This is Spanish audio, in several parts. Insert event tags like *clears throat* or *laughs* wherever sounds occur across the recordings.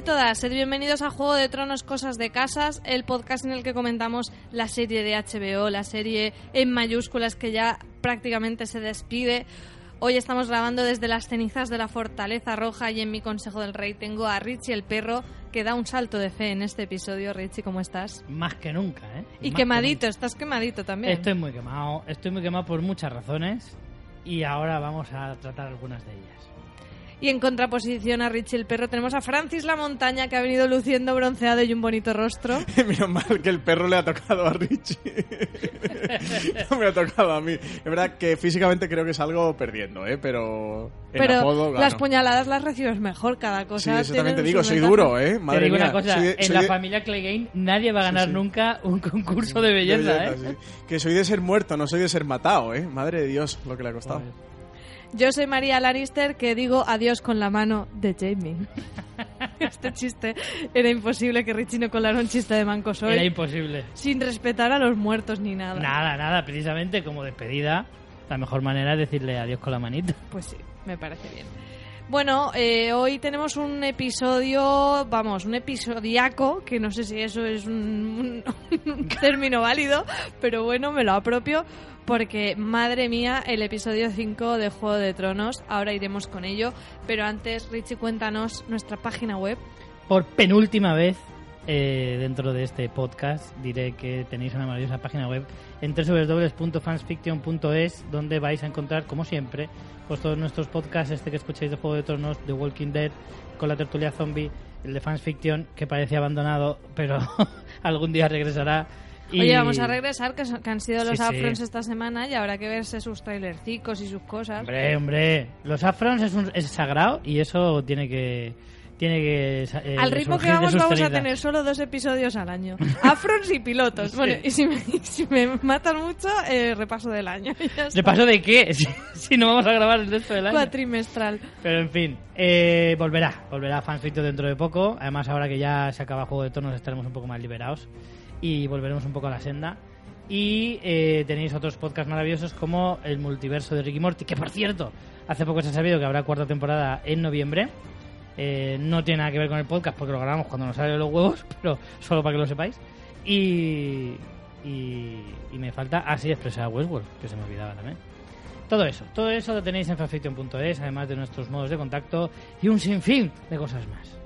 y todas, sed bienvenidos a Juego de Tronos Cosas de Casas, el podcast en el que comentamos la serie de HBO, la serie en mayúsculas que ya prácticamente se despide. Hoy estamos grabando desde las cenizas de la Fortaleza Roja y en mi Consejo del Rey tengo a Richie el perro que da un salto de fe en este episodio. Richie, ¿cómo estás? Más que nunca, ¿eh? Y Más quemadito, que estás quemadito también. Estoy muy quemado, estoy muy quemado por muchas razones y ahora vamos a tratar algunas de ellas. Y en contraposición a Richie el perro tenemos a Francis la montaña que ha venido luciendo bronceado y un bonito rostro. *laughs* Menos mal que el perro le ha tocado a Richie. *laughs* no me ha tocado a mí. Es verdad que físicamente creo que salgo perdiendo, ¿eh? Pero en Pero apodo las puñaladas las recibes mejor, cada Sí, cosa. exactamente. tiene Digo, soy ventaja. duro, ¿eh? Madre Te digo mía. una cosa, soy de- en la de- familia Clegane nadie va a ganar sí. nunca un concurso de belleza, ¿eh? sí. Que soy de ser muerto, no soy de ser matado, ¿eh? Madre de Dios, lo que le ha costado. Yo soy María Lannister que digo adiós con la mano de Jamie. *laughs* este chiste era imposible que Richie no colara un chiste de Manco Soy Era imposible. sin respetar a los muertos ni nada. Nada, nada, precisamente como despedida, la mejor manera es decirle adiós con la manita. Pues sí, me parece bien. Bueno, eh, hoy tenemos un episodio, vamos, un episodiaco, que no sé si eso es un, un- *laughs* término válido, pero bueno, me lo apropio, porque madre mía, el episodio 5 de Juego de Tronos, ahora iremos con ello, pero antes, Richie, cuéntanos nuestra página web. Por penúltima vez eh, dentro de este podcast diré que tenéis una maravillosa página web en www.fansfiction.es donde vais a encontrar, como siempre, pues todos nuestros podcasts, este que escucháis de Juego de Tronos, The Walking Dead, con la tertulia zombie, el de Fans Fiction, que parecía abandonado, pero *laughs* algún día regresará. Y- Oye, vamos a regresar, que, han sido los Sí, sí. afrons esta semana y habrá que verse sus trailercicos y sus cosas. Hombre, hombre, los afrons es, un- es sagrado y eso tiene que... Tiene que eh, Al ritmo que vamos vamos a tener solo dos episodios al año. Afrons y pilotos. *laughs* Sí. Bueno, y si me, si me matan mucho, eh, repaso del año. *laughs* ¿Repaso de qué? *laughs* Si, si no vamos a grabar el resto del año. Cuatrimestral. Pero en fin, eh, volverá, volverá Fanfiction dentro de poco. Además, ahora que ya se acaba Juego de Tronos, estaremos un poco más liberados y volveremos un poco a la senda. Y eh, tenéis otros podcasts maravillosos como el multiverso de Ricky Morty, que por cierto, hace poco se ha sabido que habrá cuarta temporada en noviembre. Eh, no tiene nada que ver con el podcast porque lo grabamos cuando nos salen los huevos, *laughs* pero solo para que lo sepáis. Y, y, me falta así expresar Westworld, que se me olvidaba también. Todo eso, todo eso lo tenéis en fanfiction.es, además de nuestros modos de contacto y un sinfín de cosas más.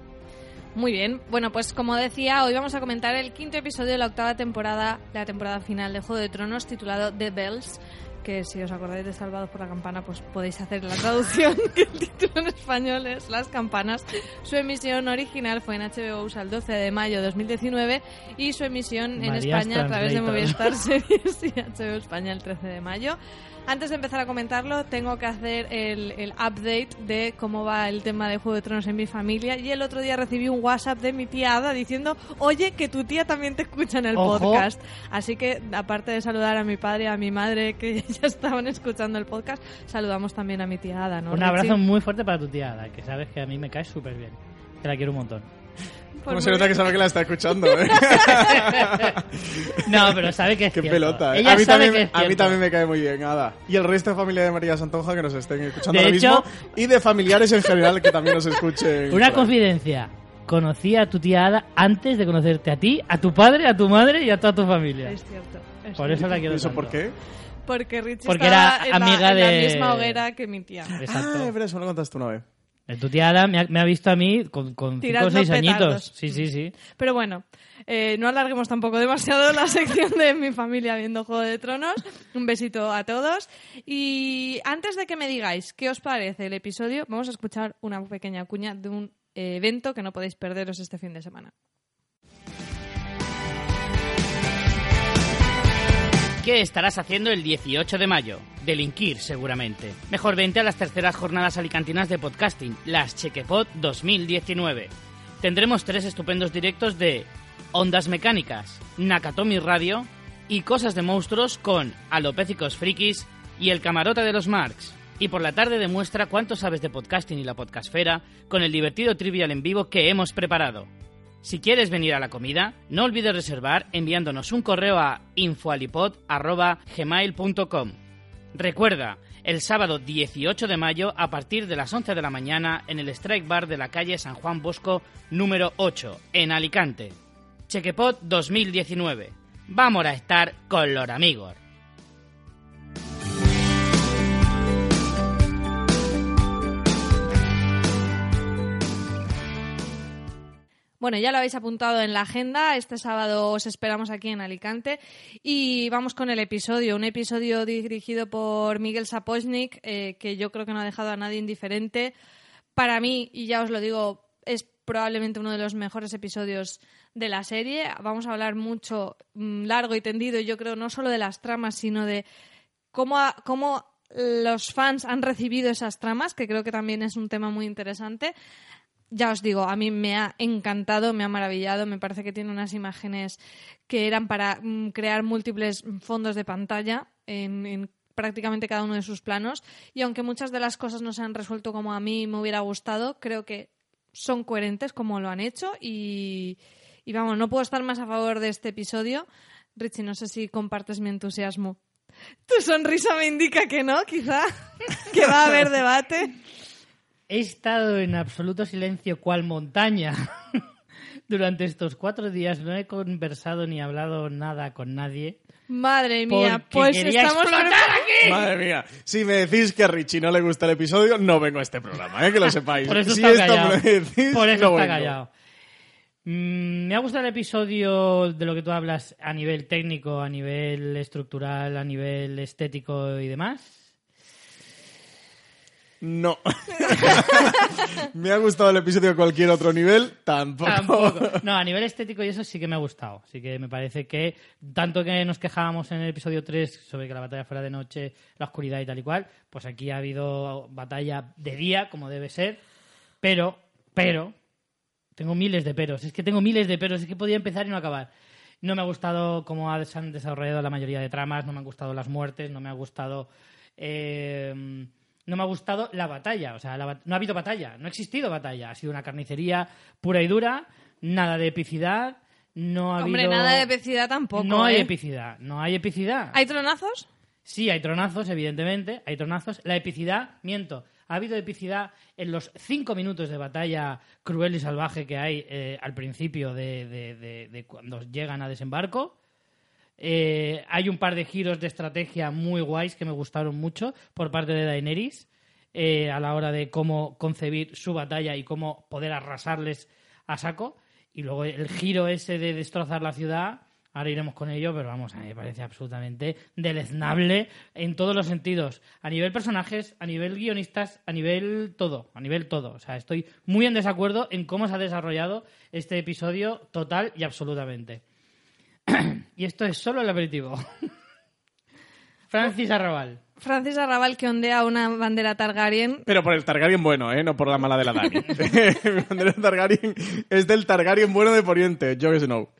Muy bien. Bueno, pues como decía, hoy vamos a comentar el quinto episodio de la octava temporada, la temporada final de Juego de Tronos, titulado The Bells. Que si os acordáis de Salvados por la Campana, pues podéis hacer la traducción, *laughs* que el título en español es Las Campanas. Su emisión original fue en HBO USA el 12 de mayo de 2019 y su emisión en Marías España a través de Translator. Movistar *laughs* Series y HBO España el 13 de mayo. Antes de empezar a comentarlo, tengo que hacer el, el update de cómo va el tema de Juego de Tronos en mi familia. Y el otro día recibí un WhatsApp de mi tía Ada diciendo, oye, que tu tía también te escucha en el Ojo. podcast. Así que, aparte de saludar a mi padre y a mi madre que *laughs* ya estaban escuchando el podcast, saludamos también a mi tía Ada, ¿no? un Richie? abrazo muy fuerte para tu tía Ada, que sabes que a mí me cae súper bien. Que la quiero un montón. Pues Como se nota que bien. sabe que la está escuchando, ¿eh? *laughs* No, pero sabe que es Qué cierto. pelota, ¿eh? Ella A mí, sabe también, que es a mí también me cae muy bien, Ada. Y el resto de familia de María Santonja que nos estén escuchando De ahora hecho- mismo. Y de familiares en general que también nos escuchen. Una confidencia. Conocí a tu tía Ada antes de conocerte a ti, a tu padre, a tu madre y a toda tu familia. Es cierto. es Por eso la quiero ¿Y eso tanto. por qué? Porque Richie Porque estaba era en la- amiga en la de- misma hoguera que mi tía. Exacto. Ah, pero eso me lo contaste una vez. Eh, Tu tía Ada me ha, me ha visto a mí con, con cinco Tirando o seis petardos. añitos. Sí, sí, sí. Pero bueno, eh, no alarguemos tampoco demasiado la *laughs* sección de mi familia viendo Juego de Tronos. Un besito a todos. Y antes de que me digáis qué os parece el episodio, vamos a escuchar una pequeña cuña de un eh, evento que no podéis perderos este fin de semana. ¿Qué estarás haciendo el 18 de mayo? Delinquir, seguramente. Mejor vente a las terceras jornadas alicantinas de podcasting, las Chequepod 2019. Tendremos tres estupendos directos de Ondas Mecánicas, Nakatomi Radio y Cosas de Monstruos con Alopécicos Frikis y El Camarote de los Marx. Y por la tarde demuestra cuánto sabes de podcasting y la podcastfera con el divertido trivial en vivo que hemos preparado. Si quieres venir a la comida, no olvides reservar enviándonos un correo a infoalipod.gmail.com. Recuerda, el sábado 18 de mayo a partir de las 11 de la mañana en el Strike Bar de la calle San Juan Bosco número 8, en Alicante. Chequepot 2019. Vamos a estar con los amigos. Bueno, ya lo habéis apuntado en la agenda. Este sábado os esperamos aquí en Alicante. Y vamos con el episodio. Un episodio dirigido por Miguel Sapochnik, eh, que yo creo que no ha dejado a nadie indiferente. Para mí, y ya os lo digo, es probablemente uno de los mejores episodios de la serie. Vamos a hablar mucho, mm, largo y tendido, yo creo, no solo de las tramas, sino de cómo, cómo los fans han recibido esas tramas, que creo que también es un tema muy interesante. Ya os digo, a mí me ha encantado, me ha maravillado, me parece que tiene unas imágenes que eran para mm, crear múltiples fondos de pantalla en, en prácticamente cada uno de sus planos y aunque muchas de las cosas no se han resuelto como a mí me hubiera gustado, creo que son coherentes como lo han hecho y, y vamos, no puedo estar más a favor de este episodio. Richie, no sé si compartes mi entusiasmo. Tu sonrisa me indica que no, quizá, *laughs* que va a haber debate. He estado en absoluto silencio cual montaña. *laughs* Durante estos cuatro días no he conversado ni hablado nada con nadie. Madre mía, pues estamos aquí. Madre mía, si me decís que a Richie no le gusta el episodio, no vengo a este programa, ¿eh? que lo sepáis. Por eso si está esto callado. me lo decís, Por eso no está vengo. callado. Mm, me ha gustado el episodio de lo que tú hablas a nivel técnico, a nivel estructural, a nivel estético y demás. No. *laughs* me ha gustado el episodio a cualquier otro nivel, tampoco. Tampoco. No, a nivel estético y eso sí que me ha gustado. Así que me parece que, tanto que nos quejábamos en el episodio 3 sobre que la batalla fuera de noche, la oscuridad y tal y cual, pues aquí ha habido batalla de día, como debe ser. Pero, pero, tengo miles de peros. Es que tengo miles de peros. Es que podía empezar y no acabar. No me ha gustado cómo han desarrollado la mayoría de tramas, no me han gustado las muertes, no me ha gustado. eh, no me ha gustado la batalla. O sea, la no ha habido batalla, no ha existido batalla. Ha sido una carnicería pura y dura, nada de epicidad, no ha Hombre, habido. nada de epicidad tampoco. No hay ¿eh? epicidad, no hay epicidad. ¿Hay tronazos? Sí, hay tronazos, evidentemente, hay tronazos. La epicidad, miento, ha habido epicidad en los cinco minutos de batalla cruel y salvaje que hay eh, al principio de, de- de- de cuando llegan a desembarco. Eh, hay un par de giros de estrategia muy guays que me gustaron mucho por parte de Daenerys eh, a la hora de cómo concebir su batalla y cómo poder arrasarles a saco. Y luego el giro ese de destrozar la ciudad, ahora iremos con ello, pero vamos, a mí me parece absolutamente deleznable en todos los sentidos. A nivel personajes, a nivel guionistas, a nivel todo, a nivel todo. O sea, estoy muy en desacuerdo en cómo se ha desarrollado este episodio total y absolutamente. Y esto es solo el aperitivo. *laughs* Francis Arrabal. Francis Arrabal que ondea una bandera Targaryen. Pero por el Targaryen bueno, ¿eh? No por la mala de la Dani. *laughs* *laughs* Mi bandera Targaryen es del Targaryen bueno de Poniente, Jon Snow.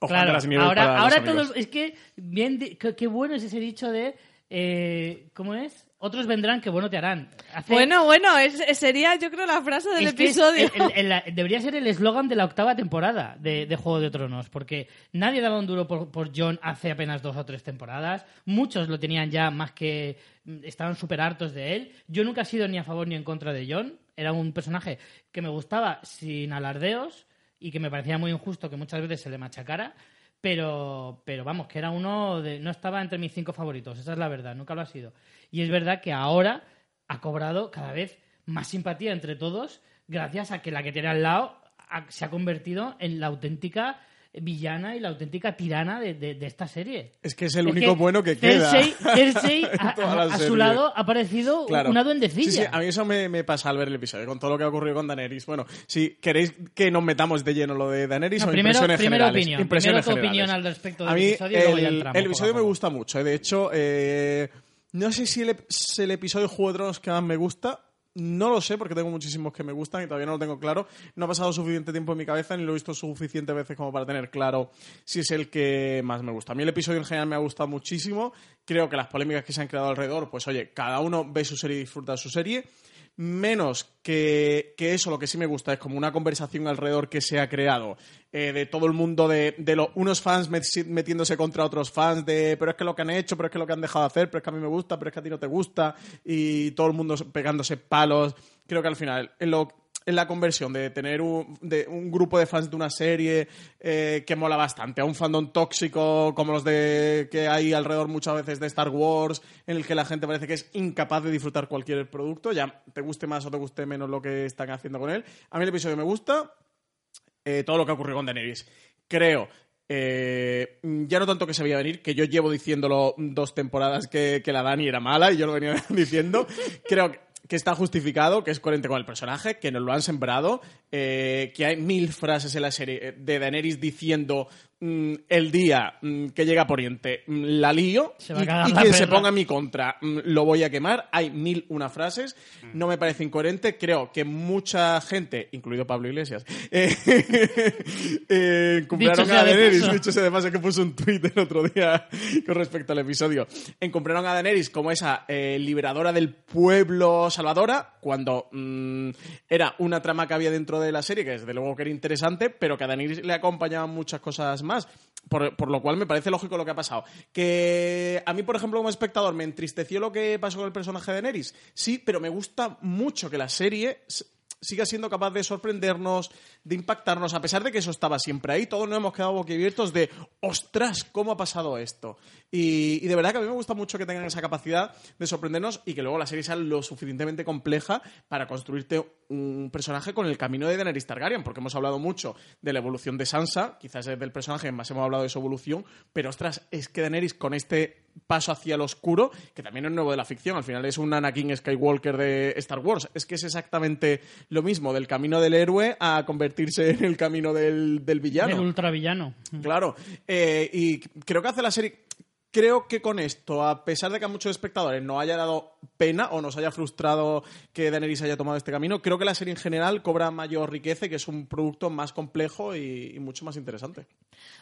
De Claro, las ahora, para ahora todos. Es que, bien, qué bueno es ese dicho de. eh, ¿Cómo es? Otros vendrán que bueno te harán. Hace- Bueno, bueno, es- sería yo creo la frase del es que es episodio. el- el- el- debería ser el eslogan de la octava temporada de, de Juego de Tronos, porque nadie daba un duro por, por John hace apenas dos o tres temporadas. Muchos lo tenían ya más que. estaban súper hartos de él. Yo nunca he sido ni a favor ni en contra de John. Era un personaje que me gustaba sin alardeos y que me parecía muy injusto que muchas veces se le machacara. Pero, pero vamos, que era uno de. No estaba entre mis cinco favoritos, esa es la verdad, nunca lo ha sido. Y es verdad que ahora ha cobrado cada vez más simpatía entre todos, gracias a que la que tiene al lado se ha convertido en la auténtica villana y la auténtica tirana de, de- de esta serie. Es que es el Es único que bueno que queda. Cersei, *laughs* a, a- a su lado ha aparecido Claro. una duendecilla. Sí, sí, a mí eso me, me pasa al ver el episodio, con todo lo que ha ocurrido con Daenerys. Bueno, si queréis que nos metamos de lleno lo de Daenerys No, o primero- impresiones primero generales. opinión. Impresiones Primero tu generales. opinión al respecto del a mí episodio ya el, entramos el episodio me gusta mucho. eh. De hecho, eh, no sé si el, es el episodio de Juego de Tronos que más me gusta. No lo sé porque tengo muchísimos que me gustan y todavía no lo tengo claro. No ha pasado suficiente tiempo en mi cabeza ni lo he visto suficientes veces como para tener claro si es el que más me gusta. A mí el episodio en general me ha gustado muchísimo. Creo que las polémicas que se han creado alrededor, pues oye, cada uno ve su serie y disfruta de su serie. Menos que, que eso, lo que sí me gusta es como una conversación alrededor que se ha creado eh, de todo el mundo, de, de los, unos fans met- metiéndose contra otros fans, de pero es que lo que han hecho, pero es que lo que han dejado de hacer, pero es que a mí me gusta, pero es que a ti no te gusta, y todo el mundo pegándose palos. Creo que al final, en lo en la conversión de tener un, un grupo de fans de una serie eh, que mola bastante, a un fandom tóxico como los de que hay alrededor muchas veces de Star Wars, en el que la gente parece que es incapaz de disfrutar cualquier producto, ya te guste más o te guste menos lo que están haciendo con él. A mí el episodio me gusta, eh, todo lo que ocurrió con Daenerys. Creo eh, ya no tanto que se veía venir, que yo llevo diciéndolo dos temporadas que la Dani era mala y yo lo venía *laughs* diciendo. Creo que, que está justificado, que es coherente con el personaje, que nos lo han sembrado, eh, que hay mil frases en la serie de Daenerys diciendo el día mm, que llega por Oriente mm, la lío a y, y la quien se ponga en mi contra mm, lo voy a quemar. Hay mil una frases, no me parece incoherente. Creo que mucha gente, incluido Pablo Iglesias, *laughs* eh, *laughs* eh, sea a de Daenerys. Dicho sea de paso que puso un tuit el otro día *laughs* con respecto al episodio. En compraron a Daenerys como esa eh, liberadora del pueblo salvadora, cuando mm, era una trama que había dentro de la serie, que desde luego que era interesante, pero que a Daenerys le acompañaban muchas cosas más. Por, por lo cual me parece lógico lo que ha pasado. Que a mí, por ejemplo, como espectador, me entristeció lo que pasó con el personaje de Daenerys. Sí, pero me gusta mucho que la serie siga siendo capaz de sorprendernos, de impactarnos, a pesar de que eso estaba siempre ahí, todos nos hemos quedado boquiabiertos de ostras, ¿cómo ha pasado esto? Y, y de verdad que a mí me gusta mucho que tengan esa capacidad de sorprendernos y que luego la serie sea lo suficientemente compleja para construirte un personaje con el camino de Daenerys Targaryen, porque hemos hablado mucho de la evolución de Sansa, quizás es del personaje más hemos hablado de su evolución, pero ostras, es que Daenerys con este paso hacia el oscuro, que también es nuevo de la ficción, al final es un Anakin Skywalker de Star Wars, es que es exactamente lo mismo, del camino del héroe a convertirse en el camino del, del villano. El ultravillano. Claro, eh, y creo que hace la serie. Creo que con esto, a pesar de que a muchos espectadores no haya dado pena o nos haya frustrado que Daenerys haya tomado este camino, creo que la serie en general cobra mayor riqueza y que es un producto más complejo y, y mucho más interesante.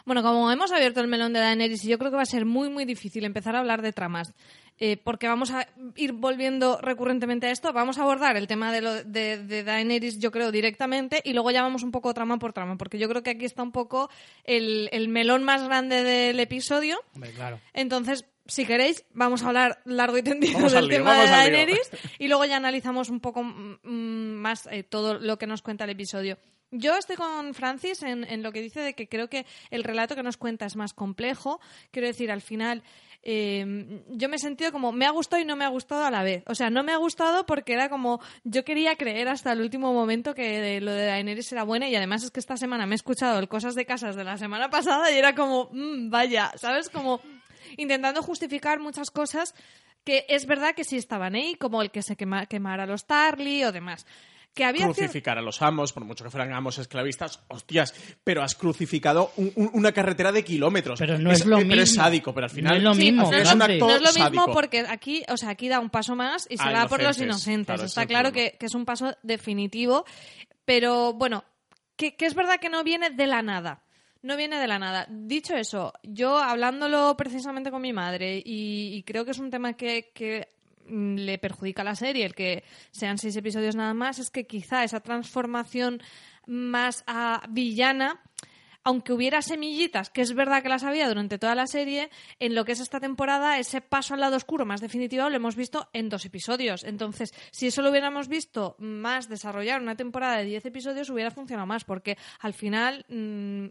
Bueno, como hemos abierto el melón de Daenerys, yo creo que va a ser muy, muy difícil empezar a hablar de tramas, eh, porque vamos a ir volviendo recurrentemente a esto. Vamos a abordar el tema de, lo, de, de Daenerys, yo creo, directamente, y luego ya vamos un poco trama por trama, porque yo creo que aquí está un poco el, el melón más grande del episodio. Hombre, claro. Entonces, si queréis, vamos a hablar largo y tendido Vamos del lío, tema de. Daenerys y luego ya analizamos un poco mm, mm, más eh, todo lo que nos cuenta el episodio. Yo estoy con Francis en, en lo que dice de que creo que el relato que nos cuenta es más complejo. Quiero decir, al final, eh, yo me he sentido como me ha gustado y no me ha gustado a la vez. O sea, no me ha gustado porque era como yo quería creer hasta el último momento que lo de Daenerys era buena y además es que esta semana me he escuchado el Cosas de Casas de la semana pasada y era como, mm, vaya, ¿sabes? Como intentando justificar muchas cosas que es verdad que sí estaban ahí, como el que se quema- quemara los Tarly o demás. Que había cier- Crucificar a los amos, por mucho que fueran amos esclavistas, hostias, pero has crucificado un- un- una carretera de kilómetros. Pero no es lo Pero es mismo. sádico, pero al final No es lo Sí, mismo, o sea, es un Francis. acto No es lo mismo sádico. porque aquí, o sea, aquí da un paso más y se Ah, va por los inocentes. Claro, Está es claro que, que es un paso definitivo, pero bueno, que, que es verdad que no viene de la nada. No viene de la nada. Dicho eso, yo hablándolo precisamente con mi madre y, y creo que es un tema que, que, le perjudica a la serie, el que sean seis episodios nada más, es que quizá esa transformación más a villana aunque hubiera semillitas, que es verdad que las había durante toda la serie, en lo que es esta temporada, ese paso al lado oscuro más definitivo lo hemos visto en dos episodios. Entonces, si eso lo hubiéramos visto más desarrollar una temporada de 10 episodios, hubiera funcionado más, porque al final mm,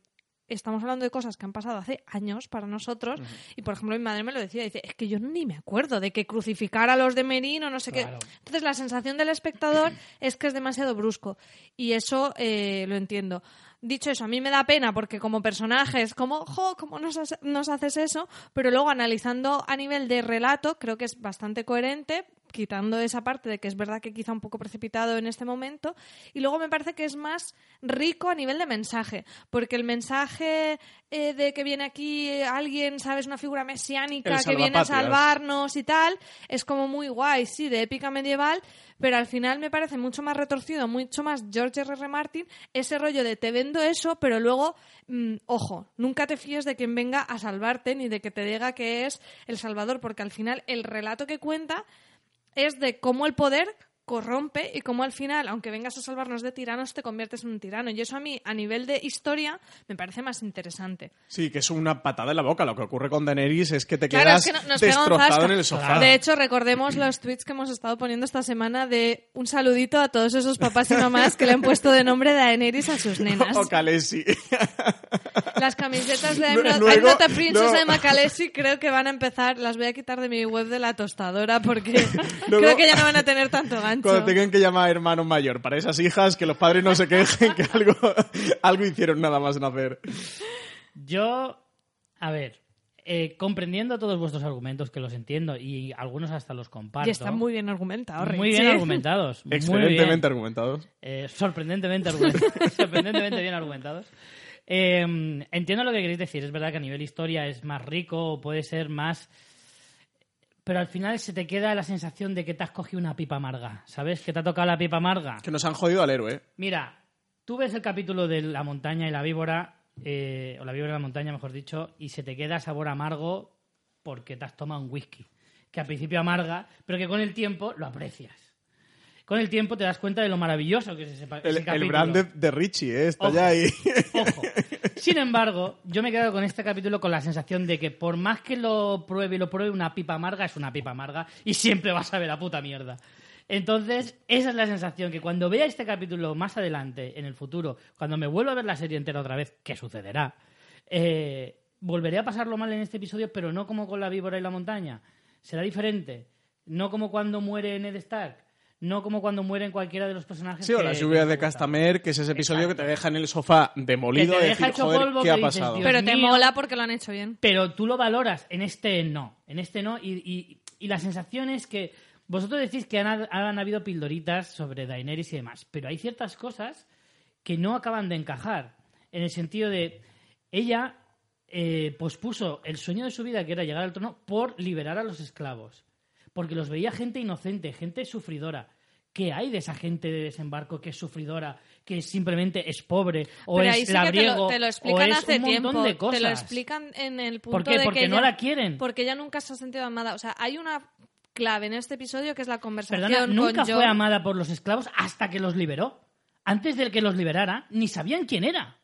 estamos hablando de cosas que han pasado hace años para nosotros. Y, por ejemplo, mi madre me lo decía, dice, es que yo ni me acuerdo de que crucificar a los de Merín o no sé Claro. qué. Entonces, la sensación del espectador *clears throat* es que es demasiado brusco. Y eso eh, lo entiendo. Dicho eso, a mí me da pena porque como personaje es como, jo, ¿cómo nos, has- nos haces eso? Pero luego analizando a nivel de relato, creo que es bastante coherente, quitando esa parte de que es verdad que quizá un poco precipitado en este momento. Y luego me parece que es más rico a nivel de mensaje, porque el mensaje eh, de que viene aquí alguien, ¿sabes? Una figura mesiánica que viene a salvarnos y tal, es como muy guay, sí, de épica medieval, pero al final me parece mucho más retorcido, mucho más George R. R. Martin, ese rollo de te vendo eso, pero luego, mm, ojo, nunca te fíes de quien venga a salvarte ni de que te diga que es el salvador, porque al final el relato que cuenta es de cómo el poder corrompe y cómo al final, aunque vengas a salvarnos de tiranos, te conviertes en un tirano. Y eso a mí, a nivel de historia, me parece más interesante. Sí, que es una patada en la boca. Lo que ocurre con Daenerys es que te Claro, quedas es que no- destrozado en el sofá. De hecho, recordemos los tweets que hemos estado poniendo esta semana de un saludito a todos esos papás y mamás que le han puesto de nombre Daenerys a sus nenas. *laughs* o Khaleesi. Las camisetas de I'm not, luego- I'm not a princess, no. I'm a Khaleesi creo que van a empezar, las voy a quitar de mi web de la tostadora porque *laughs* Luego- creo que ya no van a tener tanto gancho. Cuando tengan que llamar hermano mayor para esas hijas, que los padres no se quejen que algo, *laughs* algo hicieron nada más nacer. Yo, a ver, eh, comprendiendo todos vuestros argumentos, que los entiendo y algunos hasta los comparto. Y están muy bien argumentados, Muy bien argumentados. muy Excelentemente bien. argumentados. Eh, sorprendentemente, argumentados. *laughs* sorprendentemente bien argumentados. Eh, entiendo lo que queréis decir. Es verdad que a nivel historia es más rico o puede ser más. Pero al final se te queda la sensación de que te has cogido una pipa amarga. ¿Sabes? Que te ha tocado la pipa amarga. Que nos han jodido al héroe. Mira, tú ves el capítulo de la montaña y la víbora, eh, o la víbora y la montaña, mejor dicho, y se te queda sabor amargo porque te has tomado un whisky. Que al principio amarga, pero que con el tiempo lo aprecias. Con el tiempo te das cuenta de lo maravilloso que es ese, El, ese el capítulo. brand de, de Richie, ¿eh? Está Ojo. ya ahí. Ojo. Sin embargo, yo me he quedado con este capítulo con la sensación de que por más que lo pruebe y lo pruebe, una pipa amarga es una pipa amarga y siempre vas a ver la puta mierda. Entonces, esa es la sensación, que cuando vea este capítulo más adelante, en el futuro, cuando me vuelva a ver la serie entera otra vez, que sucederá, eh, volveré a pasarlo mal en este episodio, pero no como con la víbora y la montaña. Será diferente. No como cuando muere Ned Stark. No como cuando mueren cualquiera de los personajes Sí, o que- la que lluvia me de. Castamer, que es ese episodio Exacto. que te deja en el sofá demolido Que te y deja decir, hecho joder, polvo, ¿qué ha dices, pasado? Dios Pero te mío. mola porque lo han hecho bien. pero tú lo valoras. En este no. En este no. Y, y- y la sensación es que vosotros decís que han, han habido pildoritas sobre Daenerys y demás, pero hay ciertas cosas que no acaban de encajar. En el sentido de, ella eh, pospuso el sueño de su vida, que era llegar al trono, por liberar a los esclavos. Porque los veía gente inocente, gente sufridora. ¿Qué hay de esa gente de desembarco que es sufridora, que simplemente es pobre, o Pero es sí que te labriego, lo, te lo o explican es hace un montón tiempo. de cosas? Te lo explican en el punto ¿Por qué? de Porque que no ella- la quieren. Porque ella nunca se ha sentido amada. O sea, hay una clave en este episodio que es la conversación Perdona, nunca con fue amada por los esclavos hasta que los liberó. Antes de que los liberara, ni sabían quién era.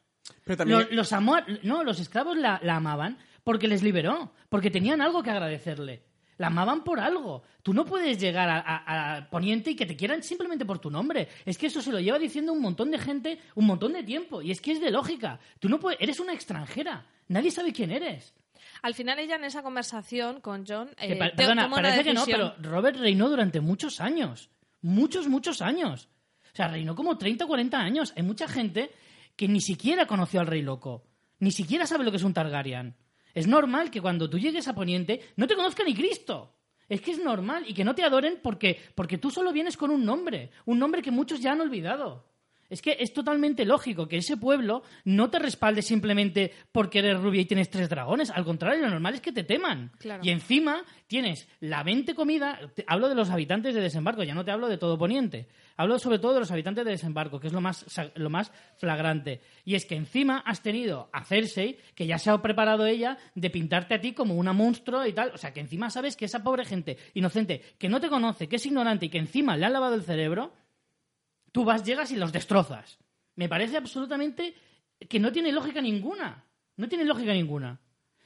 Pero también, Lo- los amó, no, los esclavos la, la amaban porque les liberó, porque tenían algo que agradecerle. La amaban por algo. Tú no puedes llegar a, a- a Poniente y que te quieran simplemente por tu nombre. Es que eso se lo lleva diciendo un montón de gente un montón de tiempo. Y es que es de lógica. Tú no puedes, eres una extranjera. Nadie sabe quién eres. Al final ella en esa conversación con John eh, pa- perdona, parece que no, pero Robert reinó durante muchos años. Muchos, muchos años. O sea, reinó como 30 o 40 años. Hay mucha gente que ni siquiera conoció al Rey Loco. Ni siquiera sabe lo que es un Targaryen. Es normal que cuando tú llegues a Poniente no te conozca ni Cristo. Es que es normal y que no te adoren porque, porque tú solo vienes con un nombre. Un nombre que muchos ya han olvidado. Es que es totalmente lógico que ese pueblo no te respalde simplemente porque eres rubia y tienes tres dragones. Al contrario, lo normal es que te teman. Claro. Y encima tienes la 20 comida. te- hablo de los habitantes de desembarco, ya no te hablo de todo Poniente. Hablo sobre todo de los habitantes de desembarco, que es lo más, lo más flagrante. Y es que encima has tenido a Cersei, que ya se ha preparado ella de pintarte a ti como una monstruo y tal. O sea, que encima sabes que esa pobre gente inocente, que no te conoce, que es ignorante y que encima le han lavado el cerebro, tú vas, llegas y los destrozas. Me parece absolutamente que no tiene lógica ninguna. No tiene lógica ninguna.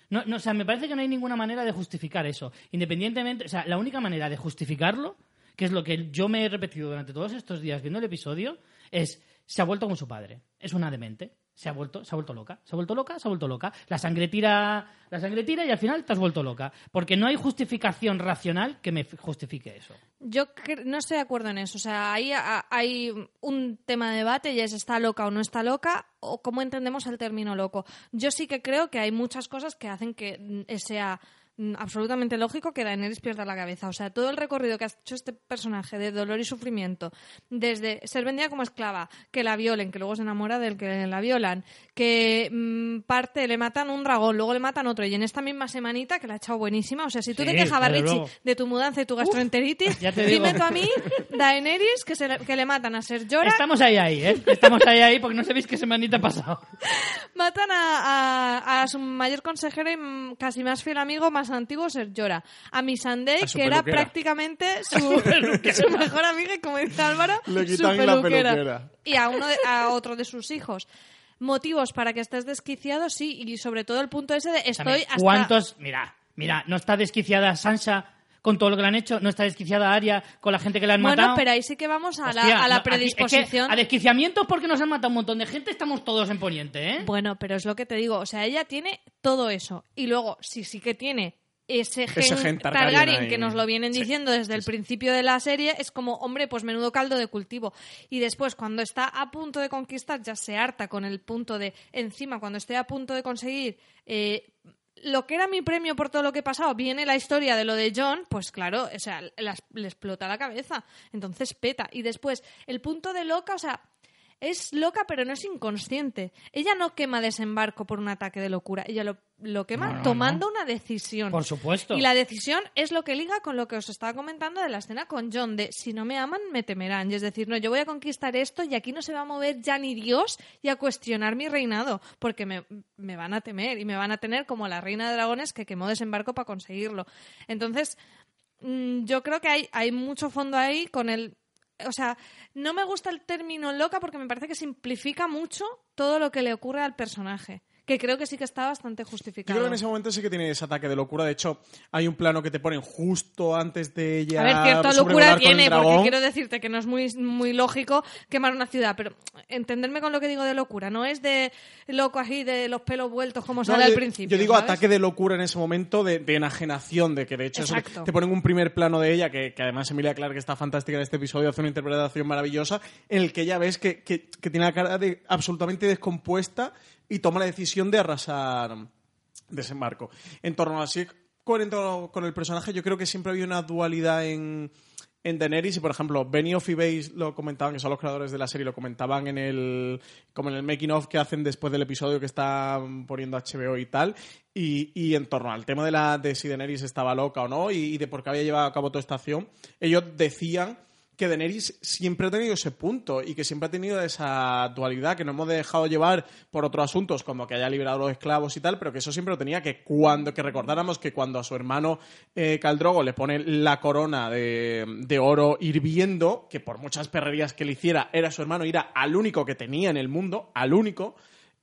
No, no, o sea, me parece que no hay ninguna manera de justificar eso. Independientemente, o sea, la única manera de justificarlo, que es lo que yo me he repetido durante todos estos días viendo el episodio, es se ha vuelto con su padre. Es una demente. Se ha vuelto, se ha vuelto loca. Se ha vuelto loca, se ha vuelto loca. La sangre tira, la sangre tira y al final te has vuelto loca. Porque no hay justificación racional que me justifique eso. Yo no estoy de acuerdo en eso. O sea, ahí hay un tema de debate y es está loca o no está loca o cómo entendemos el término loco. Yo sí que creo que hay muchas cosas que hacen que mm, sea absolutamente lógico que Daenerys pierda la cabeza. O sea, todo el recorrido que ha hecho este personaje de dolor y sufrimiento, desde ser vendida como esclava, que la violen, que luego se enamora del que la violan, que mm, parte, le matan un dragón, luego le matan otro, y en esta misma semanita, que la ha echado buenísima, o sea, si tú Sí, te quejabas, desde Richie, de tu mudanza y tu gastroenteritis, ya te dime tú a mí, Daenerys, que, se le, que le matan a Ser Jorah, Estamos ahí, ahí, ¿eh? Estamos ahí, ahí, porque no sabéis qué semanita ha pasado. matan a, a- a su mayor consejero y mm, casi más fiel amigo, más más antiguo Ser Jorah, a Missandei, A su que era prácticamente *laughs* su, su mejor amiga y como dice Álvaro, Le su peluquera. peluquera. Y a, uno de- a otro de sus hijos. Motivos para que estés desquiciado, sí, y sobre todo el punto ese de estoy hasta... ¿Cuántos? Mira, mira, no está desquiciada Sansa con todo lo que le han hecho, no está desquiciada Arya con la gente que le han Bueno, matado. pero ahí sí que vamos a Hostia, la, a la no, aquí- es que predisposición. a desquiciamientos porque nos han matado un montón de gente, estamos todos en Poniente, ¿eh? Bueno, pero es lo que te digo, o sea, ella tiene todo eso. Y luego, sí, sí que tiene ese gen, Ese gen Targaryen, que nos lo vienen Sí. diciendo desde el principio de la serie, es como, hombre, pues menudo caldo de cultivo. Y después, cuando está a punto de conquistar, ya se harta con el punto de, encima, cuando esté a punto de conseguir... eh, lo que era mi premio por todo lo que he pasado, viene la historia de lo de John, pues claro, o sea, le explota la cabeza. Entonces peta. Y después, el punto de loca, o sea, es loca, pero no es inconsciente. Ella no quema desembarco por un ataque de locura. Ella lo, lo quema No, no, tomando una decisión. Por supuesto. Y la decisión es lo que liga con lo que os estaba comentando de la escena con John, de si no me aman, me temerán. Y es decir, no, yo voy a conquistar esto y aquí no se va a mover ya ni Dios y a cuestionar mi reinado, porque me, me van a temer y me van a tener como la reina de dragones que quemó desembarco para conseguirlo. Entonces, mm, yo creo que hay, hay mucho fondo ahí con el... O sea, no me gusta el término loca porque me parece que simplifica mucho todo lo que le ocurre al personaje, que creo que sí que está bastante Yo justificado. creo que en ese momento sí que tiene ese ataque de locura. De hecho, hay un plano que te ponen justo antes de ella. A ver, cierta locura tiene, porque quiero decirte que no es muy, muy lógico quemar una ciudad, pero entenderme con lo que digo de locura, no es de loco así, de los pelos vueltos como No, sale yo, al principio. yo digo ¿sabes? ataque de locura en ese momento, de, de enajenación, de que de hecho eso te ponen un primer plano de ella, que, que además Emilia Clarke está fantástica en este episodio, hace una interpretación maravillosa, en el que ya ves que, que- que tiene la cara de absolutamente descompuesta y toma la decisión de arrasar desembarco. En torno a así, coherente con el personaje, yo creo que siempre había una dualidad en, en Daenerys y, por ejemplo, Benioff y Weiss lo comentaban, que son los creadores de la serie, lo comentaban en el como en el making of que hacen después del episodio que están poniendo HBO y tal, y, y en torno al tema de la de si Daenerys estaba loca o no y, y de por qué había llevado a cabo toda esta acción, ellos decían que Daenerys siempre ha tenido ese punto y que siempre ha tenido esa dualidad, que no hemos dejado llevar por otros asuntos, como que haya liberado a los esclavos y tal, pero que eso siempre lo tenía, que cuando que recordáramos que cuando a su hermano eh, Caldrogo le pone la corona de, de oro hirviendo, que por muchas perrerías que le hiciera, era su hermano era al único que tenía en el mundo, al único,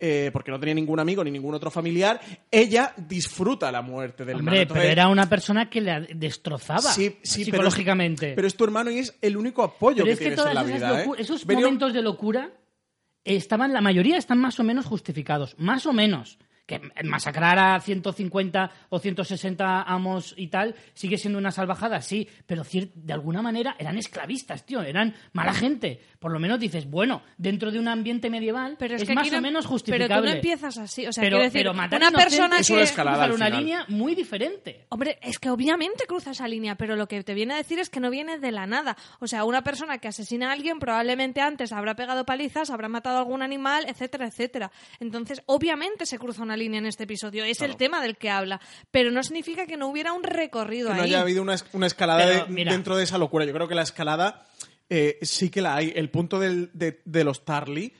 eh, porque no tenía ningún amigo ni ningún otro familiar, ella disfruta la muerte del Hombre, hermano. pero era una persona que le destrozaba Sí, sí, pero- psicológicamente. Pero es tu hermano y es el único apoyo Pero que es que tienes todas en la esas vida. ¿eh? esos momentos de locura estaban, la mayoría están más o menos justificados, más o menos. Que masacrar a 150 o 160 amos y tal sigue siendo una salvajada, sí, pero de alguna manera eran esclavistas, tío, eran mala gente. Por lo menos dices, bueno, dentro de un ambiente medieval Pero es, es, que más no- o menos Pero justificable. tú no empiezas así. O sea, pero, quiero decir, pero matar una persona es que... una escalada cruzar una línea muy diferente. Hombre, es que obviamente cruza esa línea, pero lo que te viene a decir es que no viene de la nada. O sea, una persona que asesina a alguien probablemente antes habrá pegado palizas, habrá matado a algún animal, etcétera, etcétera. Entonces, obviamente se cruza una línea en este episodio. Es el tema del que habla. Pero no significa que no hubiera un recorrido que no ahí. haya habido una, es- una escalada Pero, de- mira. dentro de esa locura. Yo creo que la escalada eh, sí que la hay. El punto del- de, de los Tarly.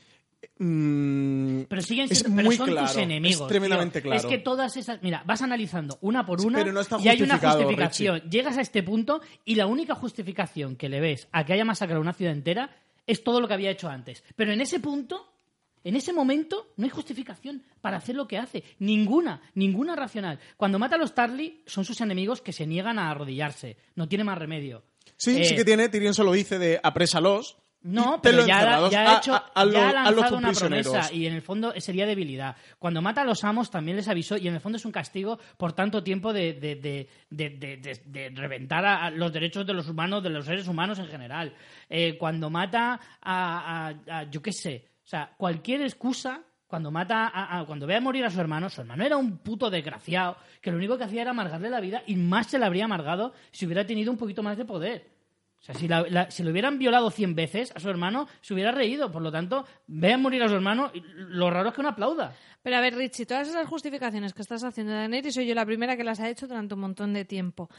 mm, Pero siguen es siendo, pero muy son claro, tus enemigos. Es tremendamente tío. claro. Es que todas esas. Mira, vas analizando una por una Pero no está y hay una justificado, justificación. Llegas a este punto y la única justificación que le ves a que haya masacrado una ciudad entera es todo lo que había hecho antes. Pero en ese punto. En ese momento no hay justificación para hacer lo que hace. Ninguna, ninguna racional. Cuando mata a los Tarly, son sus enemigos que se niegan a arrodillarse. No tiene más remedio. Sí, Eh, sí que tiene. Tyrion se lo dice de aprésalos. no, pero ya, ya ha hecho, a- a los- ya ha a los lanzado una promesa y en el fondo sería debilidad. Cuando mata a los amos también les avisó y en el fondo es un castigo por tanto tiempo de, de, de, de- reventar a, los derechos de los humanos, de los seres humanos en general. Eh, cuando mata a- yo qué sé, o sea, cualquier excusa cuando mata a, a- cuando ve a morir a su hermano, su hermano era un puto desgraciado que lo único que hacía era amargarle la vida y más se la habría amargado si hubiera tenido un poquito más de poder. O sea, si, la- si lo hubieran violado 100 veces a su hermano, se hubiera reído. Por lo tanto, vean morir a su hermano. y Lo raro es que no aplauda. Pero a ver, Richie, todas esas justificaciones que estás haciendo de Daenerys soy yo la primera que las ha hecho durante un montón de tiempo.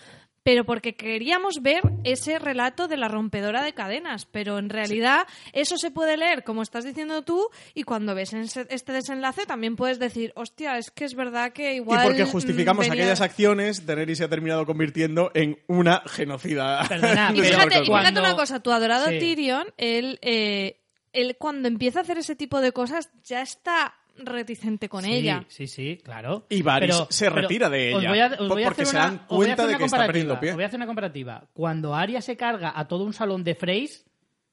Pero porque queríamos ver ese relato de la rompedora de cadenas. Pero en realidad eso se puede leer, como estás diciendo tú, y cuando ves este desenlace también puedes decir, hostia, es que es verdad que igual... y porque justificamos venía- aquellas acciones, Daenerys se ha terminado convirtiendo en una genocida. Perdona, *laughs* Y fíjate, y fíjate cuando- una cosa, tu adorado Sí. Tyrion, él, eh, él cuando empieza a hacer ese tipo de cosas ya está reticente con Sí, ella. Sí, sí, claro. Y Varys Pero- se retira de os ella, voy a- os po- voy a porque hacer se una- dan cuenta de que está comparativa, perdiendo pie. Os voy a hacer una comparativa. Cuando Arya se carga a todo un salón de Freys,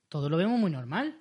todo lo vemos muy normal.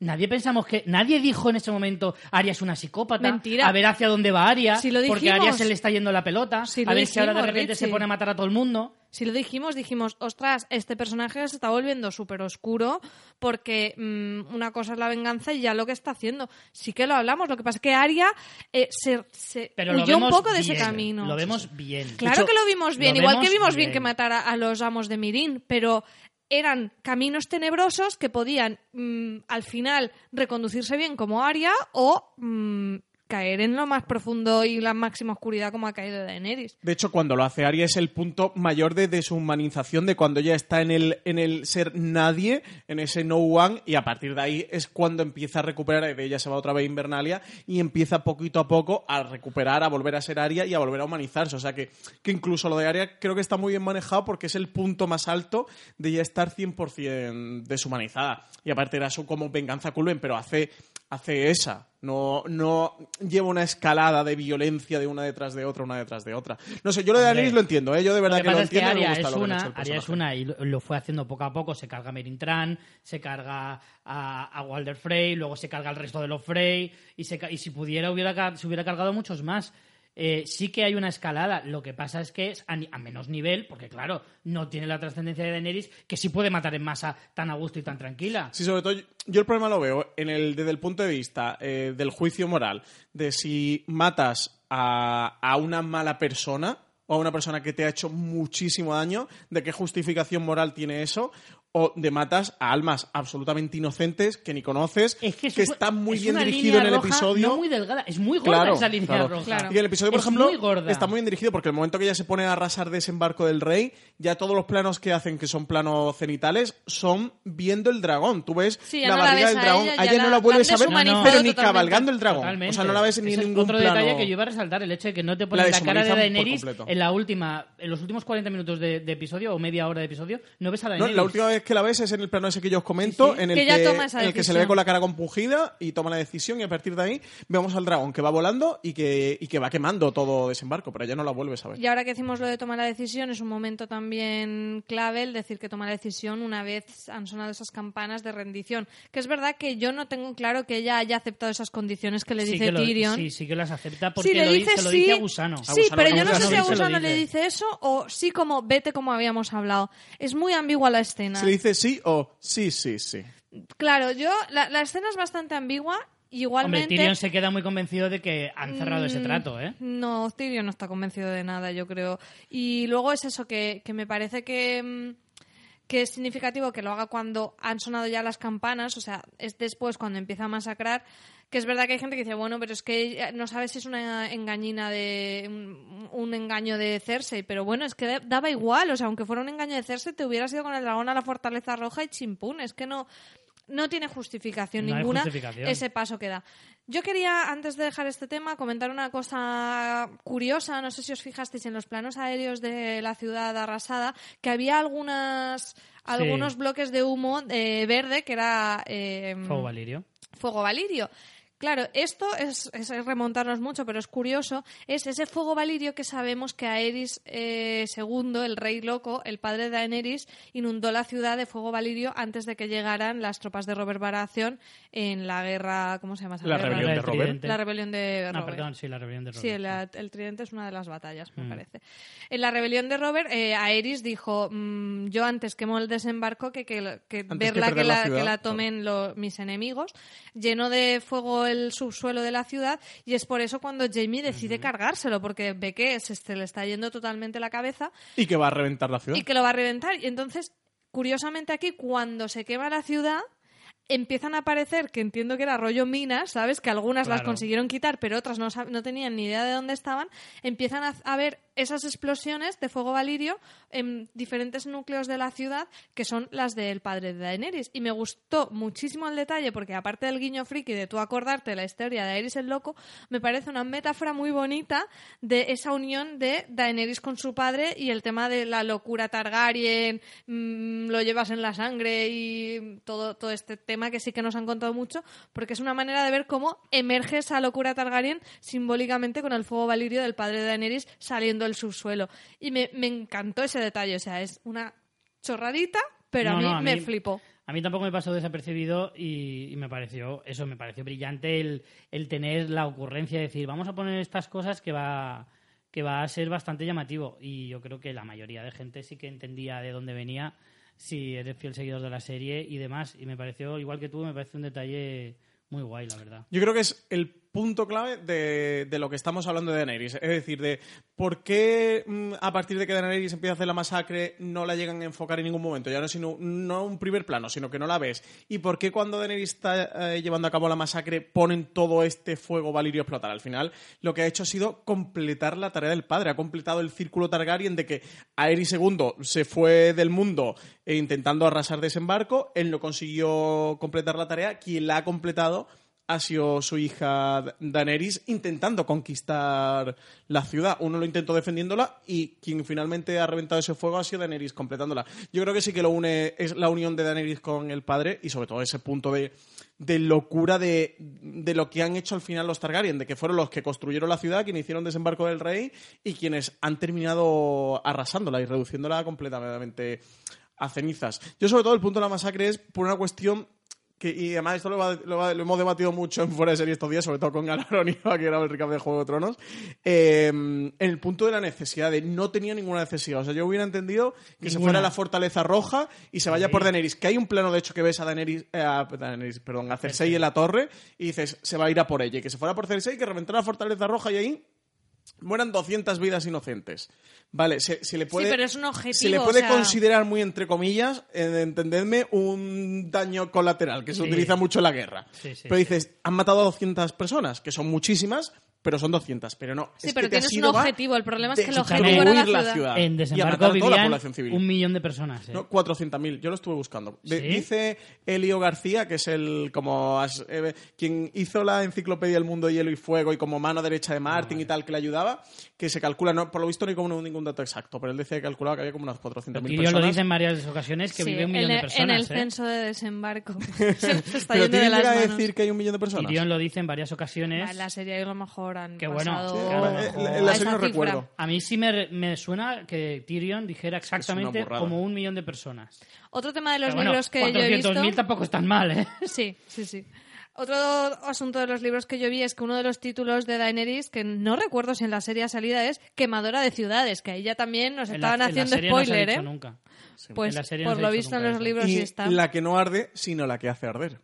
Nadie pensamos que. Nadie dijo en ese momento Arya es una psicópata. Mentira. A ver hacia dónde va Arya. Si lo porque a Arya dijimos. se le está yendo la pelota. Si a ver si ahora de repente se pone a matar a todo el mundo. Si lo dijimos, dijimos, ostras, este personaje se está volviendo súper oscuro porque mm, una cosa es la venganza y ya lo que está haciendo. Sí que lo hablamos, lo que pasa es que Arya eh, se, se Pero lo huyó un poco de ese camino. Lo vemos bien. Claro hecho, que lo vimos bien, lo igual que vimos bien, bien. que matar a, los amos de Mirín, pero eran caminos tenebrosos que podían mm, al final reconducirse bien como Arya o mm, caer en lo más profundo y la máxima oscuridad como ha caído Daenerys. De hecho, cuando lo hace Arya es el punto mayor de deshumanización de cuando ya está en el, en el ser nadie, en ese no one, y a partir de ahí es cuando empieza a recuperar, de ella se va otra vez a Invernalia, y empieza poquito a poco a recuperar, a volver a ser Arya y a volver a humanizarse. O sea que, que incluso lo de Arya creo que está muy bien manejado porque es el punto más alto de ya estar 100% deshumanizada. Y aparte era su como venganza culven, pero hace, hace esa. No, no lleva una escalada de violencia de una detrás de otra, una detrás de otra. No sé, yo lo de Daenerys lo entiendo, ¿eh? Yo de verdad lo que que, lo que entiendo y me gusta es lo que una, el Arya es una y lo, fue haciendo poco a poco. Se carga a Merin Tran, se carga a, a Walder Frey, luego se carga al resto de los Frey y, se y si pudiera hubiera, se hubiera cargado muchos más. Eh, sí que hay una escalada. Lo que pasa es que es a, menos nivel, porque claro, no tiene la trascendencia de Daenerys, que sí puede matar en masa tan a gusto y tan tranquila. Sí, sobre todo, yo el problema lo veo en el, desde el punto de vista eh, del juicio moral, de si matas a, a una mala persona o a una persona que te ha hecho muchísimo daño, de qué justificación moral tiene eso, o de matas a almas absolutamente inocentes que ni conoces, Es que, que está muy es bien dirigido en el roja episodio. No muy delgada, es muy gorda esa línea claro. roja. Claro. Y el episodio, por Es ejemplo, muy está muy bien dirigido porque el momento que ella se pone a arrasar desembarco del rey, ya todos los planos que hacen, que son planos cenitales, son viendo el dragón. Tú ves Sí, la no la barriga ves del a dragón, ella, a ella no la la vuelves a ver, pero ni totalmente. cabalgando el dragón. Totalmente. O sea, no la ves ni Ese en ningún otro plano. detalle que yo iba a resaltar, el hecho de que no te La ponen la, cara de Daenerys en la última, en los últimos 40 minutos de, de episodio o media hora de episodio, no ves a Daenerys. la última vez que la ves es en el plano ese que yo os comento, Sí, sí. en el Que que, ella toma esa en el que se le ve con la cara compungida y toma la decisión y a partir de ahí vemos al dragón que va volando y que, y que va quemando todo desembarco, pero ya no la vuelves a ver. Y ahora que decimos lo de tomar la decisión, es un momento también clave el decir que toma la decisión una vez han sonado esas campanas de rendición. Que es verdad que yo no tengo claro que ella haya aceptado esas condiciones que le Sí dice que lo- Tyrion. sí, sí que las acepta porque Sí, le lo, di- dice se lo sí. dice a Gusano. A Sí, Gusano pero yo no sé si a lo Gusano le dice. eso o sí como vete como habíamos hablado. Es muy ambigua la escena. Se dice sí o sí, sí, sí. Claro, yo la, la escena es bastante ambigua. y Hombre, Igualmente, Tyrion se queda muy convencido de que han cerrado ese Mm, trato, ¿eh? No, Tyrion no está convencido de nada, yo creo. Y luego es eso, que, que me parece que, mm, que es significativo que lo haga cuando han sonado ya las campanas, o sea, es después cuando empieza a masacrar, que es verdad que hay gente que dice, bueno, pero es que no sabes si es una engañina de... un, un engaño de Cersei, pero bueno, es que daba igual, o sea, aunque fuera un engaño de Cersei, te hubieras ido con el dragón a la Fortaleza Roja y chimpún, es que no... No tiene justificación No ninguna justificación. ese paso que da. Yo quería, antes de dejar este tema, comentar una cosa curiosa. No sé si os fijasteis en los planos aéreos de la ciudad arrasada, que había algunas, algunos bloques de humo eh, verde que era eh, Fuego Valirio. fuego valirio. Claro, esto es, es remontarnos mucho, pero es curioso. Es ese fuego valirio que sabemos que Aerys eh, II, el rey loco, el padre de Daenerys, inundó la ciudad de fuego valirio antes de que llegaran las tropas de Robert Baratheon en la guerra. ¿Cómo se llama esa La guerra? rebelión de del Robert. Tridente. La rebelión de Ah, Robert. perdón, sí, la rebelión de Robert. Sí, el, el tridente es una de las batallas, me Mm. parece. En la rebelión de Robert, eh, Aerys dijo, mm, yo antes quemo el desembarco que, que, que verla que la la, ciudad, que la tomen lo- mis enemigos. Llenó de fuego el subsuelo de la ciudad y es por eso cuando Jamie decide cargárselo, porque ve que se, se le está yendo totalmente la cabeza Y que va a reventar la ciudad. y que lo va a reventar. Y entonces, curiosamente aquí, cuando se quema la ciudad, empiezan a aparecer, que entiendo que era rollo minas, ¿sabes? Que algunas las consiguieron quitar, pero otras no, no tenían ni idea de dónde estaban. Empiezan a, a ver esas explosiones de fuego valirio en diferentes núcleos de la ciudad, que son las del padre de Daenerys. Y me gustó muchísimo el detalle, porque aparte del guiño friki de tú acordarte de la historia de Daenerys el Loco, me parece una metáfora muy bonita de esa unión de Daenerys con su padre y el tema de la locura Targaryen, mm, lo llevas en la sangre y todo, todo este tema que sí que nos han contado mucho, porque es una manera de ver cómo emerge esa locura Targaryen simbólicamente con el fuego valirio del padre de Daenerys saliendo del subsuelo. Y me, me encantó ese detalle, o sea, es una chorradita, pero No, a mí no, a me mí- flipó. A mí tampoco me pasó desapercibido y, y me pareció eso, me pareció brillante el, el tener la ocurrencia de decir, vamos a poner estas cosas que va, que va a ser bastante llamativo. Y yo creo que la mayoría de gente sí que entendía de dónde venía, si eres fiel seguidor de la serie y demás. Y me pareció, igual que tú, me parece un detalle muy guay, la verdad. Yo creo que es el punto clave de, de lo que estamos hablando de Daenerys. Es decir, de por qué mm, a partir de que Daenerys empieza a hacer la masacre no la llegan a enfocar en ningún momento. Ya no sino no un primer plano, sino que no la ves. Y por qué cuando Daenerys está eh, llevando a cabo la masacre ponen todo este fuego valirio a explotar. Al final lo que ha hecho ha sido completar la tarea del padre. Ha completado el círculo Targaryen de que Aerys II se fue del mundo eh, intentando arrasar desembarco. Él no consiguió completar la tarea. Quien la ha completado ha sido su hija Daenerys intentando conquistar la ciudad. Uno lo intentó defendiéndola y quien finalmente ha reventado ese fuego ha sido Daenerys completándola. Yo creo que sí que lo une es la unión de Daenerys con el padre y sobre todo ese punto de, locura de, de lo que han hecho al final los Targaryen, de que fueron los que construyeron la ciudad, quienes hicieron desembarco del rey y quienes han terminado arrasándola y reduciéndola completamente a cenizas. Yo sobre todo el punto de la masacre es por una cuestión que, y además esto lo, va- lo va- lo hemos debatido mucho en fuera de serie estos días, sobre todo con *laughs* Galaronio, que era el recap de Juego de Tronos, eh, en el punto de la necesidad, de no tenía ninguna necesidad. O sea, yo hubiera entendido que se fuera a la Fortaleza Roja y se vaya Sí. por Daenerys. Que hay un plano, de hecho, que ves a Daenerys, eh, a Daenerys, perdón, a Cersei en la torre y dices, se va a ir a por ella. Y que se fuera por Cersei, que reventara la Fortaleza Roja y ahí mueran 200 vidas inocentes. Vale, se, se le puede... sí, pero es un objetivo. Se le o puede sea, considerar muy entre comillas, eh, entendedme, un daño colateral que se Sí. utiliza mucho en la guerra. Sí, pero dices, han matado a 200 personas, que son muchísimas, pero son 200. Pero no. Sí, es pero que tienes un objetivo. El problema es que el objetivo era la destruir ciudad. En desembarco matar a toda la vivían población civil. un millón de personas. ¿eh? No, 400.000, yo lo estuve buscando. De- ¿Sí? Dice Elio García, que es el como as- eh, quien hizo la enciclopedia El Mundo de Hielo y Fuego y como mano derecha de Martin y tal, que le ayudaba, que se calcula, no, por lo visto no hay como ningún dato exacto, pero él decía que calculaba que había como unas 400.000 Tyrion personas. lo dice en varias ocasiones que Sí, vive un millón de personas. En el ¿eh? censo de desembarco. se, *laughs* se está pero yendo de las llega a manos. decir que hay un millón de personas. Tyrion lo dice en varias ocasiones. Vale, la serie a lo mejor Qué bueno. pasado Sí, Eh, la serie no cifra. recuerdo. A mí sí me, me suena que Tyrion dijera exactamente como un millón de personas. Otro tema de los Pero bueno, libros que yo he visto... 400.000 tampoco están mal, ¿eh? *laughs* Sí, sí, sí. Otro asunto de los libros que yo vi es que uno de los títulos de Daenerys, que no recuerdo si en la serie ha salida, es Quemadora de Ciudades, que ahí ya también nos estaban la haciendo no spoiler, ¿eh? nunca. Pues no por lo visto en los libros sí Y está. la que no arde, sino la que hace arder.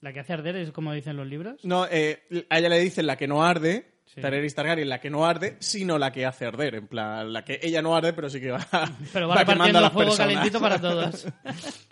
La que hace arder es como dicen los libros. No, eh, a ella le dicen la que no arde, Sí. Daenerys Targaryen, la que no arde, sino la que hace arder. En plan, la que ella no arde, pero sí que va, Pero *laughs* va, va quemando repartiendo a el las fuego personas. calentito para *laughs* todos. *laughs*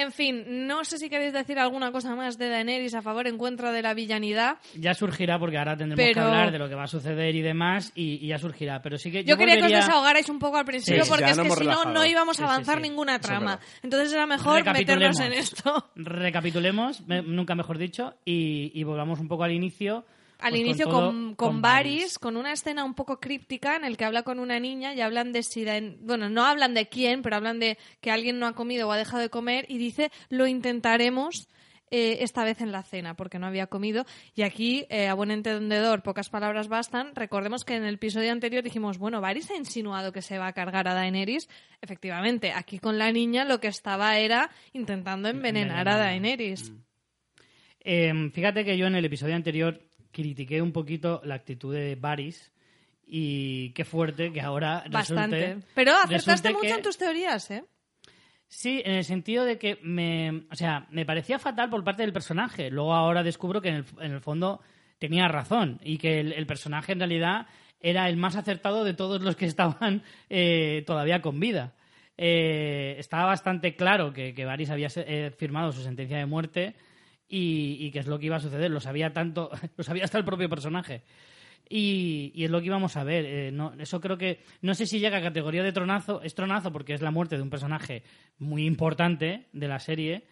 En fin, no sé si queréis decir alguna cosa más de Daenerys a favor o en contra de la villanidad. Ya surgirá porque ahora tendremos que hablar de lo que va a suceder y demás y, y ya surgirá. Pero sí que Yo, quería que os desahogarais un poco al principio Sí, porque es que si no, no íbamos a sí, avanzar sí. ninguna trama. Entonces era mejor meternos en esto. Recapitulemos, me- nunca mejor dicho, y, y volvamos un poco al inicio. Al pues, inicio todo- con, con Varys, con una escena un poco críptica en el que habla con una niña y hablan de si... Bueno, no hablan de quién, pero hablan de que alguien no ha comido o ha dejado de comer y dice, lo intentaremos eh, esta vez en la cena, porque no había comido. Y aquí, eh, a buen entendedor, pocas palabras bastan. Recordemos que en el episodio anterior dijimos, bueno, Varys ha insinuado que se va a cargar a Daenerys. Efectivamente, aquí con la niña lo que estaba era intentando envenenar a. Daenerys. Eh, fíjate que yo en el episodio anterior critiqué un poquito la actitud de Varys y qué fuerte que ahora Bastante. resulte- Pero acertaste resulte mucho que- en tus teorías, ¿eh? Sí, en el sentido de que me, o sea, me parecía fatal por parte del personaje. Luego ahora descubro que en el, en el fondo tenía razón y que el, el personaje en realidad era el más acertado de todos los que estaban eh, todavía con vida. eh, estaba bastante claro que, que Varys había eh, firmado su sentencia de muerte y, y que es lo que iba a suceder. Lo sabía tanto, *laughs* lo sabía hasta el propio personaje. Y, y es lo que íbamos a ver. Eh, no, eso creo que. No sé si llega a categoría de tronazo. Es tronazo porque es la muerte de un personaje muy importante de la serie.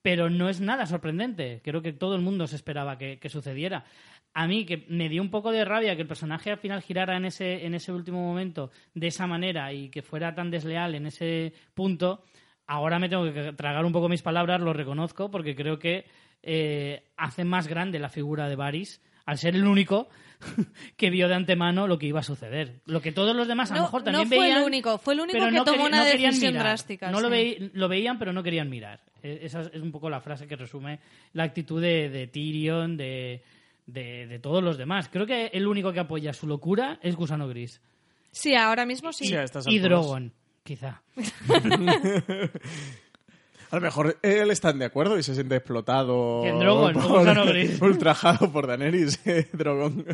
Pero no es nada sorprendente. Creo que todo el mundo se esperaba que, que sucediera. A mí, que me dio un poco de rabia que el personaje al final girara en ese, en ese último momento de esa manera y que fuera tan desleal en ese punto. Ahora me tengo que tragar un poco mis palabras, lo reconozco, porque creo que eh, hace más grande la figura de Varys al ser el único *laughs* que vio de antemano lo que iba a suceder. Lo que todos los demás a lo No, mejor no también fue veían. el único, fue el único que no tomó una no decisión mirar. drástica. No lo, sí. veí- lo veían, pero no querían mirar. Eh, Esa es un poco la frase que resume la actitud de, de Tyrion, de, de, de todos los demás. Creo que el único que apoya su locura es Gusano Gris. Sí, ahora mismo sí. Sí, Y. Drogon, quizá. *laughs* A lo mejor él está de acuerdo y se siente explotado. ¿Quién, Drogon? por- ¿O Gusano Gris? Ultrajado por Daenerys, *laughs* eh, Drogon.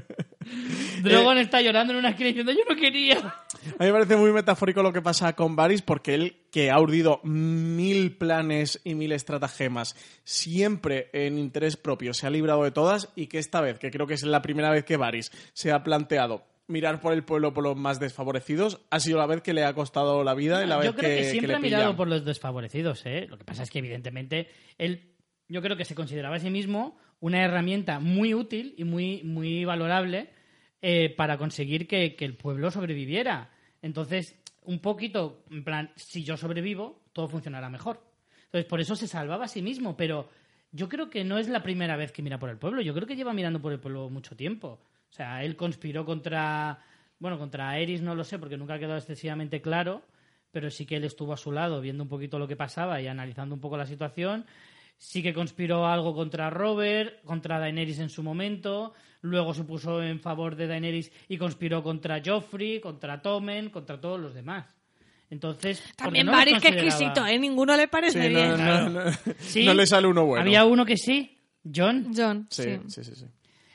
*laughs* Drogon está llorando en una esquina diciendo yo no quería. A mí me parece muy metafórico lo que pasa con Varys porque él, que ha urdido mil planes y mil estratagemas, siempre en interés propio, se ha librado de todas y que esta vez, que creo que es la primera vez que Varys se ha planteado mirar por el pueblo por los más desfavorecidos, ha sido la vez que le ha costado la vida y la vez yo creo que, que siempre le ha mirado pillan. por los desfavorecidos, ¿eh? Lo que pasa es que, evidentemente, él, yo creo que se consideraba a sí mismo una herramienta muy útil y muy, muy valorable eh, para conseguir que, que el pueblo sobreviviera. Entonces, un poquito, en plan, si yo sobrevivo, todo funcionará mejor. Entonces, por eso se salvaba a sí mismo, pero yo creo que no es la primera vez que mira por el pueblo. Yo creo que lleva mirando por el pueblo mucho tiempo. O sea, él conspiró contra. Bueno, contra Eris no lo sé porque nunca ha quedado excesivamente claro, pero sí que él estuvo a su lado viendo un poquito lo que pasaba y analizando un poco la situación. Sí que conspiró algo contra Robert, contra Daenerys en su momento. Luego se puso en favor de Daenerys y conspiró contra Joffrey, contra Tommen, contra todos los demás. Entonces, También no Varys, que consideraba- exquisito, ¿eh? Ninguno le parece Sí, bien. no, Claro. no, Sí, no le sale uno bueno. Había uno que sí, John. John, Sí, sí. sí, sí.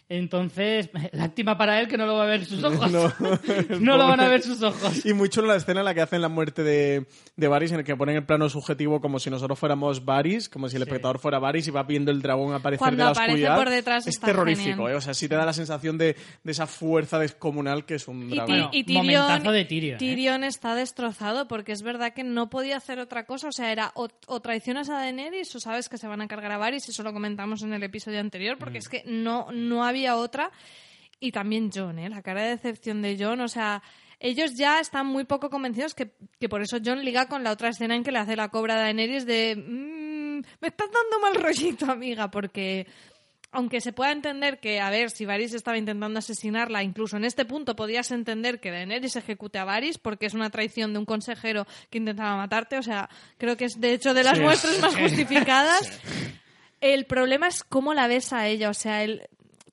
Entonces, *laughs* lástima para él que no lo va a ver sus ojos. *laughs* No, *laughs* No, lo van a ver sus ojos. Y muy chulo la escena en la que hacen la muerte de, de Varys, en el que ponen el plano subjetivo como si nosotros fuéramos Varys, como si el espectador fuera Varys y va viendo el dragón aparecer Cuando de la aparece oscuridad. por detrás es está terrorífico, genial. ¿eh? O sea, sí te da la sensación de, de esa fuerza descomunal que es un Y, dragón. Bueno, Ti- y Tyrion, momentazo de Tyrion, ¿eh? Tyrion está destrozado porque es verdad que no podía hacer otra cosa. O sea, era o, o traicionas a Daenerys o sabes que se van a cargar a Varys. Eso lo comentamos en el episodio anterior Mm. porque es que no, no había otra. Y también John, ¿eh? La cara de decepción de John. O sea, ellos ya están muy poco convencidos que, que por eso John liga con la otra escena en que le hace la cobra a Daenerys de... "Mm, me estás dando mal rollito, amiga, porque aunque se pueda entender que, a ver, si Varys estaba intentando asesinarla, incluso en este punto podías entender que Daenerys ejecute a Varys porque es una traición de un consejero que intentaba matarte. O sea, creo que es de hecho de las Sí. muestras más justificadas. El problema es cómo la ves a ella. O sea, él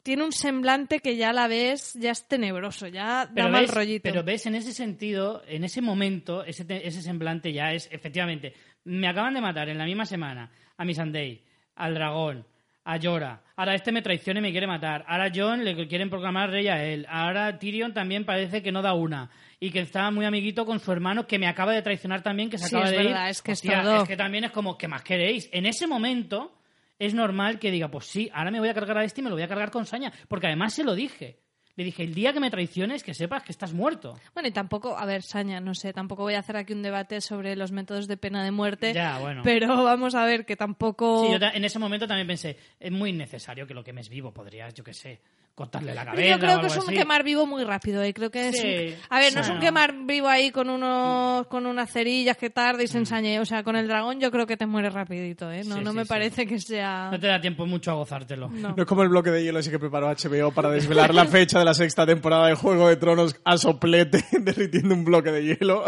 tiene un semblante que ya la ves, ya es tenebroso, ya da mal ves, rollito. pero ves, en ese sentido, en ese momento, ese, ese semblante ya es, efectivamente, me acaban de matar en la misma semana a Missandei, al dragón, a Jorah, ahora este me traiciona y me quiere matar, ahora John le quieren proclamar rey a él, ahora Tyrion también parece que no da una, y que está muy amiguito con su hermano que me acaba de traicionar también, que se Sí, acaba es de verdad, ir. es que es todo. es que también es como, ¿qué más queréis? En ese momento es normal que diga, pues sí, ahora me voy a cargar a este y me lo voy a cargar con saña. Porque además se lo dije. Le dije, el día que me traiciones, que sepas que estás muerto. Bueno, y tampoco, a ver, Saña, no sé, tampoco voy a hacer aquí un debate sobre los métodos de pena de muerte. Ya, bueno. Pero vamos a ver que tampoco. Sí, yo en ese momento también pensé, es muy innecesario que lo quemes vivo. Podrías, yo qué sé, cortarle la Pero cabeza yo creo o que es algo un así. quemar vivo muy rápido. ¿eh? Creo que es Sí. un- A ver, no es un quemar vivo ahí con unos con unas cerillas que tarda y se ensañe. O sea, con el dragón yo creo que te mueres rapidito. ¿eh? No, Sí, no sí, me sí. parece que sea. No te da tiempo mucho a gozártelo. No. No es como el bloque de hielo ese que preparó HBO para *laughs* desvelar la fecha de la sexta temporada de Juego de Tronos a soplete, *laughs* derritiendo un bloque de hielo.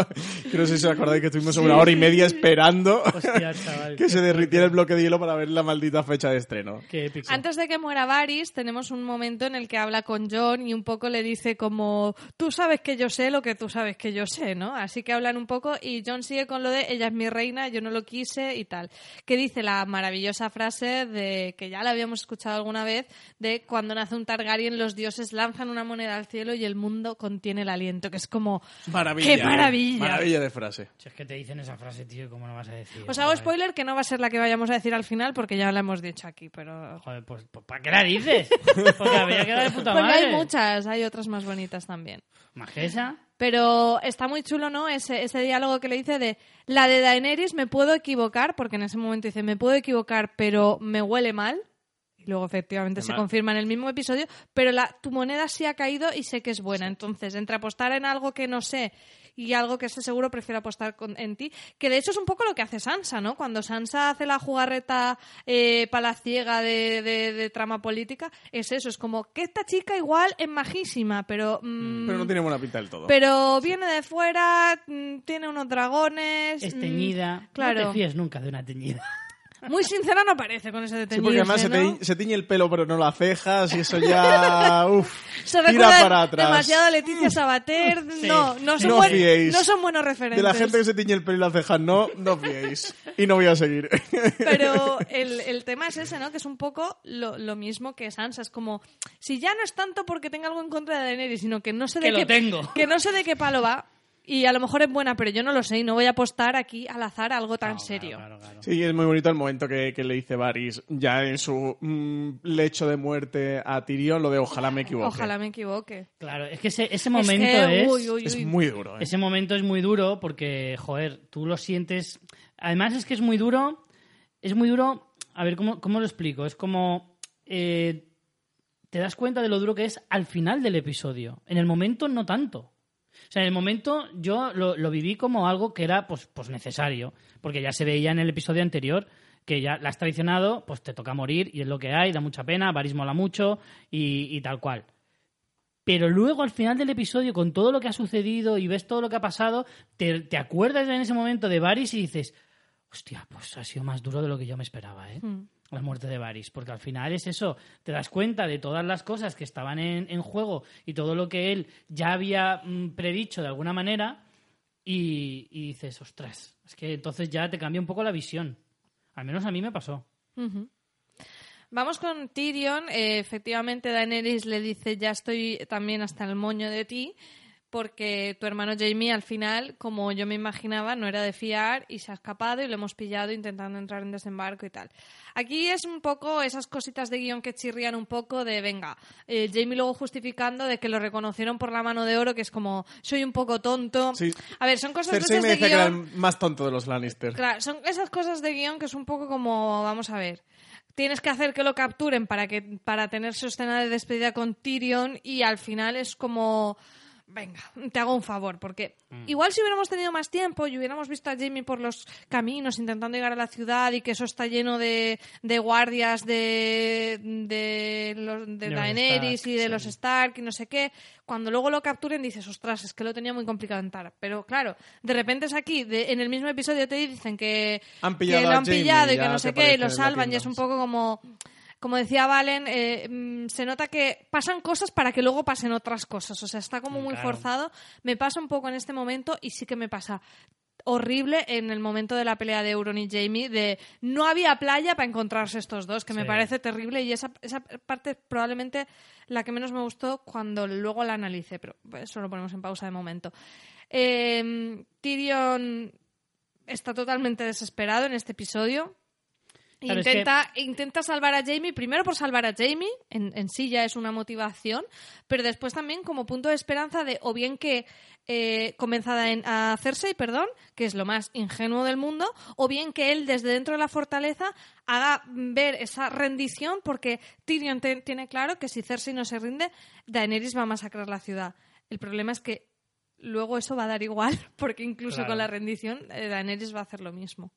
Que no sé si os acordáis que estuvimos una hora y media esperando Hostia, chaval. que se derritiera el bloque de hielo para ver la maldita fecha de estreno. Qué épico. Antes de que muera Varys, tenemos un momento en en el que habla con John y un poco le dice como, tú sabes que yo sé lo que tú sabes que yo sé, ¿no? Así que hablan un poco y John sigue con lo de, ella es mi reina, yo no lo quise y tal. Que dice la maravillosa frase de, que ya la habíamos escuchado alguna vez, de cuando nace un Targaryen los dioses lanzan una moneda al cielo y el mundo contiene el aliento, que es como, Maravilla. ¡Qué maravilla! Maravilla de frase. Si es que te dicen esa frase, tío, ¿cómo no vas a decir? os hago spoiler que no va a ser la que vayamos a decir al final porque ya la hemos dicho aquí, pero... Joder, pues, pues ¿para qué la dices? *laughs* Porque había que de puta Porque madre. hay muchas, hay otras más bonitas también. ¿Más que esa? Pero está muy chulo, ¿no? Ese, ese diálogo que le dice de la de Daenerys me puedo equivocar, porque en ese momento dice me puedo equivocar, pero me huele mal. Y luego efectivamente se confirma en el mismo episodio, pero la, tu moneda sí ha caído y sé que es buena. Entonces, entre apostar en algo que no sé y algo que sé seguro, prefiero apostar con- en ti. Que de hecho es un poco lo que hace Sansa, ¿no? Cuando Sansa hace la jugarreta eh, palaciega de, de- de trama política, es eso, es como que esta chica igual es majísima, pero... mm, Pero no tiene buena pinta del todo. pero viene de fuera, mm, tiene unos dragones. Es mm, teñida. claro. No te fíes nunca de una teñida. Muy sincera no parece con ese de Sí, porque además se, ¿no? te- se tiñe el pelo pero no las cejas y eso ya... *laughs* Uf, Se tira para atrás. demasiado a Leticia Sabater. No, no son, No buen- fiéis. no son buenos referentes. De la gente que se tiñe el pelo y las cejas no, no fiéis. Y no voy a seguir. *laughs* Pero *laughs* el, el tema es ese, ¿no? Que es un poco lo, lo mismo que Sansa. Es como, si ya no es tanto porque tenga algo en contra de Daenerys, sino que no sé de Que lo qué, tengo. que no sé de qué palo va. Y a lo mejor es buena, pero yo no lo sé y no voy a apostar aquí al azar algo tan serio. Claro, claro, claro. Sí, es muy bonito el momento que, que le dice Varys ya en su mm, lecho de muerte a Tyrion, lo de ojalá me equivoque. Ojalá me equivoque. Claro, es que ese, ese Es momento que, es... uy, uy, Es uy. muy duro, ¿eh? Ese momento es muy duro porque, joder, tú lo sientes. Además, es que es muy duro. Es muy duro. A ver, ¿cómo, cómo lo explico? Es como. eh, te das cuenta de lo duro que es al final del episodio. En el momento, no tanto. O sea, en el momento yo lo, lo viví como algo que era pues, pues necesario. Porque ya se veía en el episodio anterior que ya la has traicionado, pues te toca morir y es lo que hay, da mucha pena, Varys mola mucho y, y tal cual. Pero luego al final del episodio, con todo lo que ha sucedido y ves todo lo que ha pasado, te, te acuerdas en ese momento de Varys y dices, hostia, pues ha sido más duro de lo que yo me esperaba, ¿eh? Mm. La muerte de Varys. Porque al final es eso, te das cuenta de todas las cosas que estaban en, en juego y todo lo que él ya había mm, predicho de alguna manera y, y dices, ostras, es que entonces ya te cambia un poco la visión. Al menos a mí me pasó. Vamos con Tyrion. Eh, efectivamente, Daenerys le dice: Ya estoy también hasta el moño de ti. Porque tu hermano Jamie, al final, como yo me imaginaba, no era de fiar y se ha escapado y lo hemos pillado intentando entrar en desembarco y tal. Aquí es un poco esas cositas de guion que chirrían un poco de, venga, eh, Jamie luego justificando de que lo reconocieron por la mano de oro, que es como, soy un poco tonto. Sí. A ver, son cosas de Cersei esas me de decía que era el más tonto de los Lannister. Claro, son esas cosas de guion que es un poco como, vamos a ver, tienes que hacer que lo capturen para que para tener su escena de despedida con Tyrion y al final es como venga, te hago un favor, porque igual si hubiéramos tenido más tiempo y hubiéramos visto a Jamie por los caminos intentando llegar a la ciudad y que eso está lleno de, de guardias de, de, los, de Daenerys Stark, y de sí. los Stark y no sé qué, cuando luego lo capturen dices, ostras, es que lo tenía muy complicado entrar. Pero claro, de repente es aquí, de- en el mismo episodio te dicen que, Han pillado que lo a han Jamie, pillado y que no sé qué, y lo en salvan y es un poco como... Como decía Valen, eh, mm, se nota que pasan cosas para que luego pasen otras cosas. O sea, está como muy Claro. forzado. Me pasa un poco en este momento y sí que me pasa horrible en el momento de la pelea de Euron y Jamie de no había playa para encontrarse estos dos, que me Sí. parece terrible y esa, esa parte es probablemente la que menos me gustó cuando luego la analicé, pero eso lo ponemos en pausa de momento. Eh, Tyrion está totalmente desesperado en este episodio. Claro, es intenta, intenta salvar a Jamie, primero por salvar a Jamie, en, en sí ya es una motivación, pero después también como punto de esperanza de o bien que eh, convenza en- a Cersei, perdón, que es lo más ingenuo del mundo, o bien que él desde dentro de la fortaleza haga ver esa rendición, porque Tyrion te- tiene claro que si Cersei no se rinde, Daenerys va a masacrar la ciudad. El problema es que luego eso va a dar igual, *laughs* porque incluso Claro. con la rendición eh, Daenerys va a hacer lo mismo.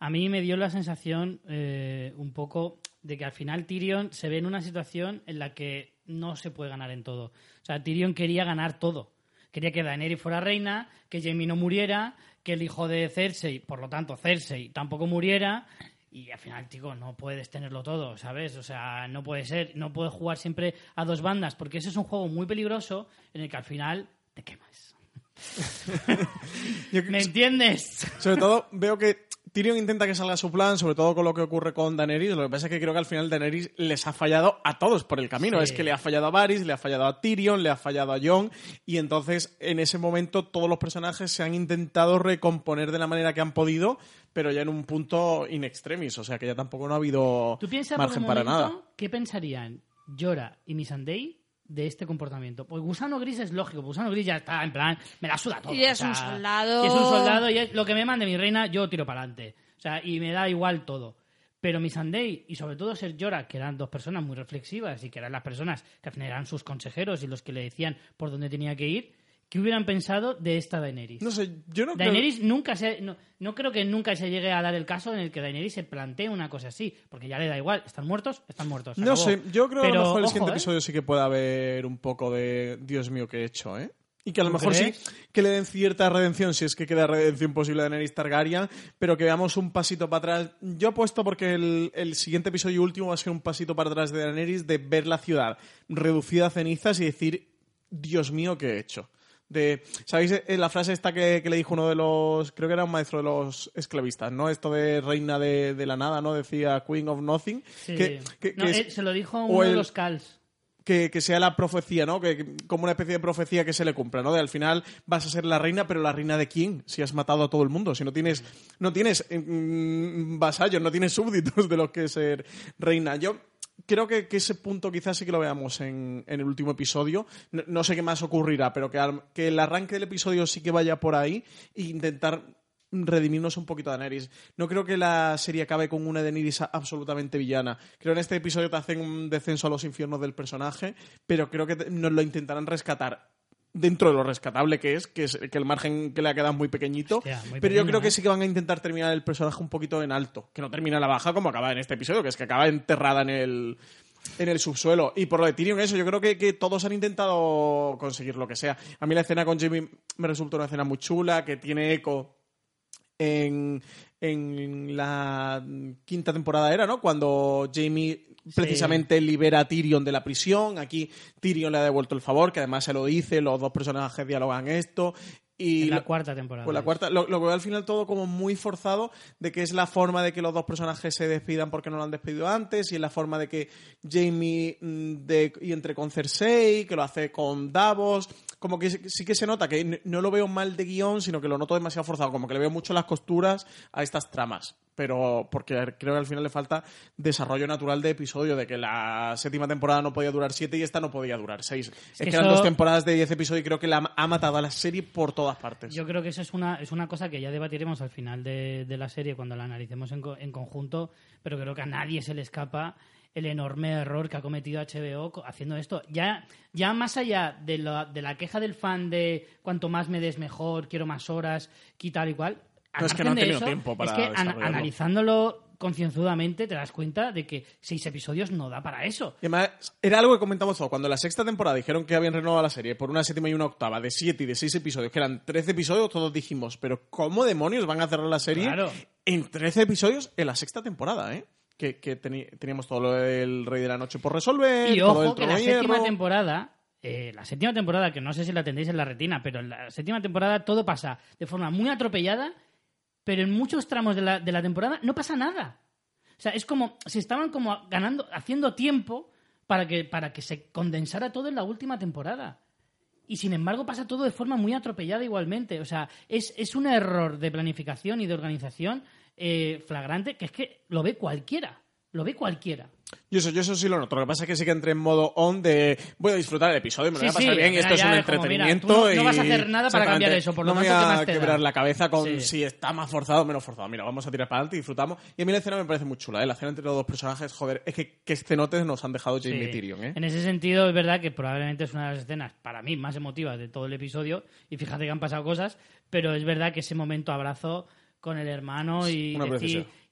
A mí me dio la sensación eh, un poco de que al final Tyrion se ve en una situación en la que no se puede ganar en todo. O sea, Tyrion quería ganar todo. Quería que Daenerys fuera reina, que Jaime no muriera, que el hijo de Cersei, por lo tanto Cersei, tampoco muriera Y al final, chico, no puedes tenerlo todo, ¿sabes? O sea, no puede ser, no puedes jugar siempre a dos bandas, porque ese es un juego muy peligroso en el que al final te quemas. *laughs* *laughs* ¿Me entiendes? Sobre todo, veo que Tyrion intenta que salga su plan, sobre todo con lo que ocurre con Daenerys. Lo que pasa es que creo que al final Daenerys les ha fallado a todos por el camino. Sí. Es que le ha fallado a Varys, le ha fallado a Tyrion, le ha fallado a Jon. Y entonces, en ese momento, todos los personajes se han intentado recomponer de la manera que han podido, pero ya en un punto in extremis. O sea que ya tampoco no ha habido ¿Tú piensas por margen un para nada. qué pensarían Llora y Missandei de este comportamiento? Pues Gusano Gris es lógico, Gusano Gris ya está en plan, me la suda todo. Y es o sea, un soldado. y es un soldado y es lo que me mande mi reina, yo tiro para adelante. O sea, y me da igual todo. Pero Missandei y sobre todo Ser Llora, que eran dos personas muy reflexivas y que eran las personas que al final eran sus consejeros y los que le decían por dónde tenía que ir, ¿qué hubieran pensado de esta Daenerys? No sé, yo no creo... Daenerys nunca se. No, no creo que nunca se llegue a dar el caso en el que Daenerys se plantee una cosa así. Porque ya le da igual. ¿Están muertos? Están muertos. No acabó. sé, yo creo que a lo mejor el siguiente ¿eh? episodio sí que puede haber un poco de Dios mío, ¿qué he hecho, eh? Y que a lo ¿Tú mejor sí que le den cierta redención, si es que queda redención posible a Daenerys Targaryen, pero que veamos un pasito para atrás. Yo apuesto porque el, el siguiente episodio último va a ser un pasito para atrás de Daenerys, de ver la ciudad reducida a cenizas y decir, Dios mío, ¿qué he hecho? De, ¿Sabéis eh, la frase esta que, que le dijo uno de los, creo que era un maestro de los esclavistas, ¿no? Esto de reina de, de la nada, ¿no? Decía Queen of Nothing. Sí. Que, que- No, que es- él se lo dijo uno de los Cals. que, que sea la profecía, ¿no? Que, que- como una especie de profecía que se le cumpla, ¿no? De al final vas a ser la reina, pero la reina de quién? Si has matado a todo el mundo, si no tienes, no tienes mm, vasallos, no tienes súbditos de los que ser reina. Yo creo que, ese punto quizás sí que lo veamos en, en el último episodio. No, sé qué más ocurrirá, pero que, que el arranque del episodio sí que vaya por ahí e intentar redimirnos un poquito a Daenerys. No creo que la serie acabe con una Daenerys absolutamente villana. Creo que en este episodio te hacen un descenso a los infiernos del personaje, pero creo que nos lo intentarán rescatar dentro de lo rescatable que es, que es que el margen que le ha quedado muy pequeñito. Hostia, muy pero yo creo que ¿eh? sí que van a intentar terminar el personaje un poquito en alto, que no termina la baja como acaba en este episodio, que es que acaba enterrada en el en el subsuelo. Y por lo de Tyrion, eso, yo creo que, que todos han intentado conseguir lo que sea. A mí la escena con Jamie me resulta una escena muy chula, que tiene eco en, en la quinta temporada era, ¿no? Cuando Jamie precisamente libera a Tyrion de la prisión. Aquí Tyrion le ha devuelto el favor, que además se lo dice, los dos personajes dialogan esto. Y En la lo- cuarta temporada. pues la cuarta, lo, lo que veo al final todo como muy forzado de que es la forma de que los dos personajes se despidan porque no lo han despedido antes y es la forma de que Jamie mm, de, y entre con Cersei, que lo hace con Davos, como que sí- que se nota que no lo veo mal de guion, sino que lo noto demasiado forzado, como que le veo mucho las costuras a estas tramas, pero porque creo que al final le falta desarrollo natural de episodio, de que la séptima temporada no podía durar siete y esta no podía durar seis. Es, que que, eran dos temporadas de diez episodios y creo que la ha matado a la serie por todas partes. Yo creo que eso es una, es una cosa que ya debatiremos al final de, de la serie cuando la analicemos en, en conjunto, pero creo que a nadie se le escapa el enorme error que ha cometido HBO haciendo esto. Ya, ya más allá de la, de la queja del fan de cuanto más me des mejor, quiero más horas, quitar y cual. No, es que no han tenido eso, tiempo para Es que an- analizándolo concienzudamente te das cuenta de que seis episodios no da para eso. Y además, era algo que comentamos todo. Cuando la sexta temporada dijeron que habían renovado la serie por una séptima y una octava de siete y de seis episodios, que eran 13 episodios, todos dijimos, pero ¿cómo demonios van a cerrar la serie Claro. en 13 episodios en la sexta temporada, eh? Que, teníamos todo lo del Rey de la Noche por resolver, Y todo el ojo que la séptima Hierro. temporada, eh, la séptima temporada, que no sé si la tendréis en la retina, pero en la séptima temporada todo pasa de forma muy atropellada, pero en muchos tramos de la, de la temporada no pasa nada. O sea, es como si estaban como ganando, haciendo tiempo para que, para que se condensara todo en la última temporada. Y sin embargo pasa todo de forma muy atropellada igualmente. O sea, es, es un error de planificación y de organización eh, flagrante que es que lo ve cualquiera. Lo ve cualquiera. Yo eso, yo eso sí lo noto. Lo que pasa es que sí que entré en modo on de voy a disfrutar el episodio, me lo voy a pasar sí, bien, esto es un mira, entretenimiento. no- no y- vas a hacer nada para cambiar eso, por lo no tanto, me ¿qué voy a da? quebrar la cabeza con Sí. si está más forzado o menos forzado. Mira, vamos a tirar para adelante y disfrutamos. Y a mí la escena me parece muy chula, ¿eh? La escena entre los dos personajes, joder, es que qué escenotes nos han dejado Jamie Sí. Tyrion, ¿eh? En ese sentido, es verdad que probablemente es una de las escenas, para mí, más emotivas de todo el episodio. Y fíjate que han pasado cosas, pero es verdad que ese momento abrazo con el hermano y,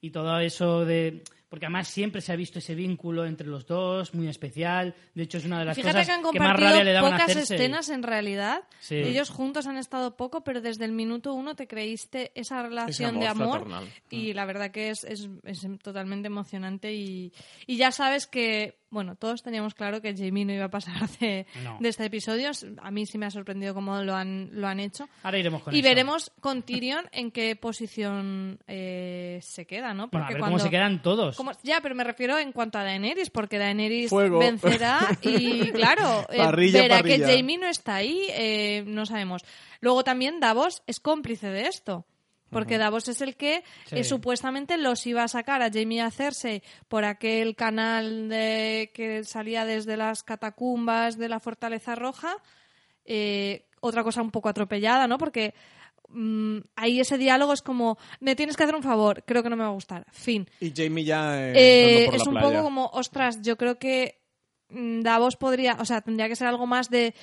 y todo eso de. Porque además siempre se ha visto ese vínculo entre los dos, muy especial. De hecho, es una de las Fíjate cosas que han más compartido rabia le daban a pocas escenas en realidad. Sí. Ellos juntos han estado poco, pero desde el minuto uno te creíste esa relación de amor amor. fraternal. Y la verdad que es, es, es totalmente emocionante. Y, y ya sabes que, bueno, todos teníamos claro que Jamie no iba a pasar *laughs* de, No. de este episodio. A mí sí me ha sorprendido cómo lo han, lo han hecho. Ahora iremos con Y eso. veremos con Tyrion en qué posición eh, se queda, ¿no? Bueno, a Porque ver cuando- cómo se quedan todos. como- ya, pero me refiero en cuanto a Daenerys, porque Daenerys Fuego. vencerá y, *laughs* claro, eh, Parrilla, verá que. Jamie no está ahí, eh, no sabemos. Luego también Davos es cómplice de esto. Porque Davos es el que Sí. eh, supuestamente los iba a sacar a Jamie a Cersei por aquel canal de, que salía desde las catacumbas de la Fortaleza Roja. Eh, otra cosa un poco atropellada, ¿no? Porque mm, ahí ese diálogo es como, me tienes que hacer un favor, creo que no me va a gustar. Fin. Y Jamie ya eh, por es la un playa. poco como, ostras, yo creo que mm, Davos podría, o sea, tendría que ser algo más de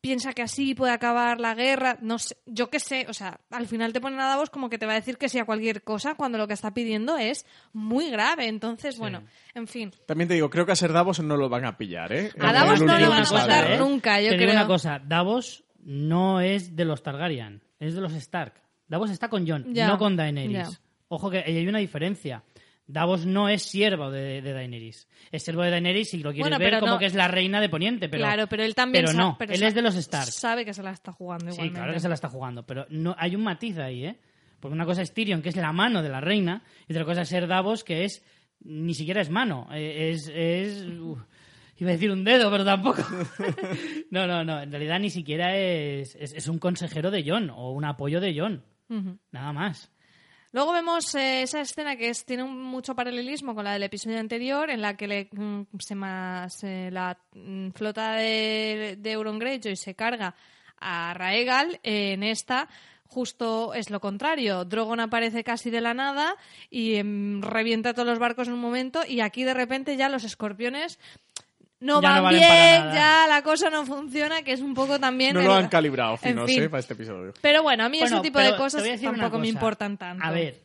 piensa que así puede acabar la guerra, no sé, yo qué sé, o sea, al final te ponen a Davos como que te va a decir que sí a cualquier cosa cuando lo que está pidiendo es muy grave, entonces, bueno, en fin. También te digo, creo que a ser Davos no lo van a pillar, ¿eh? A En Davos no lo van a matar nunca, yo Te digo creo. una cosa, Davos no es de los Targaryen, es de los Stark. Davos está con Jon, Ya, no con Daenerys. ya. Ojo que ahí hay una diferencia. Davos no es siervo de, de Daenerys. Es siervo de Daenerys si lo quieres Bueno, ver como no- que es la reina de Poniente. Pero, claro, pero él también pero sa- no, pero él es de los Stark. Sabe que se la está jugando Sí, igualmente. claro que se la está jugando, pero no hay un matiz ahí, ¿eh? Porque una cosa es Tyrion, que es la mano de la reina, y otra cosa es ser Davos, que es ni siquiera es mano, eh, es es iba a decir un dedo, pero tampoco. *laughs* no, no, no, en realidad ni siquiera es, es, es un consejero de Jon o un apoyo de Jon, Ujú. nada más. Luego vemos eh, esa escena que tiene mucho paralelismo con la del episodio anterior, en la que le, mm, se la mm, flota de, de Euron Greyjoy se carga a Raegal. eh, en esta, justo es lo contrario. Drogon aparece casi de la nada y em, revienta todos los barcos en un momento. Y aquí, de repente, ya los escorpiones no Ya no van valen bien, ya la cosa no funciona, que es un poco también. No el- lo han calibrado, En fin. ¿eh? Para este episodio. Pero bueno, a mí ese tipo de te cosas tampoco me cosa. importan tanto. A ver,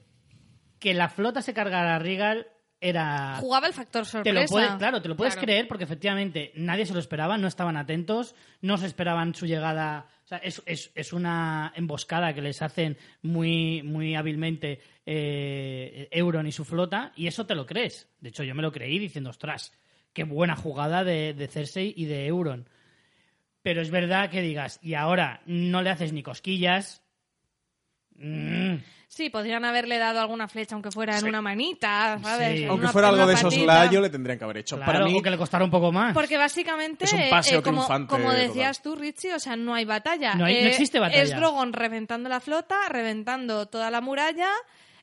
que la flota se cargara a Regal era... Jugaba el factor Te sorpresa. lo puedes, claro, te lo puedes Claro. creer porque efectivamente nadie se lo esperaba, no estaban atentos, no se esperaban su llegada. O sea, es, es- es una emboscada que les hacen muy, muy hábilmente eh, Euron y su flota, y eso te lo crees. De hecho, yo me lo creí diciendo, ostras, qué buena jugada de, de Cersei y de Euron. Pero es verdad que digas, y ahora no le haces ni cosquillas. Mm, Sí, podrían haberle dado alguna flecha, aunque fuera en Sí. una manita, ¿sabes? Sí. Aunque una- fuera algo de esos patita. layo, le tendrían que haber hecho. claro, Para mí, o que le costara un poco más. Porque básicamente, Es un paseo eh, como, triunfante como total. decías tú, Richie, o sea, no hay batalla. No hay- no Eh, existe batalla. Es Drogon reventando la flota, reventando toda la muralla,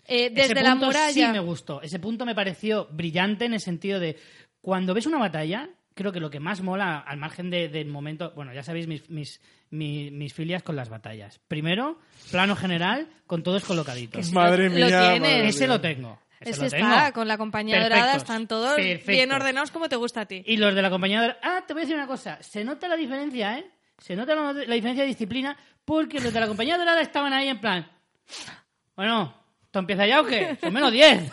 eh, desde Ese la punto muralla... sí me gustó. Ese punto me pareció brillante en el sentido de cuando ves una batalla, creo que lo que más mola, al margen de- del momento, bueno, ya sabéis mis, mis, mi- mis filias con las batallas. Primero, plano general, con todos colocaditos. madre lo mía. tienes. madre Ese mía. lo tengo. Ese Es lo que tengo. está con la compañía dorada, están todos bien ordenados como te gusta a ti. Y los de la compañía dorada... Ah, te voy a decir una cosa. Se nota la diferencia, ¿eh? Se nota la, la diferencia de disciplina porque los de la compañía dorada estaban ahí en plan... Bueno, ¿esto empieza ya o qué? Son menos 10.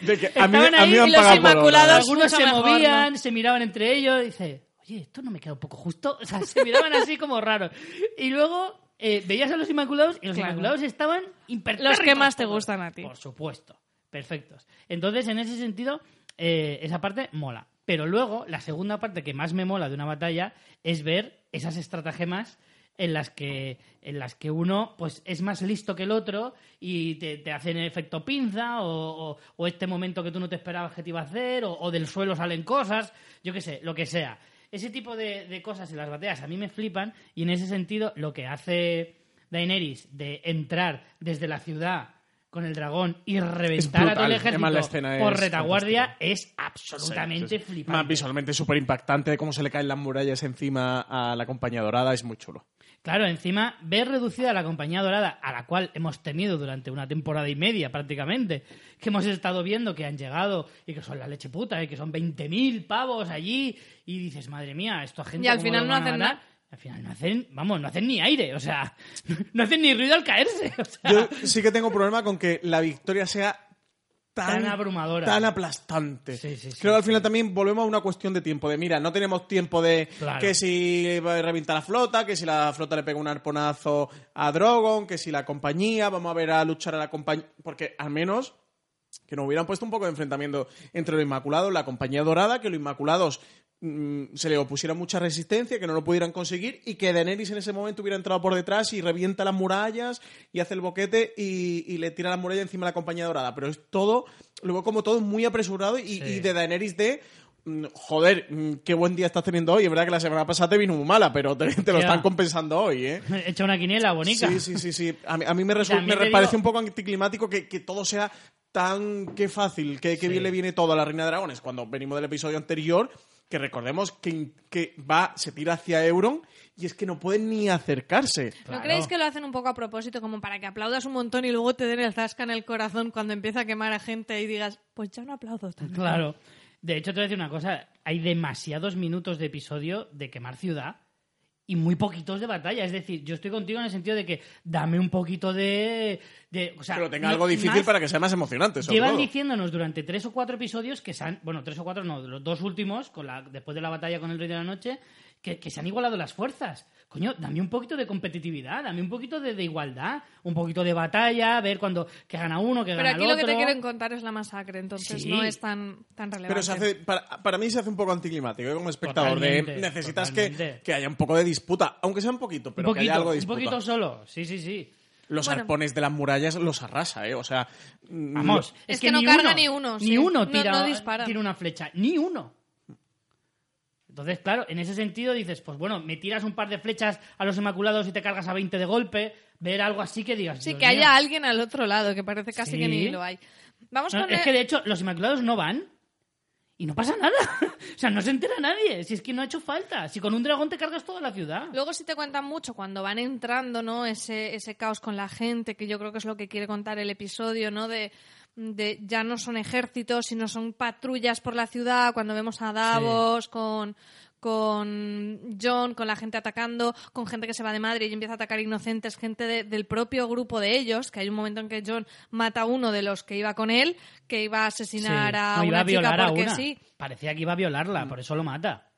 De que a mí, Estaban a mí ahí me han y los pagado por Inmaculados. Algunos mucho se mejor, movían, se miraban entre ellos y dice, oye, esto no me queda un poco justo. O sea, se miraban así como raros. Y luego eh, veías a los Inmaculados y los Claro. Inmaculados estaban imperfectos. Los que más te gustan a ti. Por supuesto. Perfectos. Entonces, en ese sentido, eh, esa parte mola. Pero luego, la segunda parte que más me mola de una batalla es ver esas estratagemas en las que en las que uno pues es más listo que el otro y te, te hacen efecto pinza o, o- o este momento que tú no te esperabas que te iba a hacer o, o del suelo salen cosas yo qué sé lo que sea ese tipo de, de cosas en las batallas a mí me flipan y en ese sentido lo que hace Daenerys de entrar desde la ciudad con el dragón y reventar a todo el ejército la por retaguardia fantástica. es absolutamente Sí, sí, sí. flipante Más visualmente súper impactante de cómo se le caen las murallas encima a la compañía dorada, es muy chulo. Claro, encima, ver reducida la compañía dorada, a la cual hemos temido durante una temporada y media prácticamente, que hemos estado viendo que han llegado y que son la leche puta, y que son 20.000 pavos allí, y dices, madre mía, esto a gente. Y al ¿cómo final no hacen matar?". nada. Al final no hacen, vamos, no hacen ni aire, o sea, *laughs* no hacen ni ruido al caerse. O sea, Yo sí que tengo problema con que la victoria sea tan, Tan abrumadora. tan aplastante. Sí, sí, sí, Creo que al final también volvemos a una cuestión de tiempo. De mira, no tenemos tiempo de Claro. que si revienta la flota, que si la flota le pega un arponazo a Drogon, que si la compañía, vamos a ver a luchar a la compañía. Porque al menos que nos hubieran puesto un poco de enfrentamiento entre los Inmaculados la Compañía Dorada, que los Inmaculados se le opusiera mucha resistencia, que no lo pudieran conseguir y que Daenerys en ese momento hubiera entrado por detrás y revienta las murallas y hace el boquete y, y le tira la muralla encima a la Compañía Dorada. Pero es todo, luego como todo muy apresurado y, Sí. y de Daenerys de... mm, Joder, mm, qué buen día estás teniendo hoy. Es verdad que la semana pasada te vino muy mala, pero te, te lo están compensando hoy, ¿eh? *laughs* Echa una quiniela bonita. Sí, sí, sí, sí. A mí, a mí me, También parece digo- un poco anticlimático que, que todo sea tan qué fácil, que, que Sí. bien le viene todo a la Reina de Dragones. Cuando venimos del episodio anterior, que recordemos que, que va, se tira hacia Euron y es que no pueden ni acercarse. ¿No Claro. creéis que lo hacen un poco a propósito, como para que aplaudas un montón y luego te den el zasca en el corazón cuando empieza a quemar a gente y digas, pues ya no aplaudo tanto? Claro. De hecho, te voy a decir una cosa. Hay demasiados minutos de episodio de quemar ciudad y muy poquitos de batalla. Es decir, yo estoy contigo en el sentido de que dame un poquito de... de o sea, Pero tenga algo difícil para que sea más emocionante. Llevan todo. diciéndonos durante tres o cuatro episodios que se han, bueno, tres o cuatro no, los dos últimos, con la, después de la batalla con el Rey de la Noche, que, que se han igualado las fuerzas. Coño, dame un poquito de competitividad, dame un poquito de, de igualdad, un poquito de batalla, ver cuando que gana uno, que Pero gana aquí el lo que otro. te quieren contar es la masacre, entonces Sí. no es tan, tan relevante. Pero se hace, para, para mí se hace un poco anticlimático ¿eh? como espectador. De, necesitas que, que haya un poco de disputa, aunque sea un poquito, pero un que haya algo de un disputa. poquito solo, sí, sí, sí. Los Bueno. arpones de las murallas los arrasa, ¿eh? O sea, mm, Vamos, Es es, que no ni carga uno, ni uno, Ni sí. uno No- tira, no dispara. tira una flecha, ni uno. Entonces, claro, en ese sentido dices, pues bueno, me tiras un par de flechas a los Inmaculados y te cargas a 20 de golpe, ver algo así que digas. Sí, Dios que mío. haya alguien al otro lado, que parece casi Sí. que ni lo hay. Vamos No, con es el- que de hecho, los Inmaculados no van y no pasa nada. *laughs* o sea, no se entera nadie. Si es que no ha hecho falta. Si con un dragón te cargas toda la ciudad. Luego sí te cuentan mucho cuando van entrando, ¿no? Ese, ese caos con la gente, que yo creo que es lo que quiere contar el episodio, ¿no? De, de ya no son ejércitos, sino son patrullas por la ciudad, cuando vemos a Davos con con John, con la gente atacando, con gente que se va de madre y empieza a atacar inocentes, gente de- del propio grupo de ellos, que hay un momento en que John mata a uno de los que iba con él, que iba a asesinar Sí. a No, iba una a violar chica a porque una. sí. Parecía que iba a violarla, por eso lo mata.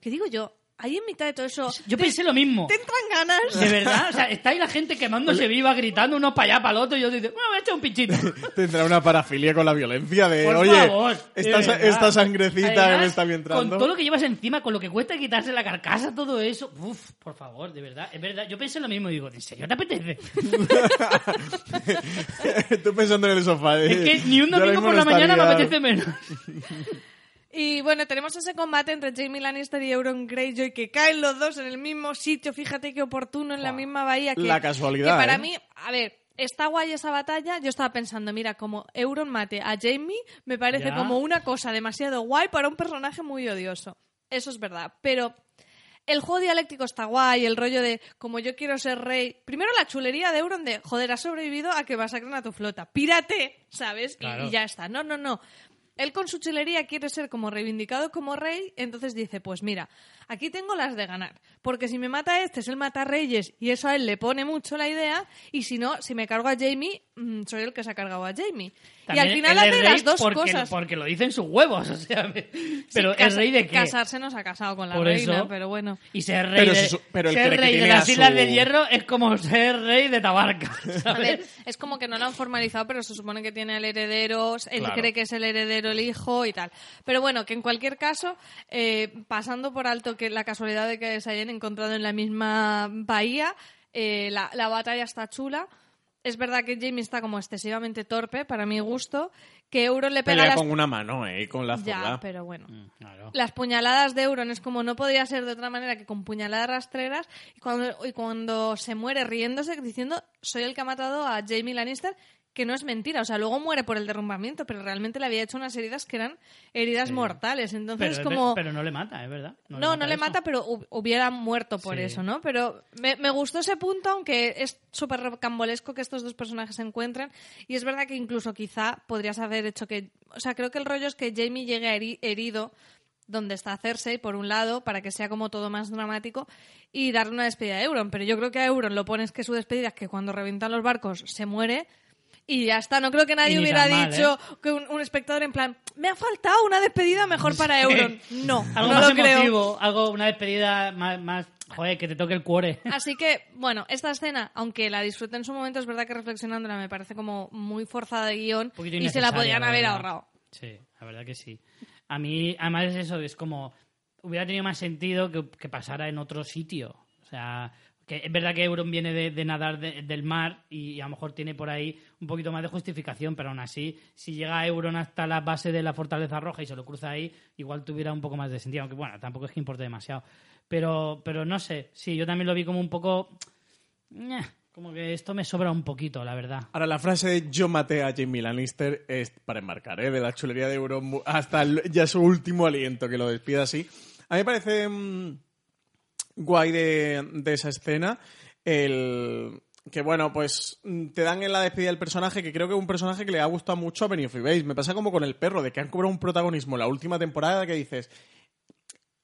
¿Qué digo yo? Ahí en mitad de todo eso... Yo te- pensé lo mismo. ¿Te entran ganas? De verdad, o sea, está ahí la gente quemándose *laughs* viva, gritando uno para allá, para el otro, y yo digo, bueno, me he hecho un pinchito. *laughs* Tendrá una parafilia con la violencia de, Por oye, favor, de esta, verdad. esta sangrecita que Además, me está bien Con entrando. todo lo que llevas encima, con lo que cuesta quitarse la carcasa, todo eso. Uf, por favor, de verdad, es verdad. Yo pensé lo mismo y digo, ¿en serio te apetece? *laughs* Estoy pensando en el sofá. eh. Es que ni un domingo por la mañana me apetece menos. Y bueno, tenemos ese combate entre Jamie Lannister y Euron Greyjoy que caen los dos en el mismo sitio. Fíjate qué oportuno en la misma bahía. Que, La casualidad, Que para ¿eh? mí, a ver, está guay esa batalla. Yo estaba pensando, mira, como Euron mate a Jamie, me parece Ya. como una cosa demasiado guay para un personaje muy odioso. Eso es verdad. Pero el juego dialéctico está guay, el rollo de como yo quiero ser rey. Primero la chulería de Euron de, joder, has sobrevivido a que masacren a tu flota. Pírate, ¿sabes? Y ya está. No, no, no. Él con su chulería quiere ser como reivindicado como rey, entonces dice, pues mira, aquí tengo las de ganar, porque si me mata este es el mata reyes y eso a él le pone mucho la idea, y si no, si me cargo a Jamie, mm, soy el que se ha cargado a Jamie. y al final hace las dos porque, cosas. Porque lo dicen sus huevos, *laughs* o sea. me- Pero Sí, ¿es rey de qué? Casarse no se ha casado con la Por reina, eso. pero bueno. Y ser rey, Pero de, su- pero ser que rey de las Islas del Hierro es como ser rey de Tabarca, *laughs* A ver, es como que no lo han formalizado, pero se supone que tiene el heredero, él Claro. cree que es el heredero el hijo y tal. Pero bueno, que en cualquier caso, eh, pasando por alto que la casualidad de que se hayan encontrado en la misma bahía, eh, la, la batalla está chula. Es verdad que Jamie está como excesivamente torpe, para mi gusto, que Euron le pega Pelea las... con una mano, ¿eh? Con la Ya, zurda. pero bueno. Mm, Claro. Las puñaladas de Euron es como no podría ser de otra manera que con puñaladas rastreras y cuando, y cuando se muere riéndose diciendo soy el que ha matado a Jamie Lannister que no es mentira, o sea, luego muere por el derrumbamiento, pero realmente le había hecho unas heridas que eran heridas Sí. mortales, entonces Pero, como... pero no le mata, es verdad. No, no le mata, pero hu- hubiera muerto por Sí. eso, ¿no? Pero me, me gustó ese punto, aunque es súper rocambolesco que estos dos personajes se encuentren. Y es verdad que incluso quizá podrías haber hecho que... O sea, creo que el rollo es que Jamie llegue heri- herido donde está Cersei, por un lado, para que sea como todo más dramático, y darle una despedida a Euron. Pero yo creo que a Euron lo pones que su despedida es que cuando revientan los barcos se muere, y ya está. No creo que nadie hubiera mal, ¿eh? dicho que un, un espectador en plan, me ha faltado una despedida mejor para Euron. No, *laughs* Algo no más lo creo. emotivo, algo, una despedida más, más, joder, que te toque el cuore. *laughs* Así que, bueno, esta escena, aunque la disfruté en su momento, es verdad que reflexionándola me parece como muy forzada de guion y se la podían la haber ahorrado. Sí, la verdad que sí. A mí, además es eso, es como, hubiera tenido más sentido que, que pasara en otro sitio. O sea, que es verdad que Euron viene de, de nadar de- del mar y, a lo mejor tiene por ahí un poquito más de justificación, pero aún así, si llega Euron hasta la base de la Fortaleza Roja y se lo cruza ahí, igual tuviera un poco más de sentido. Aunque bueno, tampoco es que importe demasiado. Pero, pero no sé, sí, yo también lo vi como un poco... ñe, Como que esto me sobra un poquito, la verdad. Ahora, la frase de yo maté a Jamie Lannister es para enmarcar, ¿eh? De la chulería de Euron hasta ya su último aliento, que lo despida así. A mí me parece mm, guay de, de esa escena el... Que bueno, pues te dan en la despedida del personaje, que creo que es un personaje que le ha gustado mucho a Benioff y. Me pasa como con el perro, de que han cobrado un protagonismo la última temporada que dices,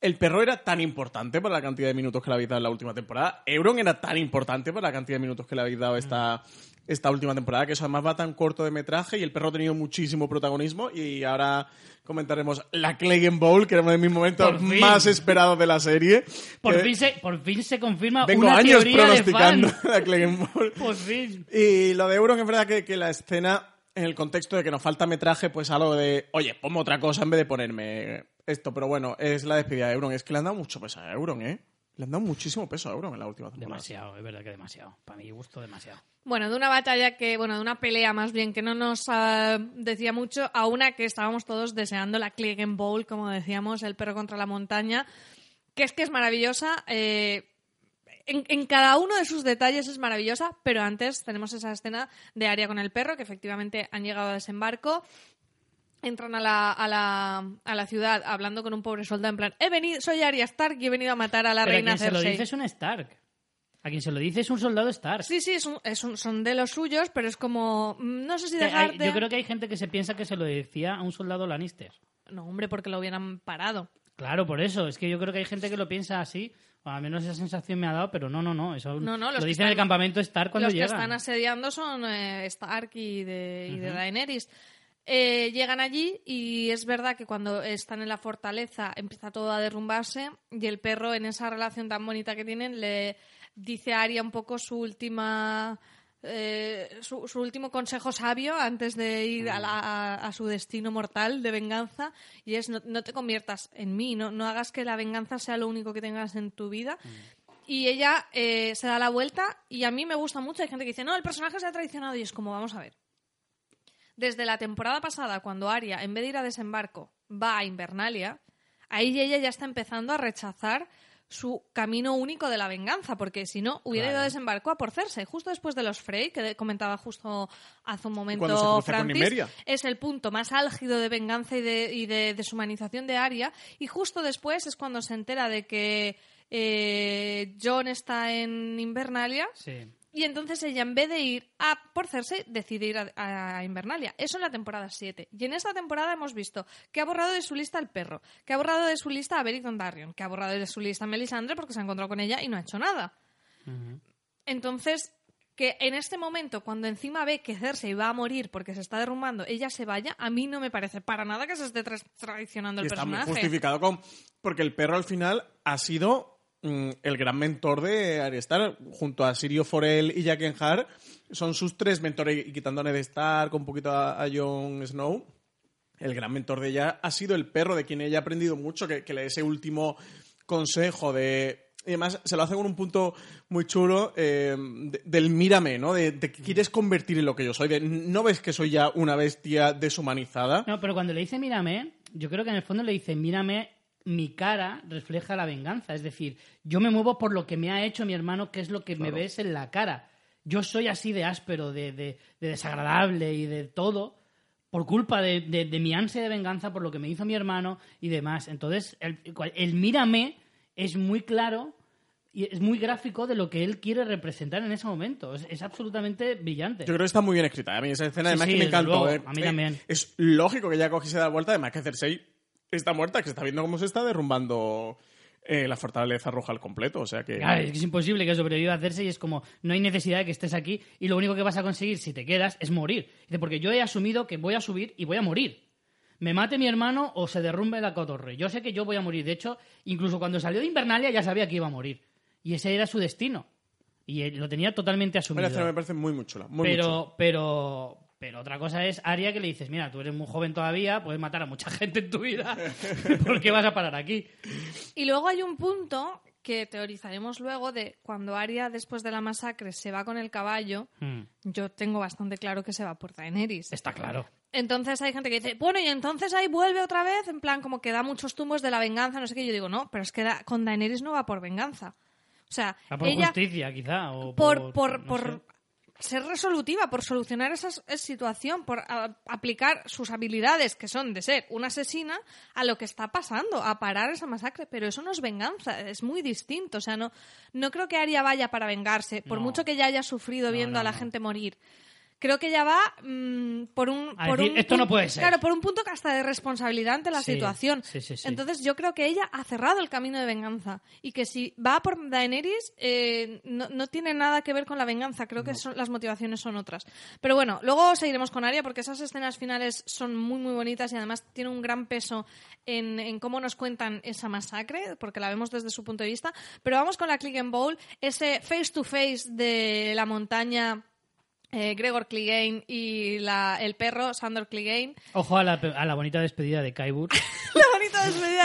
el perro era tan importante para la cantidad de minutos que le habéis dado en la última temporada. Euron era tan importante para la cantidad de minutos que le habéis dado esta, esta última temporada, que eso además va tan corto de metraje y el perro ha tenido muchísimo protagonismo. Y ahora comentaremos la Clegane Bowl, que era uno de mis momentos más esperados de la serie. Por, fin se, por fin se confirma Vengo una años teoría de pronosticando fan. la Clegane Bowl. Por fin. Y lo de Euron es verdad que, que la escena, en el contexto de que nos falta metraje, pues algo de, oye, ponme otra cosa en vez de ponerme esto. Pero bueno, es la despedida de Euron. Es que le han dado mucho peso a Euron, ¿eh? Le han dado muchísimo peso a Euron en la última temporada. Demasiado, es verdad que demasiado. Para mi gusto, demasiado. Bueno, de una batalla que, bueno, de una pelea más bien que no nos ah, decía mucho, a una que estábamos todos deseando, la Clegane Bowl, como decíamos, el perro contra la montaña, que es que es maravillosa. eh, en, en cada uno de sus detalles es maravillosa, pero antes tenemos esa escena de Aria con el perro, que efectivamente han llegado a desembarco. Entran a la, a, la, a la ciudad hablando con un pobre soldado en plan, he venido, soy Arya Stark y he venido a matar a la Pero a reina quien se lo dice es un Stark. A quien se lo dice es un soldado Stark. Sí, sí, es un- es un- son de los suyos, pero es como, mm, no sé si Que hay- dejarte... yo creo que hay gente que se piensa que se lo decía a un soldado Lannister. No, hombre, porque lo hubieran parado. Claro, por eso. Es que yo creo que hay gente que lo piensa así. O al menos esa sensación me ha dado, pero no, no, no. Eso No, no, los lo que dice en el están- campamento Stark cuando Los que llegan. están asediando son eh, Stark y de, y de Daenerys. Eh, llegan allí y es verdad que cuando están en la fortaleza empieza todo a derrumbarse y el perro en esa relación tan bonita que tienen le dice a Arya un poco su última eh, su, su último consejo sabio antes de ir a, la- a- a su destino mortal de venganza y es no, no te conviertas en mí, no, no hagas que la venganza sea lo único que tengas en tu vida. Y ella eh, se da la vuelta y a mí me gusta mucho. Hay gente que dice, no, el personaje se ha traicionado y es como, vamos a ver. Desde la temporada pasada, cuando Arya, en vez de ir a desembarco, va a Invernalia, ahí ella ya está empezando a rechazar su camino único de la venganza, porque si no, hubiera ido a desembarco a por Cersei, justo después de los Frey, que comentaba justo hace un momento Francis, es el punto más álgido de venganza y de, y de deshumanización de Arya, y justo después es cuando se entera de que eh, Jon está en Invernalia, Sí. Y entonces ella, en vez de ir a por Cersei, decide ir a, a Invernalia. Eso en la temporada 7. Y en esta temporada hemos visto que ha borrado de su lista el perro, que ha borrado de su lista a Beric Dondarrion, que ha borrado de su lista a Melisandre porque se ha encontrado con ella y no ha hecho nada. Entonces, que en este momento, cuando encima ve que Cersei va a morir porque se está derrumbando, ella se vaya, a mí no me parece para nada que se esté tra- traicionando Y el está muy personaje. justificado con... Porque el perro al final ha sido el gran mentor de Arya Stark. Junto a Sirio Forel y Jaqen Hart son sus tres mentores. Y quitando a Ned Stark, un poquito a, a Jon Snow. El gran mentor de ella ha sido el perro, de quien ella ha aprendido mucho, que, que le ese último consejo de... Y además se lo hace con un punto muy chulo eh, de- del mírame, ¿no? De, de que quieres convertir en lo que yo soy. De, ¿No ves que soy ya una bestia deshumanizada? No, pero cuando le dice mírame, yo creo que en el fondo le dice mírame, mi cara refleja la venganza. Es decir, yo me muevo por lo que me ha hecho mi hermano, que es lo que me ves en la cara. Yo soy así de áspero, de, de- de desagradable y de todo por culpa de, mi ansia de venganza por lo que me hizo mi hermano y demás. Entonces, el, el mírame es muy claro y es muy gráfico de lo que él quiere representar en ese momento. Es, es absolutamente brillante. Yo creo que está muy bien escrita. A mí esa escena, Sí, además sí, que me encantó. ¿eh? A mí Eh, también. Es lógico que ya cogiese da vuelta, además que Cersei está muerta, que se está viendo cómo se está derrumbando eh, la fortaleza roja al completo. O sea que. Claro, es que es imposible que sobreviva a hacerse y es como, no hay necesidad de que estés aquí y lo único que vas a conseguir si te quedas es morir. Dice, porque yo he asumido que voy a subir y voy a morir. Me mate mi hermano o se derrumbe la cotorre. Yo sé que yo voy a morir. De hecho, incluso cuando salió de Invernalia ya sabía que iba a morir. Y ese era su destino. Y él lo tenía totalmente asumido. Escena me parece muy, muy chula. Muy, muy chula. pero, pero, otra cosa es Aria que le dices, mira, tú eres muy joven todavía, puedes matar a mucha *laughs* gente en tu vida. *laughs* ¿Por qué vas a parar aquí? Y luego hay un punto que teorizaremos luego de cuando Arya, después de la masacre, se va con el caballo. Hmm, Yo tengo bastante claro que se va por Daenerys. está claro. Entonces hay gente que dice, bueno, y entonces ahí vuelve otra vez, en plan, como que da muchos tumbos de la venganza, no sé qué. Yo digo, no, pero es que da- con Daenerys no va por venganza. O sea, Va por ella, justicia, quizá. O por, por, por, no por. Ser resolutiva, por solucionar esa situación, por a- aplicar sus habilidades, que son de ser una asesina, a lo que está pasando, a parar esa masacre. Pero eso no es venganza, es muy distinto. O sea, no, no creo que Arya vaya para vengarse, por No. mucho que ya haya sufrido No, viendo no, a la gente morir. Creo que ella va mm, por un... A por decir, un "Esto no puede ser". Claro, por un punto que hasta de responsabilidad ante la Sí, situación. sí, sí, sí. Entonces yo creo que ella ha cerrado el camino de venganza y que si va por Daenerys eh, no, no tiene nada que ver con la venganza, creo que son, las motivaciones son otras. Pero bueno, luego seguiremos con Arya porque esas escenas finales son muy muy bonitas y además tiene un gran peso en, en cómo nos cuentan esa masacre, porque la vemos desde su punto de vista. Pero vamos con la Click and Bowl, ese face to face de la montaña. Eh, Gregor Clegane y la- el perro Sandor Clegane. Ojo a la, a la bonita despedida de Kaibur. La *laughs* *laughs*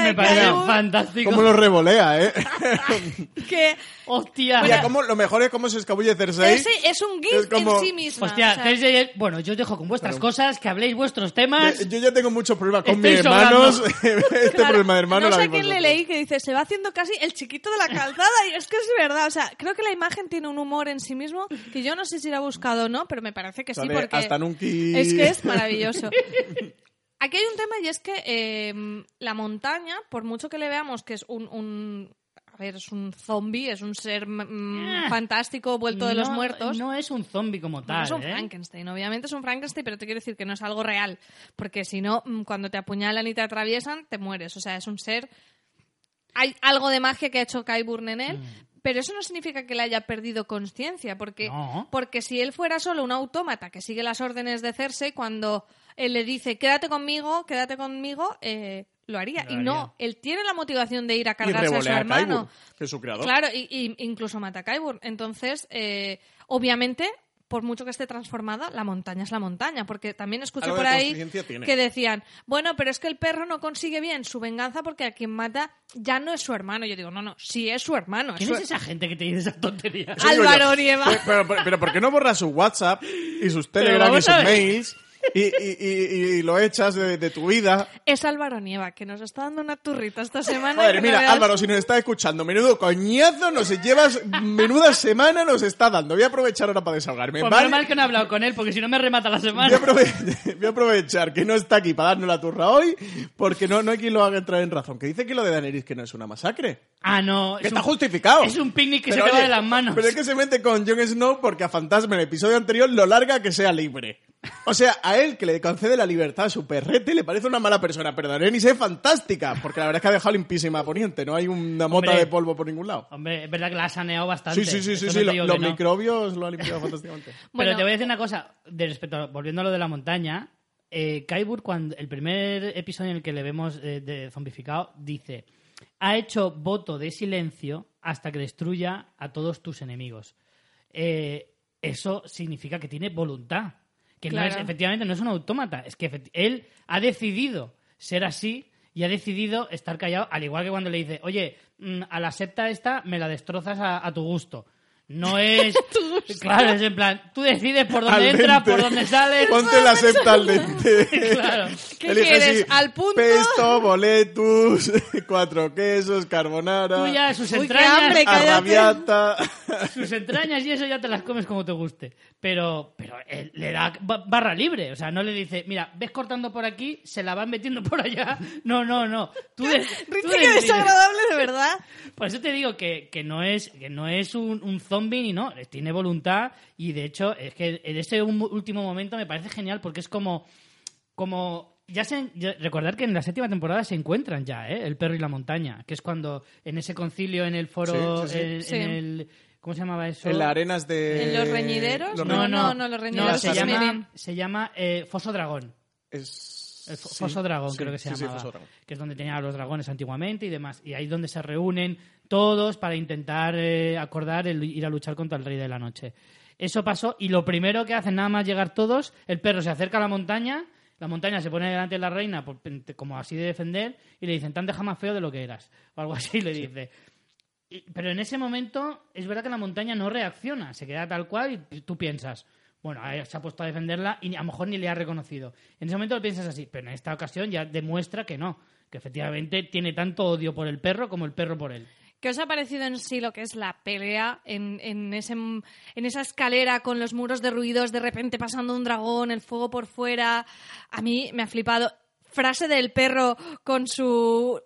Me parece fantástico. Cómo lo revolea, ¿eh? *laughs* que Hostia. Mira, cómo, lo mejor es cómo se escabulle Cersei. Ese es un gif Es como- en sí misma. Hostia, o sea, Cersei es- bueno, yo os dejo con vuestras cosas, que habléis vuestros temas. Eh, Yo ya tengo muchos problemas con Estoy mis hermanos. *laughs* este claro, problema de hermano no sé habéis quién le leí que dice, se va haciendo casi el chiquito de la calzada y es que es verdad. O sea, creo que la imagen tiene un humor en sí mismo que yo no sé si la he buscado o no, pero me parece que sí porque hasta Nunki. es que es maravilloso. *laughs* Aquí hay un tema y es que eh, la montaña, por mucho que le veamos que es un, un- a ver, es un zombie, es un ser mm, Eh. fantástico vuelto de los No- muertos. No es un zombie como No tal. es un ¿eh? Frankenstein, obviamente es un Frankenstein, pero te quiero decir que no es algo real, porque si no, mm, cuando te apuñalan y te atraviesan, te mueres. O sea, es un ser... Hay algo de magia que ha hecho Qyburn en él, pero eso no significa que le haya perdido conciencia, porque, Mm. No. porque si él fuera solo un autómata que sigue las órdenes de Cersei, cuando él le dice, quédate conmigo, quédate conmigo, eh, lo haría. Lo y haría. no, él tiene la motivación de ir a Y cargarse a su a hermano. Que es su creador. Claro, y, y incluso mata a Qyburn. Entonces, eh, obviamente, por mucho que esté transformada, la montaña es la montaña. Porque también escuché Algo por ahí tiene. que decían, bueno, pero es que el perro no consigue bien su venganza porque a quien mata ya no es su hermano. Yo digo, no, no, sí es su hermano. ¿Quién su- es esa gente que te dice esas tonterías? Eso digo Álvaro. Nieva. Pero, pero, pero- pero ¿por qué no borras su WhatsApp y sus Telegram y sus mails *laughs* y, y- y- y lo echas de, de tu vida? Es Álvaro Nieva, que nos está dando una turrita esta semana. No mira, veas. Álvaro, si nos está escuchando, menudo coñazo nos llevas, menuda semana nos está dando. Voy a aprovechar ahora para desahogarme. Pues mal que no he hablado con él, porque si no me remata la Voy a, semana. *laughs* voy a aprovechar que no está aquí para darnos la turra hoy, porque no, no hay quien lo haga entrar en razón. Que dice que lo de Daenerys que no es una masacre. Ah, no. Que es está un- justificado. Es un picnic que Pero, se te va de las manos. Pero es que se mete con Jon Snow porque a Fantasma en el episodio anterior lo larga que sea libre. O sea, a él que le concede la libertad a su perrete le parece una mala persona, pero Daenerys es fantástica, porque la verdad es que ha dejado limpísima a Poniente, no hay una mota Hombre. de polvo por ningún lado. Hombre, es verdad que la ha saneado bastante. Sí, sí, sí, sí, sí, lo- los no. microbios lo ha limpiado fantásticamente. *laughs* Bueno. Pero te voy a decir una cosa, de respecto a- volviendo a lo de la montaña, eh, Kaibur, cuando el primer episodio en el que le vemos eh, de zombificado, dice, ha hecho voto de silencio hasta que destruya a todos tus enemigos. Eh, eso significa que tiene voluntad, que no es, efectivamente no es un autómata, es que él ha decidido ser así y ha decidido estar callado, al igual que cuando le dice, oye, mm, a la septa esta me la destrozas a, a tu gusto. No es... *laughs* Claro, es en plan, tú decides por dónde entras, por dónde sales. *laughs* Ponte la septa al dente. *laughs* Claro. ¿Qué Elige quieres? así, ¿Al punto? Pesto, boletus, cuatro quesos, carbonara, Tú ya sus Uy, qué entrañas, arrabiata. sus entrañas y eso ya te las comes como te guste. Pero, pero él le da ba- barra libre. O sea, no le dice, mira, ves cortando por aquí, se la van metiendo por allá. No, no, no. Tú, de- tú decides. desagradable, de verdad. Por eso te digo que, que no es, que no es un, un zombie ni no, tiene voluntad y de hecho es que en ese último momento me parece genial porque es como, como ya se, ya- recordar que en la séptima temporada se encuentran ya, ¿eh? El perro y la montaña, que es cuando en ese concilio en el foro, Sí, sí, sí. en, Sí. en el... ¿Cómo se llamaba eso? En las arenas de... ¿En los reñideros? los No, no, No, no, los reñideros se es llama, se llama eh, Foso Dragón. Es... El sí, Foso Dragón, sí, creo que se sí, sí, llamaba. Foso Dragón. que es donde tenían a los dragones antiguamente y demás. Y ahí es donde se reúnen todos para intentar eh, acordar el ir a luchar contra el Rey de la Noche. Eso pasó y lo primero que hacen, nada más llegar todos, el perro se acerca a la montaña, la montaña se pone delante de la reina por- como así de defender y le dicen, te han dejado más feo de lo que eras. O algo así *laughs* le dice. Y- pero en ese momento es verdad que la montaña no reacciona, se queda tal cual y tú piensas, bueno, se ha puesto a defenderla y a lo mejor ni le ha reconocido. En ese momento lo piensas así, pero en esta ocasión ya demuestra que no, que efectivamente tiene tanto odio por el perro como el perro por él. ¿Qué os ha parecido en sí lo que es la pelea en, en, ese, en esa escalera con los muros derruidos, de repente pasando un dragón, el fuego por fuera? A mí me ha flipado. Frase del perro con su,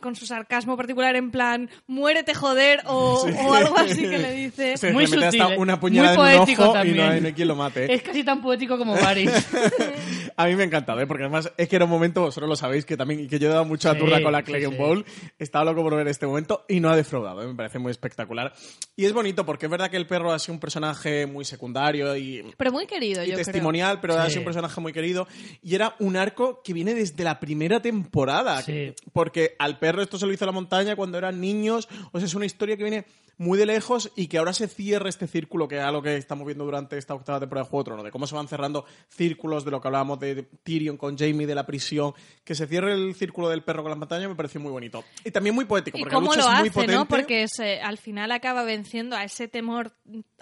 con su sarcasmo particular en plan, muérete joder, o, o algo así que le dice. Sí, Muy le mete hasta sutil, ¿eh? una Muy puñalada en un poético ojo y también. no hay, no hay quien lo mate. Es casi tan poético como Varys. *laughs* A mí me ha encantado, ¿eh? porque además es que era un momento, vosotros lo sabéis, que también y que yo he dado mucha Sí, turra con la sí, Clay sí. Bowl. Estaba loco por ver este momento y no ha defraudado, ¿eh? me parece muy espectacular. Y es bonito porque es verdad que el perro ha sido un personaje muy secundario y, Pero muy querido, y yo testimonial, pero ha Sí. sido un personaje muy querido. Y era un arco que viene desde la primera temporada. Sí. Porque al perro esto se lo hizo la montaña cuando eran niños. O sea, es una historia que viene muy de lejos y que ahora se cierra este círculo, que es algo que estamos viendo durante esta octava temporada de Juego de Tronos, de cómo se van cerrando círculos, de lo que hablábamos de Tyrion con Jamie, de la prisión. Que se cierre el círculo del perro con la montaña me pareció muy bonito. Y también muy poético, Y porque cómo la lucha lo es muy potente. ¿no? Porque se- al final acaba venciendo a ese temor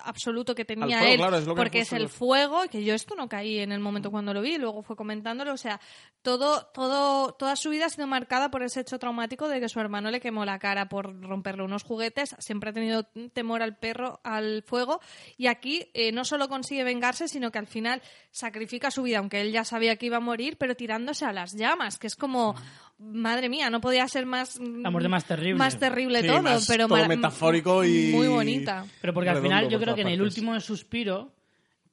absoluto que tenía fuego, él, claro, es lo que porque es el fuego, que yo esto no caí en el momento cuando lo vi, luego fue comentándolo, o sea, todo, todo, toda su vida ha sido marcada por ese hecho traumático de que su hermano le quemó la cara por romperle unos juguetes, siempre ha tenido temor al perro, al fuego, y aquí eh, no solo consigue vengarse, sino que al final sacrifica su vida, aunque él ya sabía que iba a morir, pero tirándose a las llamas, que es como, madre mía, no podía ser más... La muerte más terrible. Más terrible Sí, todo, más pero todo metafórico y- muy bonita. Pero porque al final yo creo que en el último suspiro,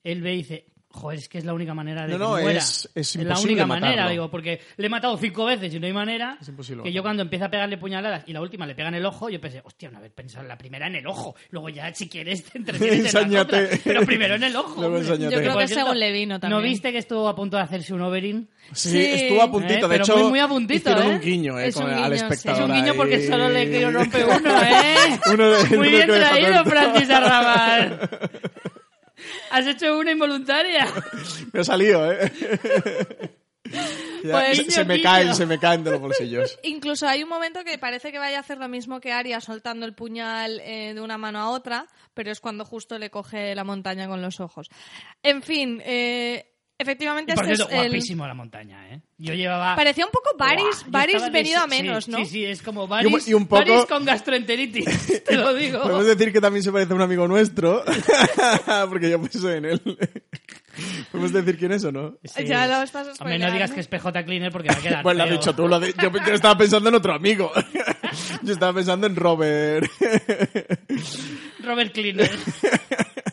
él ve y dice, joder, es que es la única manera de No, que no, muera. es- es la imposible única matarlo. manera, digo, porque le he matado cinco veces y no hay manera. Es imposible que yo cuando empieza a pegarle puñaladas y la última le pega en el ojo, yo pensé, hostia, una vez pensado en la primera en el ojo, luego ya si quieres te entretienes en Ensáñate. otras, pero primero en el ojo. Yo creo que según le vino también. ¿No viste que estuvo a punto de hacerse un overin? Sí, Sí. estuvo a puntito. Eh, de pero hecho, muy, muy a puntito, hicieron ¿eh? un guiño eh, Es con- un al guiño, sí. espectador. Es un guiño porque ahí. solo le quiero romper *laughs* uno, ¿eh? Uno de- Muy uno bien traído. Francis Arrabal. *laughs* Has hecho una involuntaria. *laughs* Me ha salido, ¿eh? Ya, Pues, se, se me caen, se me caen de los bolsillos. *laughs* Incluso hay un momento que parece que vaya a hacer lo mismo que Arya soltando el puñal eh, de una mano a otra, pero es cuando justo le coge la montaña con los ojos. En fin, eh, efectivamente Y por este cierto, es el... guapísimo la montaña, ¿eh? Yo llevaba... Parecía un poco yo Varys estaba de- venido a sí, menos, ¿no? Sí, sí, es como Varys, y un poco- Varys con gastroenteritis, *laughs* te lo digo. Podemos decir que también se parece a un amigo nuestro, *laughs* porque yo pienso en él. ¿Podemos decir quién es o no? Sí. Ya lo estás Hombre, no digas que es PJ Cleaner porque va a quedar Pues lo has dicho tú. Lo de- yo, yo estaba pensando en otro amigo. *laughs* Yo estaba pensando en Robert. Robert Cleaner.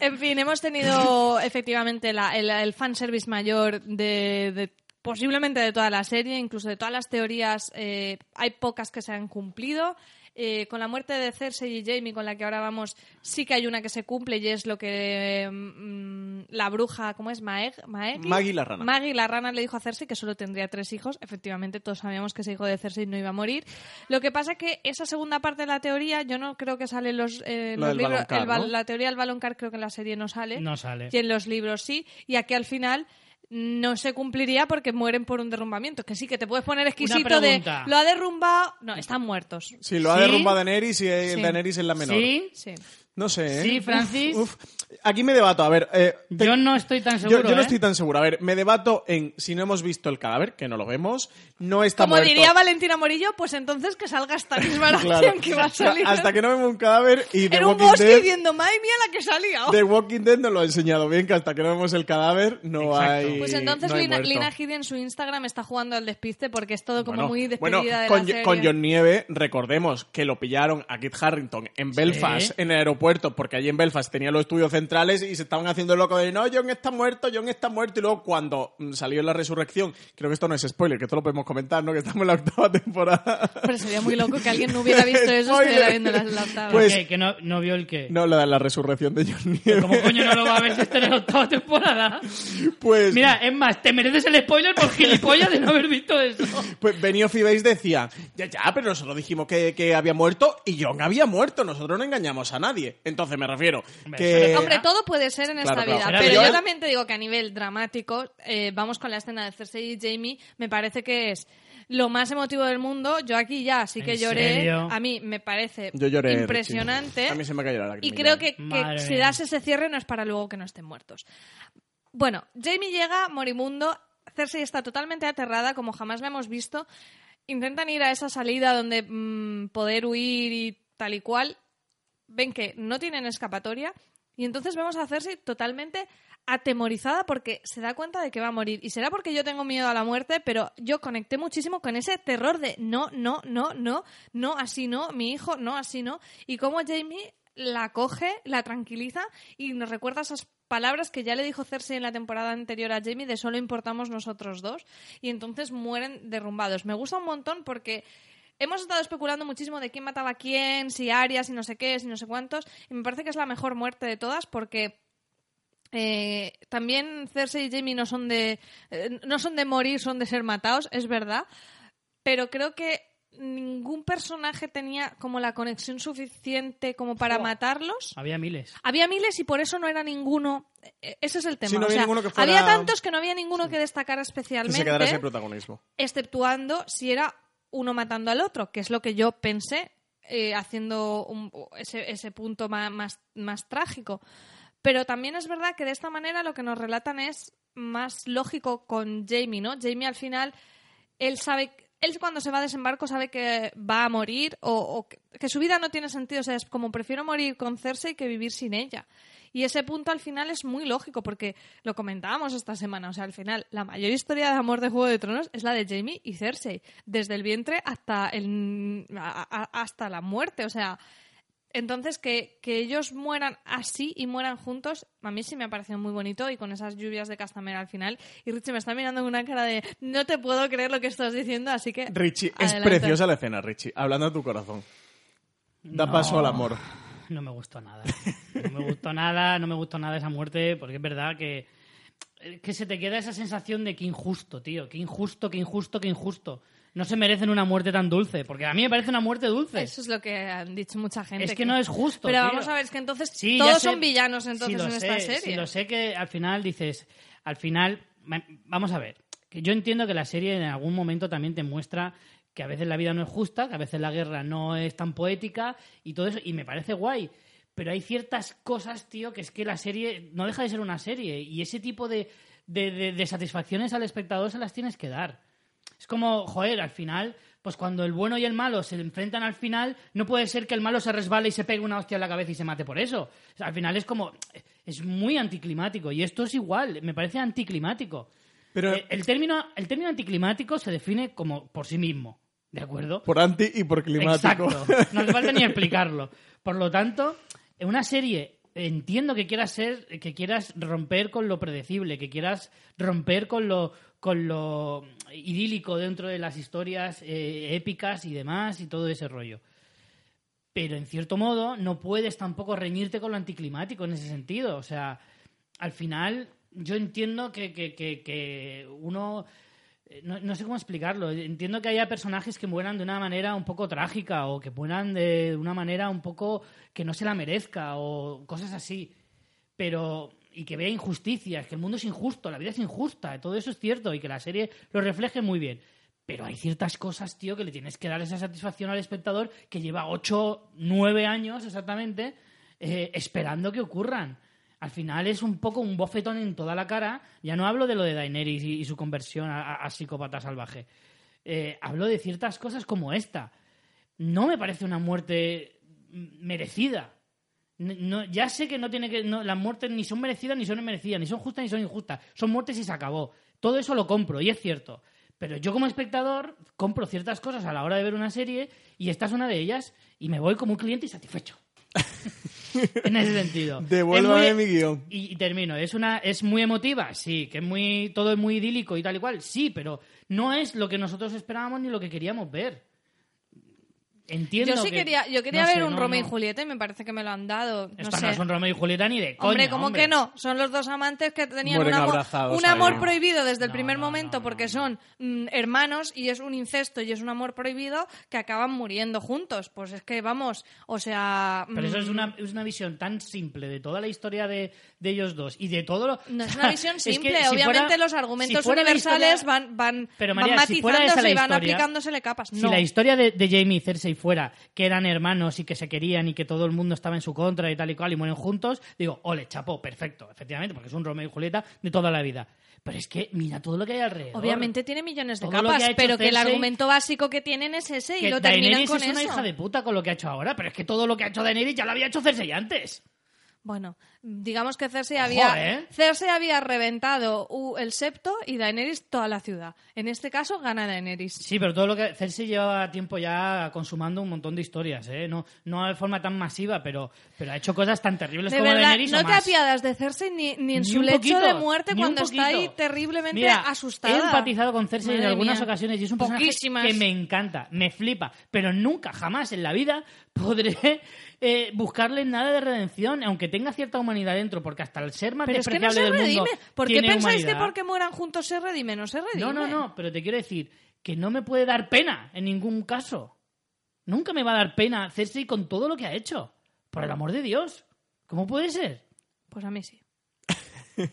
En fin, hemos tenido efectivamente la- el, el fanservice mayor de, de- posiblemente de toda la serie, incluso de todas las teorías. eh, hay pocas que se han cumplido. Eh, con la muerte de Cersei y Jamie, con la que ahora vamos, sí que hay una que se cumple y es lo que mm, la bruja, ¿cómo es? Maeg, Maegi? Maggie la rana. Maggie la rana le dijo a Cersei que solo tendría tres hijos. Efectivamente, todos sabíamos que ese hijo de Cersei no iba a morir. Lo que pasa que esa segunda parte de la teoría, yo no creo que sale en los, eh, Lo los libros. Baloncar, el bal- ¿no? La teoría del baloncar creo que en la serie no sale. No sale. Y en los libros sí. Y aquí al final no se cumpliría porque mueren por un derrumbamiento. Que sí, que te puedes poner exquisito de lo ha derrumbado. No, están muertos. Si lo ha ¿Sí? derrumbado Daenerys y el Sí. Daenerys es la menor. ¿Sí? Sí. No sé, ¿eh? Sí, Francis. Uf, uf. Aquí me debato. A ver, eh, te- Yo no estoy tan seguro, yo no ¿eh? estoy tan seguro. A ver, me debato en si no hemos visto el cadáver, que no lo vemos, no está Como muerto. diría Valentina Morillo, pues entonces que salga esta misma *laughs* Claro. que va a salir. Hasta que no vemos un cadáver y un Walking bosque Dead... diciendo, madre mía, la que salía. The Walking Dead nos lo ha enseñado bien, que hasta que no vemos el cadáver no Exacto. hay Pues entonces no hay Lina. Lina Headey en su Instagram está jugando al despiste porque es todo como Bueno, muy bueno, despedida de con, la serie. con John Nieve, recordemos que lo pillaron a Kit Harrington en Belfast, en el aeropuerto, porque allí en Belfast tenía los estudios centrales y se estaban haciendo el loco de no, John está muerto, John está muerto. Y luego cuando mm, salió en la resurrección, creo que esto no es spoiler, que esto lo podemos comentar, ¿no? Que estamos en la octava temporada. Pero sería muy loco que alguien no hubiera visto eso estuviera viendo la, la octava. Pues- ¿Qué? ¿Que no, no vio el qué? No, la de la resurrección de John Nieve. ¿Cómo coño no lo va a ver si está en la octava temporada? Pues, Mira, es más, te mereces el spoiler por gilipollas de no haber visto eso. pues Benioff y Weiss decía, ya, ya, pero nosotros dijimos que, que había muerto y John había muerto, nosotros no engañamos a nadie. Entonces me refiero Hombre, que... Hombre, todo puede ser en Claro, esta claro. vida, Pero pero yo- yo también te digo que a nivel dramático, eh, vamos con la escena de Cersei y Jamie, me parece que es lo más emotivo del mundo. Yo aquí ya sí que ¿En lloré. serio? A mí me parece Yo lloré. impresionante. Richie. A mí se me cayó la Y creo que, que si das ese cierre no es para luego que no estén muertos. Bueno, Jamie llega moribundo, Cersei está totalmente aterrada, como jamás la hemos visto. Intentan ir a esa salida donde mm, poder huir y tal y cual. Ven que no tienen escapatoria. Y entonces vemos a Cersei totalmente atemorizada porque se da cuenta de que va a morir. Y será porque yo tengo miedo a la muerte, pero yo conecté muchísimo con ese terror de no, no, no, no, no, así no, mi hijo, no, así no. Y cómo Jamie la coge, la tranquiliza y nos recuerda esas palabras que ya le dijo Cersei en la temporada anterior a Jamie de solo importamos nosotros dos. Y entonces mueren derrumbados. Me gusta un montón porque hemos estado especulando muchísimo de quién mataba a quién, si Arias, si no sé qué, si no sé cuántos. Y me parece que es la mejor muerte de todas porque eh, también Cersei y Jamie no son de eh, no son de morir, son de ser matados, es verdad. Pero creo que ningún personaje tenía como la conexión suficiente como para matarlos. Había miles. Había miles y por eso no era ninguno. eh, Ese es el tema. Sí, no O había sea, ninguno que fuera- había tantos que no había ninguno que destacara Que especialmente se quedara ese protagonismo. exceptuando si era uno matando al otro, que es lo que yo pensé eh, haciendo ese, ese punto ma- más, más, trágico. Pero también es verdad que de esta manera lo que nos relatan es más lógico con Jamie, ¿no? Jamie al final, él sabe, él cuando se va a desembarco sabe que va a morir o, o que, que su vida no tiene sentido, o sea, es como prefiero morir con Cersei que vivir sin ella. Y ese punto al final es muy lógico porque lo comentábamos esta semana. O sea, al final, la mayor historia de amor de Juego de Tronos es la de Jamie y Cersei. Desde el vientre hasta, el, a- a- hasta la muerte. O sea, entonces que, que ellos mueran así y mueran juntos, a mí sí me ha parecido muy bonito y con esas lluvias de Castamera al final. Y Richie me está mirando con una cara de no te puedo creer lo que estás diciendo, así que. Richie, es preciosa la escena, Richie. Hablando a tu corazón. Da No. paso al amor. No me gustó nada. *laughs* No me gustó nada, no me gustó nada esa muerte, porque es verdad que, que se te queda esa sensación de que injusto, tío. Que injusto, que injusto, que injusto. No se merecen una muerte tan dulce, porque a mí me parece una muerte dulce. Eso es lo que han dicho mucha gente. Es que no es justo, Pero tío. vamos a ver, es que entonces Sí, todos sé- son villanos entonces sí, lo en sé, esta serie. Sí, lo sé que al final dices, al final, vamos a ver, que yo entiendo que la serie en algún momento también te muestra que a veces la vida no es justa, que a veces la guerra no es tan poética y todo eso, y me parece guay. Pero hay ciertas cosas, tío, que es que la serie no deja de ser una serie y ese tipo de, de, de- de satisfacciones al espectador se las tienes que dar. Es como, joder, al final, pues cuando el bueno y el malo se enfrentan al final, no puede ser que el malo se resbale y se pegue una hostia en la cabeza y se mate por eso. O sea, al final es como, es muy anticlimático y esto es igual, me parece anticlimático. Pero Eh, el, término, el término anticlimático se define como por sí mismo, ¿de acuerdo? por anti y por climático. Exacto. No hace falta ni *laughs* explicarlo. Por lo tanto, en una serie entiendo que quieras ser, que quieras romper con lo predecible, que quieras romper con lo con lo idílico dentro de las historias eh, épicas y demás y todo ese rollo. Pero en cierto modo no puedes tampoco reñirte con lo anticlimático en ese sentido. O sea, al final yo entiendo que, que- que- que uno no, no sé cómo explicarlo. Entiendo que haya personajes que mueran de una manera un poco trágica o que mueran de una manera un poco que no se la merezca o cosas así. Pero. Y que vea injusticias, que el mundo es injusto, la vida es injusta, todo eso es cierto y que la serie lo refleje muy bien. Pero hay ciertas cosas, tío, que le tienes que dar esa satisfacción al espectador que lleva 8, 9 años exactamente eh, esperando que ocurran. Al final es un poco un bofetón en toda la cara. Ya no hablo de lo de Daenerys y, y su conversión a, psicópata salvaje. Eh, hablo de ciertas cosas como esta. No me parece una muerte merecida. No- ya sé que no tiene que. las muertes ni son merecidas ni son inmerecidas, ni son justas ni son injustas. Son muertes y se acabó. Todo eso lo compro, y es cierto. Pero yo como espectador compro ciertas cosas a la hora de ver una serie y esta es una de ellas y me voy como un cliente insatisfecho. *laughs* *laughs* en ese sentido. Devuélvame Es muy- mi guion. Y, y termino. ¿Es, una, ¿Es muy emotiva? Sí. ¿Que es muy, todo es muy idílico y tal y cual? Sí, pero no es lo que nosotros esperábamos ni lo que queríamos ver. Entiendo Yo sí que- quería, yo quería no ver sé, un no, Romeo no. y Julieta y me parece que me lo han dado. No Esto sé. no es un Romeo y Julieta ni de coña, hombre, ¿cómo hombre. que no? Son los dos amantes que tenían Mueren un amor, un amor prohibido desde el No, primer no, momento no, porque no, son mm, hermanos y es un incesto y es un amor prohibido que acaban muriendo juntos. Pues es que vamos, o sea... Pero eso es mm, una, es una visión tan simple de toda la historia de, de ellos dos y de todo lo... No *laughs* es o sea, una visión es que simple. si Obviamente fuera- los argumentos si universales historia- van, van, Pero, van María, si fuera esa matizándose y van historia, aplicándosele capas. Si la historia de, de Jamie y Cersei fuera que eran hermanos y que se querían y que todo el mundo estaba en su contra y tal y cual y mueren juntos, digo, ole, chapo, perfecto, efectivamente, porque es un Romeo y Julieta de toda la vida. Pero es que mira todo lo que hay alrededor. Obviamente tiene millones de Todo capas, que pero que el argumento básico que tienen es ese y que lo terminan Daenerys con es una eso. hija de puta con lo que ha hecho ahora, pero es que todo lo que ha hecho Daenerys ya lo había hecho Cersei antes. Bueno, digamos que Cersei había, ¿eh? Cersei había reventado el septo y Daenerys toda la ciudad. En este caso gana Daenerys. Sí, pero todo lo que Cersei lleva tiempo ya consumando un montón de historias, ¿eh? No, no de forma tan masiva, pero, pero ha hecho cosas tan terribles De como verdad, Daenerys no o te apiadas de Cersei ni, ni en Ni su lecho poquito, de muerte cuando está ahí terriblemente Mira, asustada. He empatizado con Cersei en algunas mía. ocasiones y es un personaje Poquísimas. que me encanta, me flipa, pero nunca, jamás en la vida podré eh, buscarle nada de redención, aunque tenga cierta humanidad dentro, porque hasta el ser más Pero es que no despreciable se del redime. mundo ¿Por qué tiene pensáis que humanidad. porque mueran juntos se redime? No se redime. No, no, no, pero te quiero decir que no me puede dar pena en ningún caso. Nunca me va a dar pena Cersei con todo lo que ha hecho. Por el amor de Dios. ¿Cómo puede ser? Pues a mí sí. *laughs*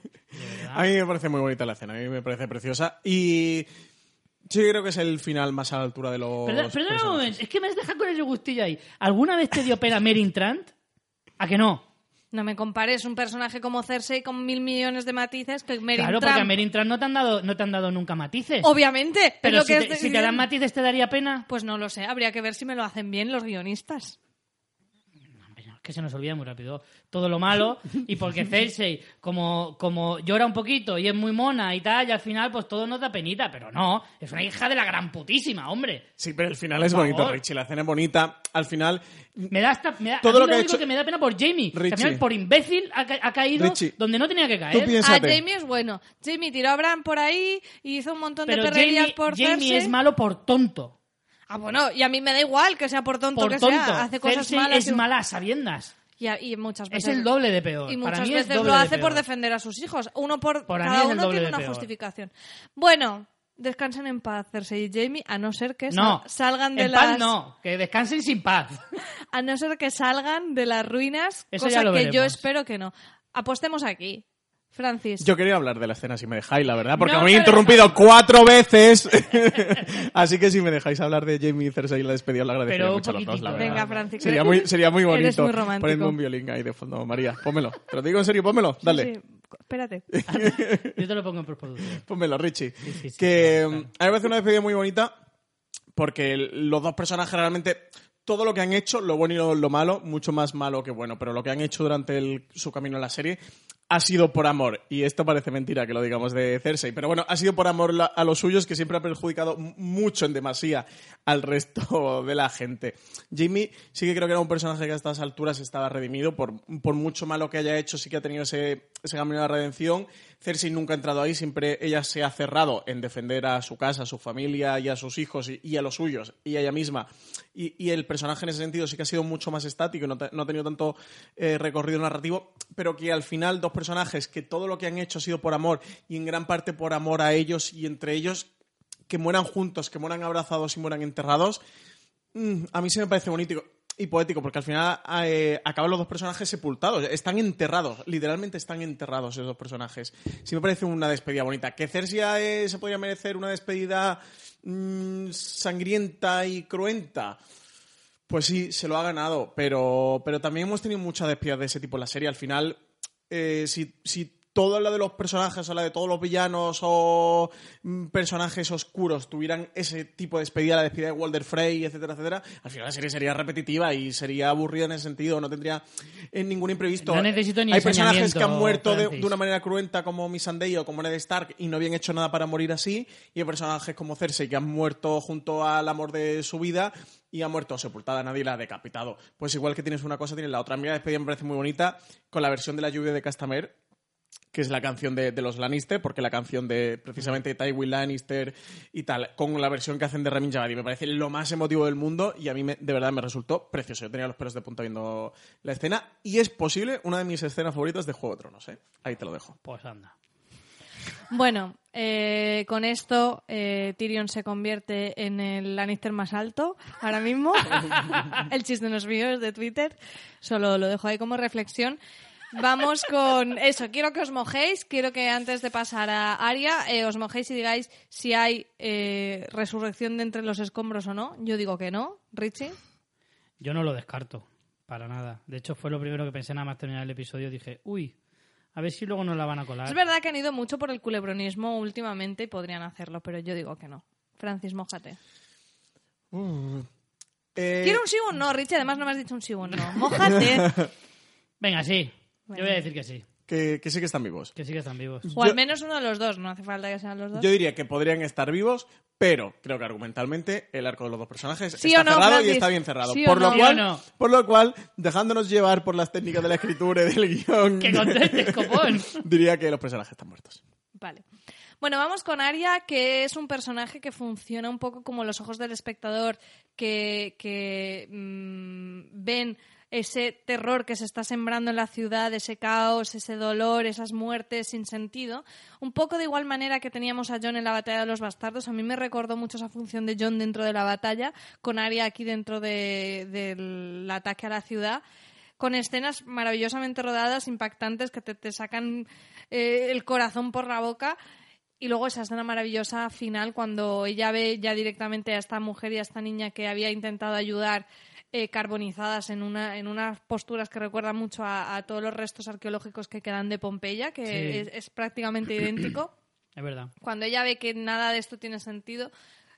A mí me parece muy bonita la escena, a mí me parece preciosa. Y sí creo que es el final más a la altura de los. Perdona, perdona un momento, es que me has dejado con ese gustillo ahí. ¿Alguna vez te dio pena Merin Trant? ¿A que no? No me compares un personaje como Cersei con mil millones de matices que Merin claro, Trump. porque a Merin Trant no te han dado, no te han dado nunca matices. Obviamente. es Pero si que te, estoy si te dan matices, ¿te daría pena? Pues no lo sé, habría que ver si me lo hacen bien los guionistas. Que se nos olvida muy rápido todo lo malo y porque Cersei como, como llora un poquito y es muy mona y tal y al final pues todo nos da penita pero no, es una hija de la gran putísima, hombre Sí, pero el final es bonito. Richie. La escena es bonita. Al final, me da hasta me da, Todo a mí lo que ha único hecho- que me da pena por Jamie que al Richie. final por imbécil ha, ca- ha caído Richie, donde no tenía que tú caer piensas- A Piénsate. Jamie es bueno. Jamie tiró a Bran por ahí y hizo un montón pero de perrerías Jamie, por Jamie Cersei. es malo por tonto Ah, bueno, y a mí me da igual que sea por tonto por que tonto sea. Hace cosas Cersei malas. es y- mala sabiendas Y, a- y muchas es veces. el doble de peor Y Para muchas es veces doble lo de hace por defender a sus hijos. Uno por cada es uno tiene una peor. justificación. Bueno, descansen en paz, Cersei y Jamie, a no ser que no, salgan de en las paz no, que descansen sin paz *laughs* a no ser que salgan de las ruinas, Eso cosa que yo espero que no. Apostemos aquí. Francis. yo quería hablar de la escena si me dejáis, la verdad, porque No me he te interrumpido cuatro veces. *laughs* Así que si me dejáis hablar de Jamie y Cersei y la despedida, lo agradecería Pero un mucho a los dos, la poquitito. verdad. Venga, Francis. Sería muy, sería muy bonito. Eres muy romántico. Ponedme un violín ahí de fondo, María. Pónmelo. Te lo digo en serio, pónmelo. Dale. Sí, espérate. *laughs* yo te lo pongo en postproducción Pónmelo, Richie. sí, sí, que claro, mm, claro. a mí me parece una despedida muy bonita porque los dos personajes realmente todo lo que han hecho, lo bueno y lo, lo malo, mucho más malo que bueno, pero lo que han hecho durante el- su camino en la serie ha sido por amor. Y esto parece mentira que lo digamos de Cersei, pero bueno, ha sido por amor a los suyos que siempre ha perjudicado mucho en demasía al resto *laughs* de la gente. Jamie sí que creo que era un personaje que a estas alturas estaba redimido, por, por mucho malo que haya hecho, sí que ha tenido ese, ese camino de redención. Cersei nunca ha entrado ahí, siempre ella se ha cerrado en defender a su casa, a su familia y a sus hijos y, a los suyos y a ella misma. Y, el personaje en ese sentido sí que ha sido mucho más estático, no, no ha tenido tanto eh, recorrido narrativo, pero que al final dos personajes que todo lo que han hecho ha sido por amor y en gran parte por amor a ellos y entre ellos que mueran juntos, que mueran abrazados y mueran enterrados, mm, a mí se me parece bonito y poético, porque al final eh, acaban los dos personajes sepultados, están enterrados, literalmente están enterrados esos dos personajes. Sí me parece una despedida bonita. Que Cersei eh, se podría merecer una despedida mm, sangrienta y cruenta. Pues sí, se lo ha ganado, pero, pero también hemos tenido muchas despedidas de ese tipo en la serie. Al final, eh, si, si todo lo de los personajes o la de todos los villanos o mm, personajes oscuros tuvieran ese tipo de despedida, la despedida de Walter Frey, etcétera, etcétera, al final la serie sería repetitiva y sería aburrida en ese sentido, no tendría eh, ningún imprevisto. No necesito ni Hay personajes que han muerto de, una manera cruenta como Missandei o como Ned Stark y no habían hecho nada para morir así, y hay personajes como Cersei que han muerto junto al amor de su vida y ha muerto sepultada, nadie la ha decapitado. Pues igual que tienes una cosa, tienes la otra. A mí la despedida me parece muy bonita con la versión de la lluvia de Castamere, que es la canción de, de los Lannister, porque la canción de precisamente Tywin Lannister y tal, con la versión que hacen de Ramin Djawadi, me parece lo más emotivo del mundo y a mí me- de verdad me resultó precioso. Yo tenía los pelos de punta viendo la escena y es posible una de mis escenas favoritas de Juego de Tronos, ¿eh? Ahí te lo dejo. Pues anda. Bueno, eh, con esto eh, Tyrion se convierte en el Lannister más alto ahora mismo. *laughs* el chiste no es mío, es de Twitter. Solo lo dejo ahí como reflexión. Vamos con eso. Quiero que os mojéis. Quiero que antes de pasar a Aria, eh, os mojéis y digáis si hay eh, resurrección de entre los escombros o no. Yo digo que no. Richie. Yo no lo descarto, para nada. De hecho, fue lo primero que pensé nada más terminar el episodio. Dije, uy, a ver si luego nos la van a colar. Es verdad que han ido mucho por el culebronismo últimamente y podrían hacerlo, pero yo digo que no. Francis, mójate. Eh, ¿Quiero un sí o un no, Richie? Además no me has dicho un sí o un no. Mójate. *laughs* Venga, sí. Bueno. Yo voy a decir que sí. que, que sí que están vivos. Que sí que están vivos. O al Yo- menos uno de los dos. No hace falta que sean los dos. Yo diría que podrían estar vivos, pero creo que argumentalmente el arco de los dos personajes ¿Sí está o no, cerrado Francis? y está bien cerrado. ¿Sí o por, lo no? cual, ¿Sí o no? por lo cual, dejándonos llevar por las técnicas de la escritura y del guion, ¡Que contestes, *laughs* copón! diría que los personajes están muertos. Vale. Bueno, vamos con Aria, que es un personaje que funciona un poco como los ojos del espectador, que, que mm, ven ese terror que se está sembrando en la ciudad, ese caos, ese dolor, esas muertes sin sentido. Un poco de igual manera que teníamos a John en la batalla de los bastardos, a mí me recordó mucho esa función de John dentro de la batalla, con Aria aquí dentro de- del ataque a la ciudad con escenas maravillosamente rodadas, impactantes, que te, te sacan eh, el corazón por la boca. Y luego esa escena maravillosa final cuando ella ve ya directamente a esta mujer y a esta niña que había intentado ayudar eh, carbonizadas en, una, en unas posturas que recuerdan mucho a, a todos los restos arqueológicos que quedan de Pompeya, que Sí. es, es prácticamente idéntico *clears throat* Es verdad. cuando ella ve que nada de esto tiene sentido,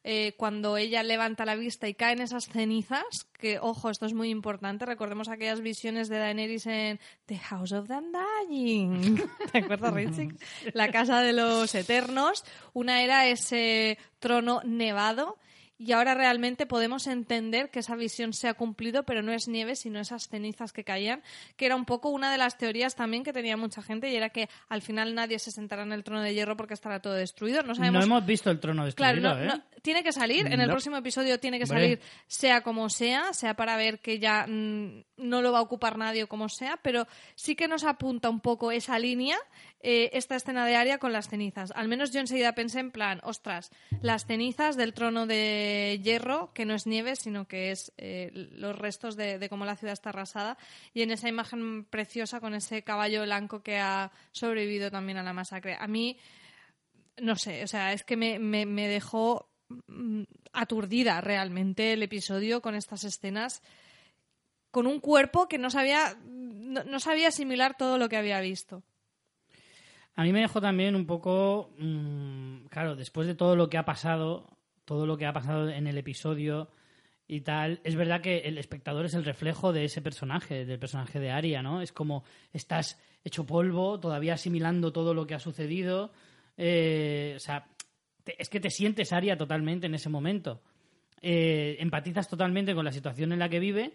eh, cuando ella levanta la vista y caen esas cenizas, que ojo, esto es muy importante, recordemos aquellas visiones de Daenerys en The House of the Undying, *laughs* ¿te acuerdas, *laughs* Richie? La casa de los eternos, una era ese trono nevado. Y ahora realmente podemos entender que esa visión se ha cumplido, pero no es nieve, sino esas cenizas que caían, que era un poco una de las teorías también que tenía mucha gente, y era que al final nadie se sentará en el trono de hierro porque estará todo destruido. No sabemos No hemos visto el trono Claro, destruido, no- ¿eh? no- tiene que salir. En el próximo episodio tiene que salir, sea como sea, sea para ver que ya mm, no lo va a ocupar nadie o como sea, pero sí que nos apunta un poco esa línea, eh, esta escena de Aria con las cenizas. Al menos yo enseguida pensé en plan, ostras, las cenizas del trono de hierro, que no es nieve, sino que es eh, los restos de, cómo la ciudad está arrasada, y en esa imagen preciosa con ese caballo blanco que ha sobrevivido también a la masacre. A mí no sé, o sea, es que me, dejó mm, aturdida realmente el episodio con estas escenas, con un cuerpo que no sabía, no sabía asimilar todo lo que había visto. A mí me dejó también un poco, mm, claro, después de todo lo que ha pasado, todo lo que ha pasado en el episodio y tal, es verdad que el espectador es el reflejo de ese personaje, del personaje de Aria, ¿no? Es como estás hecho polvo, todavía asimilando todo lo que ha sucedido, eh, o sea, es que te sientes Aria totalmente en ese momento. Eh, empatizas totalmente con la situación en la que vive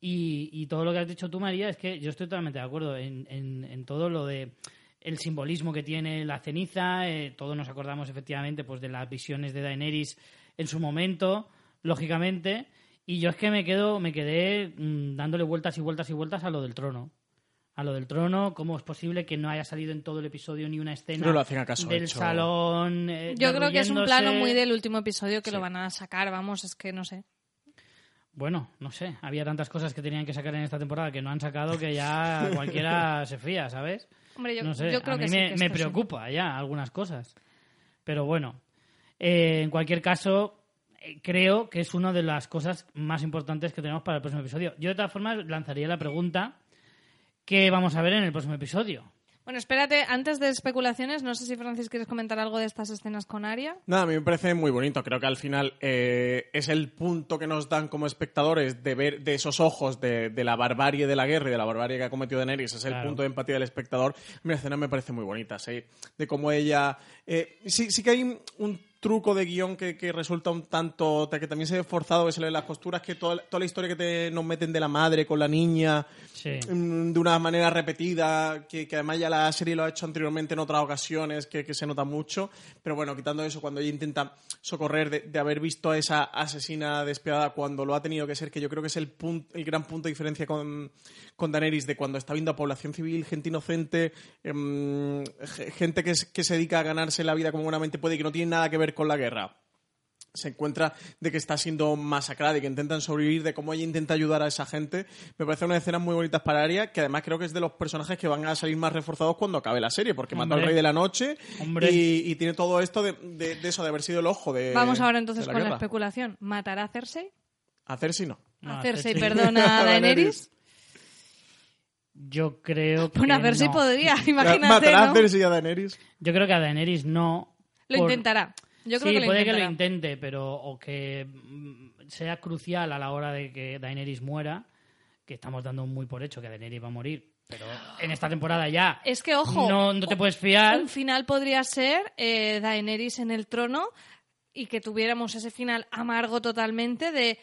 y, y todo lo que has dicho tú, María, es que yo estoy totalmente de acuerdo en, en- en todo lo de el simbolismo que tiene la ceniza, eh, todos nos acordamos efectivamente pues de las visiones de Daenerys en su momento, lógicamente, y yo es que me quedo, me quedé mm, dándole vueltas y vueltas y vueltas a lo del trono. A lo del trono, cómo es posible que no haya salido en todo el episodio ni una escena Pero lo hacen acaso del hecho. salón. eh, Yo creo que es un plano muy del último episodio que Sí. lo van a sacar, vamos, es que no sé. Bueno, no sé, había tantas cosas que tenían que sacar en esta temporada que no han sacado que ya *laughs* cualquiera se fía, ¿sabes? Hombre, yo, no sé, yo creo a mí que sí, me, que me sí. preocupa ya algunas cosas. Pero bueno, eh, en cualquier caso, eh, creo que es una de las cosas más importantes que tenemos para el próximo episodio. Yo de todas formas lanzaría la pregunta, ¿qué vamos a ver en el próximo episodio? Bueno, espérate, antes de especulaciones, no sé si Francis quieres comentar algo de estas escenas con Aria. Nada, a mí me parece muy bonito. Creo que al final eh, es el punto que nos dan como espectadores de ver de esos ojos de, de la barbarie de la guerra y de la barbarie que ha cometido Daenerys. Es el Claro. punto de empatía del espectador. Mi escena me parece muy bonita, ¿sí? De cómo ella... eh, sí, sí que hay un truco de guion que, que resulta un tanto... que también se ve forzado, que se le ven las costuras, que toda, toda la historia que te, nos meten de la madre con la niña... Sí. Mm, de una manera repetida, que, que además ya la serie lo ha hecho anteriormente en otras ocasiones, que, que se nota mucho. Pero bueno, quitando eso, cuando ella intenta socorrer de, de haber visto a esa asesina despiadada cuando lo ha tenido que ser, que yo creo que es el, pun- el gran punto de diferencia con, con Daenerys, de cuando está viendo a población civil, gente inocente, ge- gente que, que se dedica a ganarse la vida como buenamente puede y que no tiene nada que ver con la guerra se encuentra de que está siendo masacrada y que intentan sobrevivir, de cómo ella intenta ayudar a esa gente. Me parece una escena muy bonitas para Arya, que además creo que es de los personajes que van a salir más reforzados cuando acabe la serie, porque mató al rey de la noche y, y tiene todo esto de, de- de eso, de haber sido el ojo de. Vamos ahora entonces con la especulación. ¿Matará a Cersei? A Cersei no. No, a Cersei, Cersei. perdona *laughs* a Daenerys. Yo creo *laughs* que Bueno, a Cersei no. podría, *laughs* imagínate, ¿Matará ¿no? a Cersei y a Daenerys? Yo creo que a Daenerys no. Lo por- intentará. Yo creo sí, que puede que lo intente, pero o que mm, sea crucial a la hora de que Daenerys muera, que estamos dando muy por hecho que Daenerys va a morir, pero en esta temporada ya Es que, ojo, no, no te puedes fiar. un final podría ser eh, Daenerys en el trono y que tuviéramos ese final amargo totalmente de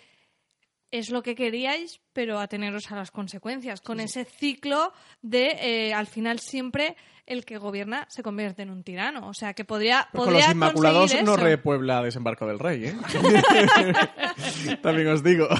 es lo que queríais, pero ateneros a las consecuencias, con ese ciclo de eh, al final siempre el que gobierna se convierte en un tirano. O sea, que podría, Pues con los Inmaculados conseguir no eso. repuebla Desembarco del Rey, ¿eh? *laughs* También os digo. *laughs*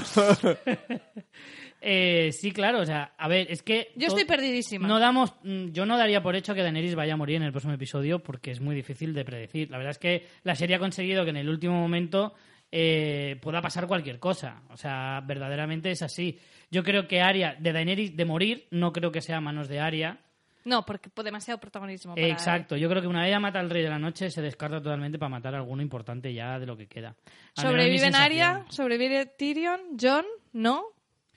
Eh, sí, claro, o sea, a ver, es que... Yo to- estoy perdidísima. No damos, mm, yo no daría por hecho que Daenerys vaya a morir en el próximo episodio porque es muy difícil de predecir. La verdad es que la serie ha conseguido que en el último momento eh, pueda pasar cualquier cosa. O sea, verdaderamente es así. Yo creo que Arya, de Daenerys, de morir, no creo que sea a manos de Arya. No, porque por demasiado protagonismo. para Exacto, yo creo que una vez ella mata al Rey de la Noche se descarta totalmente para matar a alguno importante ya de lo que queda. Mi ¿Sobreviven sensación. ¿Sobrevive Tyrion? ¿John? ¿No?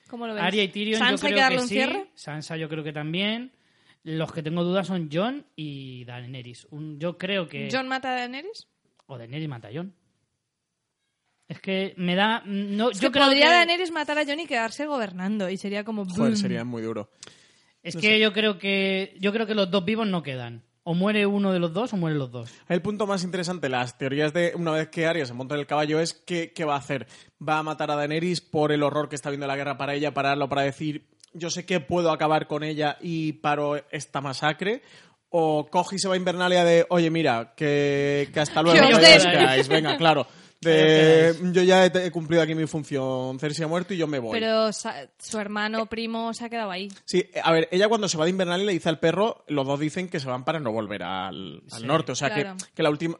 ¿Cómo lo ves? Arya y Tyrion ¿Sansa yo hay que creo darle que un sí. cierre? Sansa yo creo que también. Los que tengo dudas son John y Daenerys. Un- yo creo que... ¿John mata a Daenerys? O Daenerys mata a Jon. Es que me da... No, Es yo que creo podría que... Daenerys matar a Jon y quedarse gobernando y sería como... Joder, sería muy duro. Es que yo creo que... Yo creo que los dos vivos no quedan. O muere uno de los dos o mueren los dos. El punto más interesante, las teorías de una vez que Arya se monta en el caballo es qué, qué va a hacer. ¿Va a matar a Daenerys por el horror que está viendo la guerra para ella, pararlo para decir yo sé que puedo acabar con ella y paro esta masacre? ¿O coge y se va a Invernalia de oye mira, que, que hasta *laughs* luego, quedáis"? venga, claro. De, yo ya he, he cumplido aquí mi función, Cersei ha muerto y yo me voy. Pero su hermano primo se ha quedado ahí. Sí, a ver, ella cuando se va de Invernalia le dice al perro, los dos dicen que se van para no volver al, al Sí. norte. O sea Claro. que, que la última.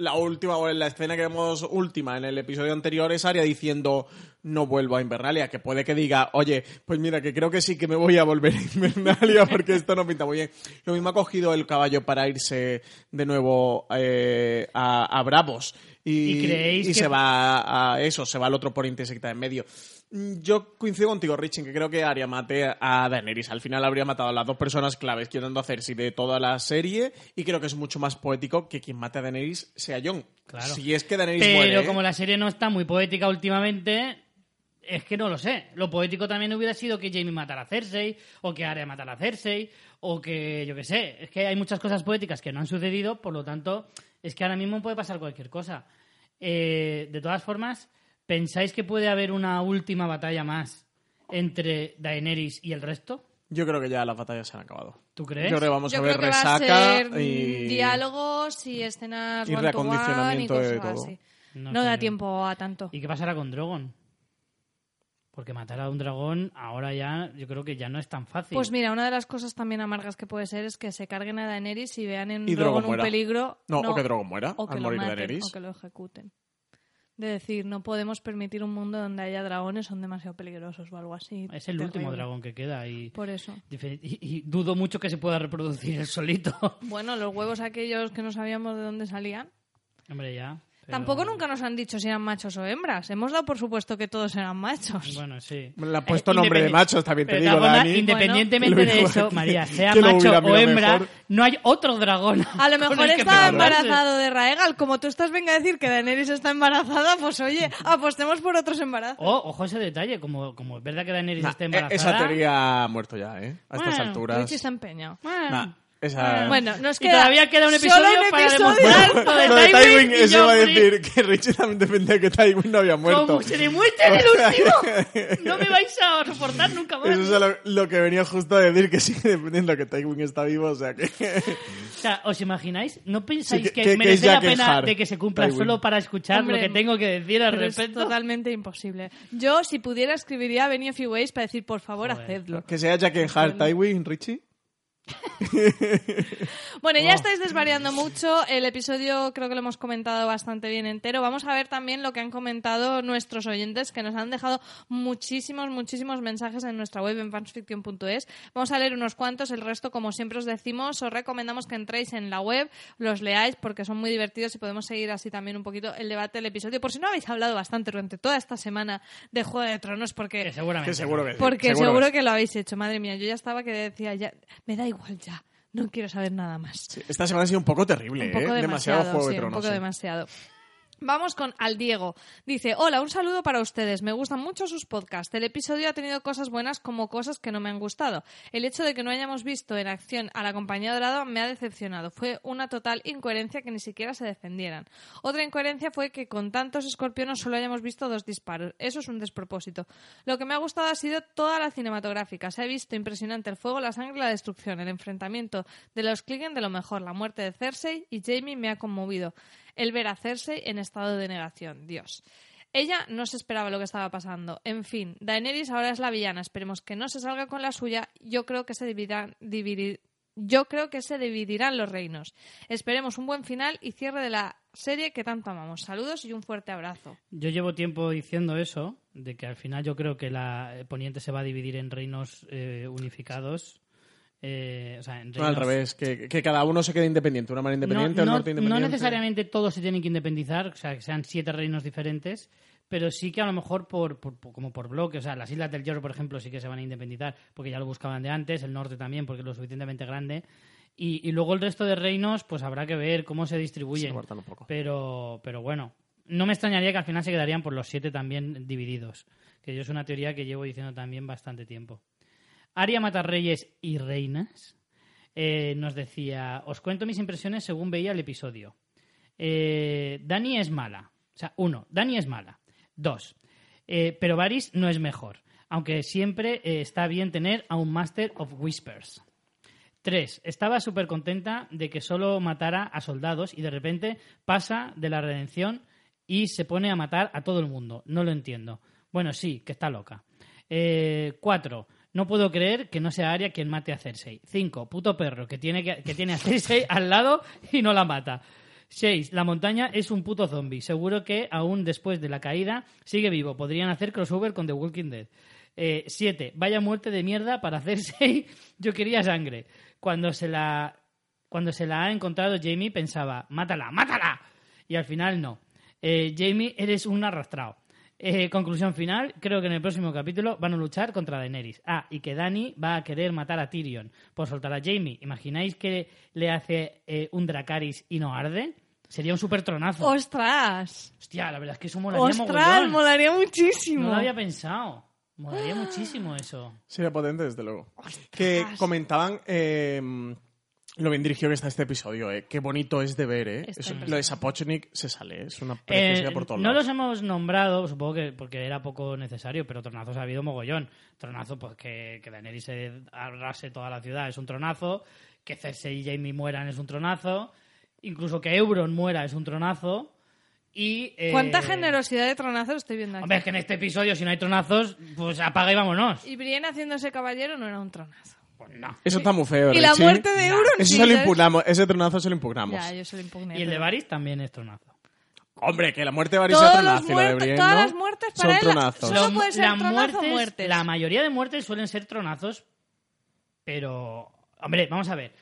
La última, o la escena que vemos última en el episodio anterior es Arya diciendo no vuelvo a Invernalia, que puede que diga, oye, pues mira, que creo que sí que me voy a volver a Invernalia porque esto no pinta muy bien. Lo mismo ha cogido el caballo para irse de nuevo eh, a, a Bravos y, ¿Y creéis y que- se va a eso, se va al otro que está en medio. Yo coincido contigo, Richie, que creo que Arya mate a Daenerys. Al final habría matado a las dos personas claves que yo intento hacer si de toda la serie y creo que es mucho más poético que quien mate a Daenerys sea Jon. Claro. Si es que Daenerys Pero muere. ¿eh? como la serie no está muy poética últimamente, es que no lo sé. Lo poético también hubiera sido que Jamie matara a Cersei, o que Arya matara a Cersei, o que, yo qué sé, es que hay muchas cosas poéticas que no han sucedido, por lo tanto, es que ahora mismo puede pasar cualquier cosa. Eh, de todas formas, ¿pensáis que puede haber una última batalla más entre Daenerys y el resto? Yo creo que ya las batallas se han acabado. ¿Tú crees? Yo creo que vamos Yo a creo ver que va a resaca ser y... diálogos y escenas y one to one y reacondicionamiento de cosas todo. así. No No, da tiempo a tanto. ¿Y qué pasará con Drogon? Porque matar a un dragón ahora ya, yo creo que ya no es tan fácil. Pues mira, una de las cosas también amargas que puede ser es que se carguen a Daenerys y vean en Y Drogon Drogon un muera. peligro. No, o que Drogon muera o que al lo morir maten, Daenerys. O que lo ejecuten. De decir, no podemos permitir un mundo donde haya dragones, son demasiado peligrosos o algo así. es el Terrible. último dragón que queda y, Por eso. dife- y- y dudo mucho que se pueda reproducir él solito. Bueno, los huevos aquellos que no sabíamos de dónde salían. Hombre, ya. Pero- Tampoco nunca nos han dicho si eran machos o hembras. Hemos dado por supuesto que todos eran machos. Bueno, sí. Le ha puesto Eh, nombre de machos, también te digo, Dani. Independientemente Bueno. de eso, *laughs* María, sea macho o hembra, mejor. no hay otro dragón. A lo mejor estaba embarazado de Raegal. Como tú estás venga a decir que Daenerys está embarazada, pues oye, apostemos por otros embarazos. O, ojo ese detalle, como, como es verdad que Daenerys Nah, esté e- embarazada... esa teoría ha muerto ya, ¿eh? A estas alturas. Richie se ha empeñado. Nah, esa... Bueno, nos Y queda todavía queda un episodio un para episodio. demostrar lo de Lo de Tywin y eso iba a decir que Richie también defendía que Tywin no había muerto. Como se demuestre en el *laughs* último, no me vais a soportar nunca más. Eso es lo, lo que venía justo a decir, que sigue defendiendo que Tywin está vivo, o sea que... O sea, ¿os imagináis? ¿No pensáis Sí, que- que, merece la pena Hart, de que se cumpla Tywin. solo para escuchar Hombre, lo que tengo que decir al Pero es respecto? totalmente imposible. Yo, si pudiera, escribiría Benioff y Weiss para decir, por favor, Joder. hacedlo. que sea Jack and Hart Tywin, Richie. *laughs* Bueno, Oh. ya estáis desvariando mucho. El episodio creo que lo hemos comentado bastante bien entero. Vamos a ver también lo que han comentado nuestros oyentes, que nos han dejado muchísimos, muchísimos mensajes en nuestra web en fansfiction.es. Vamos a leer unos cuantos. El resto, como siempre os decimos, os recomendamos que entréis en la web, los leáis porque son muy divertidos y podemos seguir así también un poquito el debate del episodio. Por si no habéis hablado bastante durante toda esta semana de Juego de Tronos, porque Que seguramente. Que seguro que porque seguro, que que lo habéis hecho, madre mía. Yo ya estaba que decía, ya, me da igual ya, no quiero saber nada más. sí. Esta semana ha sido un poco terrible, Un poco ¿eh? demasiado, Juego sí, de Tronos. un poco ¿eh? demasiado. Vamos con Al Diego. Dice, hola, un saludo para ustedes. Me gustan mucho sus podcasts. El episodio ha tenido cosas buenas como cosas que no me han gustado. El hecho de que no hayamos visto en acción a la compañía dorada me ha decepcionado. Fue una total incoherencia que ni siquiera se defendieran. Otra incoherencia fue que con tantos escorpiones solo hayamos visto dos disparos. Eso es un despropósito. Lo que me ha gustado ha sido toda la cinematográfica. Se ha visto impresionante el fuego, la sangre la destrucción. El enfrentamiento de los Clegane de lo mejor. La muerte de Cersei y Jamie me ha conmovido. El ver a Cersei en estado de negación. Dios. Ella no se esperaba lo que estaba pasando. En fin, Daenerys ahora es la villana. Esperemos que no se salga con la suya. Yo creo que se dividirán, dividir- yo creo que se dividirán los reinos. Esperemos un buen final y cierre de la serie que tanto amamos. Saludos y un fuerte abrazo. Yo llevo tiempo diciendo eso, de que al final yo creo que la Poniente se va a dividir en reinos eh, unificados. Eh, o sea, en No, al revés, que, que cada uno se quede independiente. Una mar independiente, no, el no- norte independiente. no necesariamente todos se tienen que independizar, o sea, que sean siete reinos diferentes, pero sí que a lo mejor por, como por bloque, o sea, las Islas del Hierro, por ejemplo, sí que se van a independizar porque ya lo buscaban de antes, el norte también porque es lo suficientemente grande, y, y luego el resto de reinos, pues habrá que ver cómo se Se distribuyen. cortan un poco. Pero, pero bueno, no me extrañaría que al final se quedarían por los siete también divididos, que yo es una teoría que llevo diciendo también bastante tiempo. Aria Matarreyes y Reinas eh, nos decía, os cuento mis impresiones según veía el episodio. Eh, Dani es mala. O sea, uno, Dani es mala. Dos, eh, pero Varys no es mejor, aunque siempre está bien tener a un Master of Whispers. Tres, estaba súper contenta de que solo matara a soldados y de repente pasa de la redención y se pone a matar a todo el mundo. No lo entiendo. Bueno, sí, que está loca. Cuatro, no puedo creer que no sea Arya quien mate a Cersei. Cinco, puto perro que tiene, que, tiene a Cersei al lado y no la mata. 6. La montaña es un puto zombie. Seguro que aún después de la caída sigue vivo. Podrían hacer crossover con The Walking Dead. 7. Vaya muerte de mierda para Cersei. *laughs* Yo quería sangre. Cuando se la cuando se la ha encontrado Jamie pensaba, mátala, mátala. Y al final no. Eh, Jamie, eres un arrastrado. Eh, conclusión final, creo que en el próximo capítulo van a luchar contra Daenerys. Ah, y que Dani va a querer matar a Tyrion por soltar a Jamie. ¿Imagináis que le hace eh, un Dracaris y no arde? Sería un super tronazo. ¡Ostras! Hostia, la verdad es que eso molaría ¡Ostras! mogollón. Molaría muchísimo. No lo había pensado. Molaría muchísimo eso. Sería potente, desde luego. Que comentaban eh, lo bien dirigido que está este episodio, eh. Qué bonito es de ver, eh. Eso- lo de Sapochnik se sale, es una Eh, preciosidad por todos no lados. los hemos nombrado, supongo que porque era poco necesario, pero tronazos ha habido mogollón. Tronazo, pues que, que Daenerys se arrase toda la ciudad es un tronazo, que Cersei y Jaime mueran es un tronazo, incluso que Euron muera es un tronazo. Y, eh, ¿Cuánta generosidad de tronazos estoy viendo aquí? Hombre, es que en este episodio, si no hay tronazos, pues apaga y vámonos. Y Brienne haciéndose caballero no era un tronazo. No. Eso está muy feo, Y la Richie. muerte de Euron Eso sí, se lo ¿sabes? impugnamos, ese tronazo se lo impugnamos. Ya, yo se lo impugné. Y el de pero- Varys también es tronazo. Hombre, que la muerte de Varys Todos los tronazo y la de muertos- Brienne, todas ¿no? las muertes Son para él la- tronazos. Solo Lo- puede ser las tronazo, muertes- muertes. La mayoría de muertes suelen ser tronazos, pero... Hombre, vamos a ver.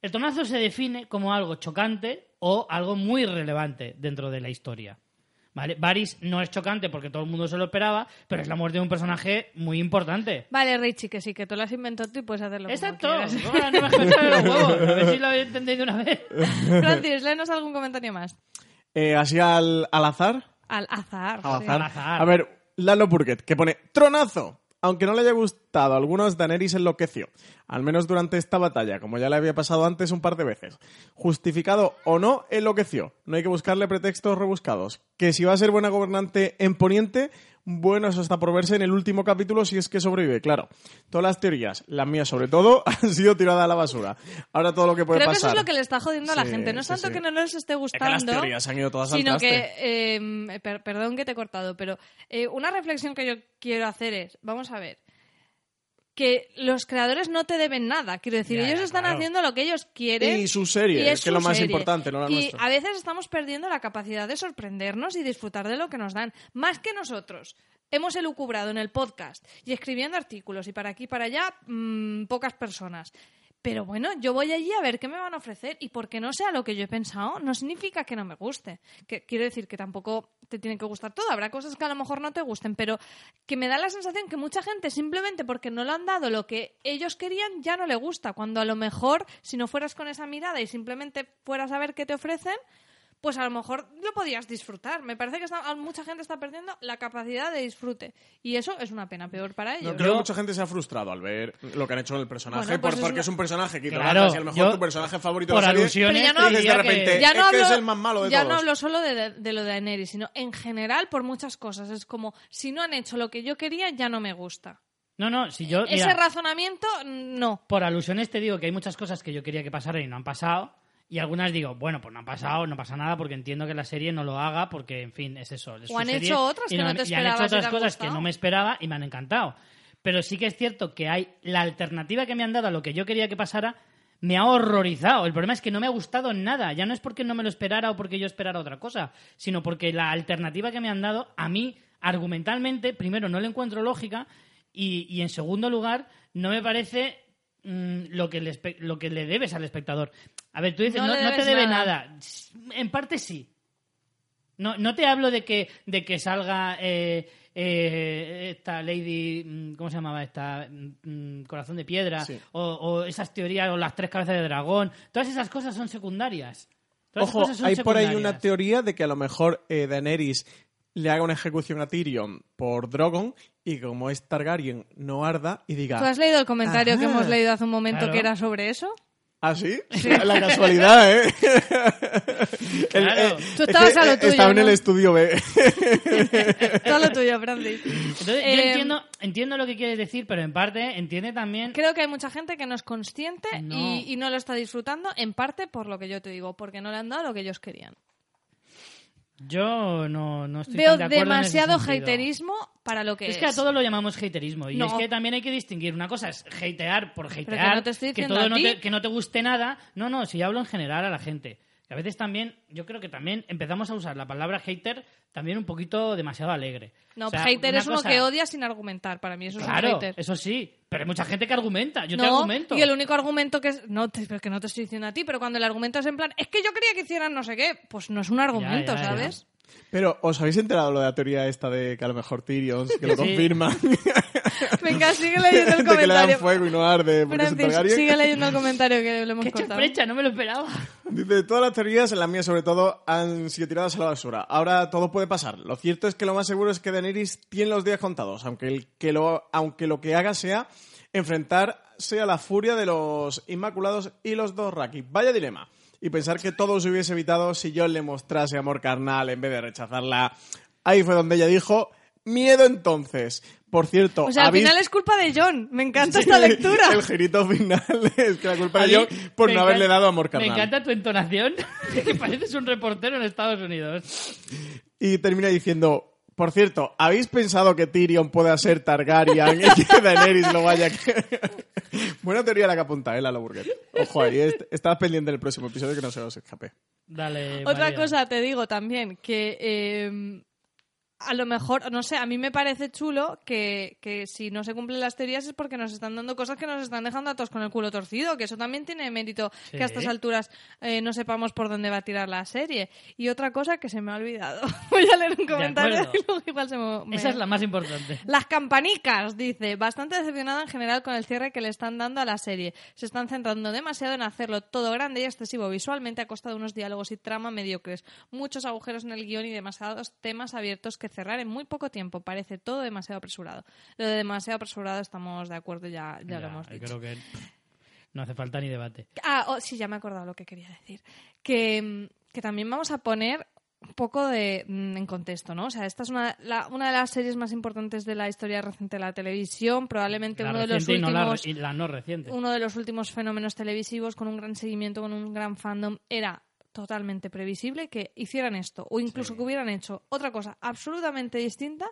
El tronazo se define como algo chocante, o algo muy relevante dentro de la historia. ¿Vale? Varys no es chocante porque todo el mundo se lo esperaba, pero es la muerte de un personaje muy importante. Vale, Richie, que sí, que tú lo has inventado tú y puedes hacerlo como Exacto. Ahora *laughs* no me los huevos. A ver si lo habéis entendido una vez. *laughs* Francis, léenos algún comentario más. Eh, así al, al azar. Al azar. Al sí. azar. Al azar. A ver, Lalo Burget, que pone tronazo. Aunque no le haya gustado a algunos, Daenerys enloqueció. Al menos durante esta batalla, como ya le había pasado antes un par de veces. Justificado o no, enloqueció. No hay que buscarle pretextos rebuscados. Que si va a ser buena gobernante en Poniente, bueno, eso está por verse en el último capítulo si es que sobrevive, claro. Todas las teorías, las mías sobre todo, *laughs* han sido tiradas a la basura. Ahora todo lo que puede Creo que eso pasar. es lo que le está jodiendo a la gente. No es sí, tanto sí. que no les esté Es que gustando. las teorías han ido todas sino que, eh, per- perdón que te he cortado, pero eh, una reflexión que yo quiero hacer es, vamos a ver, que los creadores no te deben nada. Quiero decir, Ya, ellos ya, están claro. haciendo lo que ellos quieren. Y su serie, y que es lo más serie. importante, no la Y nuestra. a veces estamos perdiendo la capacidad de sorprendernos y disfrutar de lo que nos dan. Más que nosotros. Hemos elucubrado en el podcast y escribiendo artículos y para aquí y para allá mm, pocas personas. Pero bueno, yo voy allí a ver qué me van a ofrecer y porque no sea lo que yo he pensado, no significa que no me guste. Que, quiero decir que tampoco te tiene que gustar todo. Habrá cosas que a lo mejor no te gusten, pero que me da la sensación que mucha gente simplemente porque no le han dado lo que ellos querían ya no le gusta. Cuando a lo mejor, si no fueras con esa mirada y simplemente fueras a ver qué te ofrecen, pues a lo mejor lo podías disfrutar. Me parece que está- mucha gente está perdiendo la capacidad de disfrute. Y eso es una pena peor para ellos. No, creo que mucha gente se ha frustrado al ver lo que han hecho en el personaje, Bueno, pues por- es porque una- es un personaje que Claro, trabajas y a lo mejor yo- tu personaje favorito por de la serie, alusiones ya no te de que- repente, ya es no que hablo, es el más malo de ya todos. no hablo solo de, de lo de Daenerys, sino en general por muchas cosas. Es como, si no han hecho lo que yo quería, ya no me gusta. No, no, si yo... Ese razonamiento, no. por alusiones te digo que hay muchas cosas que yo quería que pasaran y no han pasado. Y algunas digo, bueno, pues no han pasado, no pasa nada, porque entiendo que la serie no lo haga, porque, en fin, es eso. es O han hecho otras que no te y han esperabas hecho otras cosas que no me esperaba y me han encantado. Pero sí que es cierto que hay la alternativa que me han dado a lo que yo quería que pasara, me ha horrorizado. El problema es que no me ha gustado nada. Ya no es porque no me lo esperara o porque yo esperara otra cosa, sino porque la alternativa que me han dado, a mí, argumentalmente, primero, no le encuentro lógica y, y en segundo lugar, no me parece mm, lo, que le, lo que le debes al espectador. A ver, tú dices, No no, le no te debe nada. nada. En parte sí. No, no te hablo de que, de que salga eh, eh, esta Lady, mm, ¿cómo se llamaba esta? Mm, Corazón de Piedra, Sí. o, o esas teorías, o las tres cabezas de dragón. Todas esas cosas son secundarias. Todas esas Ojo, cosas son hay por ahí una teoría de que a lo mejor eh, Daenerys le haga una ejecución a Tyrion por Drogon y que como es Targaryen no arda y diga... ¿Tú has leído el comentario que hemos leído hace un momento Claro. que era sobre eso? ¿Ah, sí? *laughs* La casualidad, ¿eh? *laughs* El- Claro. eh, Tú estabas es que, a lo tuyo, Estaba en el estudio B. *laughs* Todo lo tuyo, Francis. Entonces, yo Eh, entiendo, entiendo lo que quieres decir, pero en parte entiende también... Creo que hay mucha gente que no es consciente No. Y, y no lo está disfrutando, en parte por lo que yo te digo, porque no le han dado lo que ellos querían. Yo no, no estoy Veo tan de acuerdo en ese demasiado haterismo para lo que es. Es que a todo lo llamamos haterismo y No. es que también hay que distinguir. Una cosa es hatear por que hatear, no te estoy diciendo todo no te, que no te guste nada. No, no, si yo hablo en general a la gente. A veces también, yo creo que también empezamos a usar la palabra hater también un poquito demasiado alegre. No, O sea, hater es uno cosa- que odia sin argumentar. Para mí eso es un Claro, hater. eso sí, pero hay mucha gente que argumenta. Yo te argumento. y el único argumento que es... No, te, pero que no te estoy diciendo a ti, pero cuando el argumento es en plan, es que yo quería que hicieran no sé qué, pues no es un argumento, ya, ya. ¿sabes? Pero, ¿os habéis enterado lo de la teoría esta de que a lo mejor Tyrion, que lo Sí. confirma, *laughs* Venga, sigue leyendo el *laughs* de que le dan comentario. fuego y no arde porque es un Francis, sigue leyendo el comentario que le hemos ¡Qué chafrecha! No me lo esperaba. Dice, todas las teorías, las mías sobre todo, han sido tiradas a la basura. Ahora todo puede pasar. Lo cierto es que lo más seguro es que Daenerys tiene los días contados, aunque, el que lo, aunque lo que haga sea enfrentarse a la furia de los Inmaculados y los dos Raki. Vaya dilema. Y pensar que todo se hubiese evitado si yo le mostrase amor carnal en vez de rechazarla. Ahí fue donde ella dijo, miedo entonces. Por cierto, O sea, al ¿habéis- final es culpa de John. Me encanta *laughs* esta lectura. El girito final *laughs* es que la culpa de yo por no haberle dado amor carnal. Me encanta tu entonación, que *laughs* pareces un reportero en Estados Unidos. Y termina diciendo, por cierto, ¿habéis pensado que Tyrion pueda ser Targaryen y que Daenerys lo vaya a... *laughs* Buena teoría la que apunta, ¿eh, Lalo Burger? Ojo ahí, est- estad pendiente del próximo episodio que no se os escape. Dale, Otra María. cosa te digo también, que eh, a lo mejor, no sé, a mí me parece chulo que, que si no se cumplen las teorías es porque nos están dando cosas que nos están dejando a todos con el culo torcido, que eso también tiene mérito Sí. que a estas alturas eh, no sepamos por dónde va a tirar la serie. Y otra cosa que se me ha olvidado. *laughs* Voy a leer un comentario acuerdo. y luego igual se me... me- Esa es la más importante. las campanicas, dice, bastante decepcionada en general con el cierre que le están dando a la serie. Se están centrando demasiado en hacerlo todo grande y excesivo visualmente a costa de unos diálogos y trama mediocres, muchos agujeros en el guion y demasiados temas abiertos que cerrar en muy poco tiempo. Parece todo demasiado apresurado. Lo de demasiado apresurado estamos de acuerdo, ya, ya lo hemos dicho. Creo que no hace falta ni debate. Ah, oh, sí, ya me he acordado lo que quería decir. Que, mm, que también vamos a poner un poco de mm, en contexto, ¿no? O sea, esta es una, la- una de las series más importantes de la historia reciente de la televisión, probablemente La uno de los reciente y no la, últimos y la no reciente. uno de los últimos fenómenos televisivos con un gran seguimiento, con un gran fandom, era totalmente previsible que hicieran esto o incluso que hubieran hecho otra cosa absolutamente distinta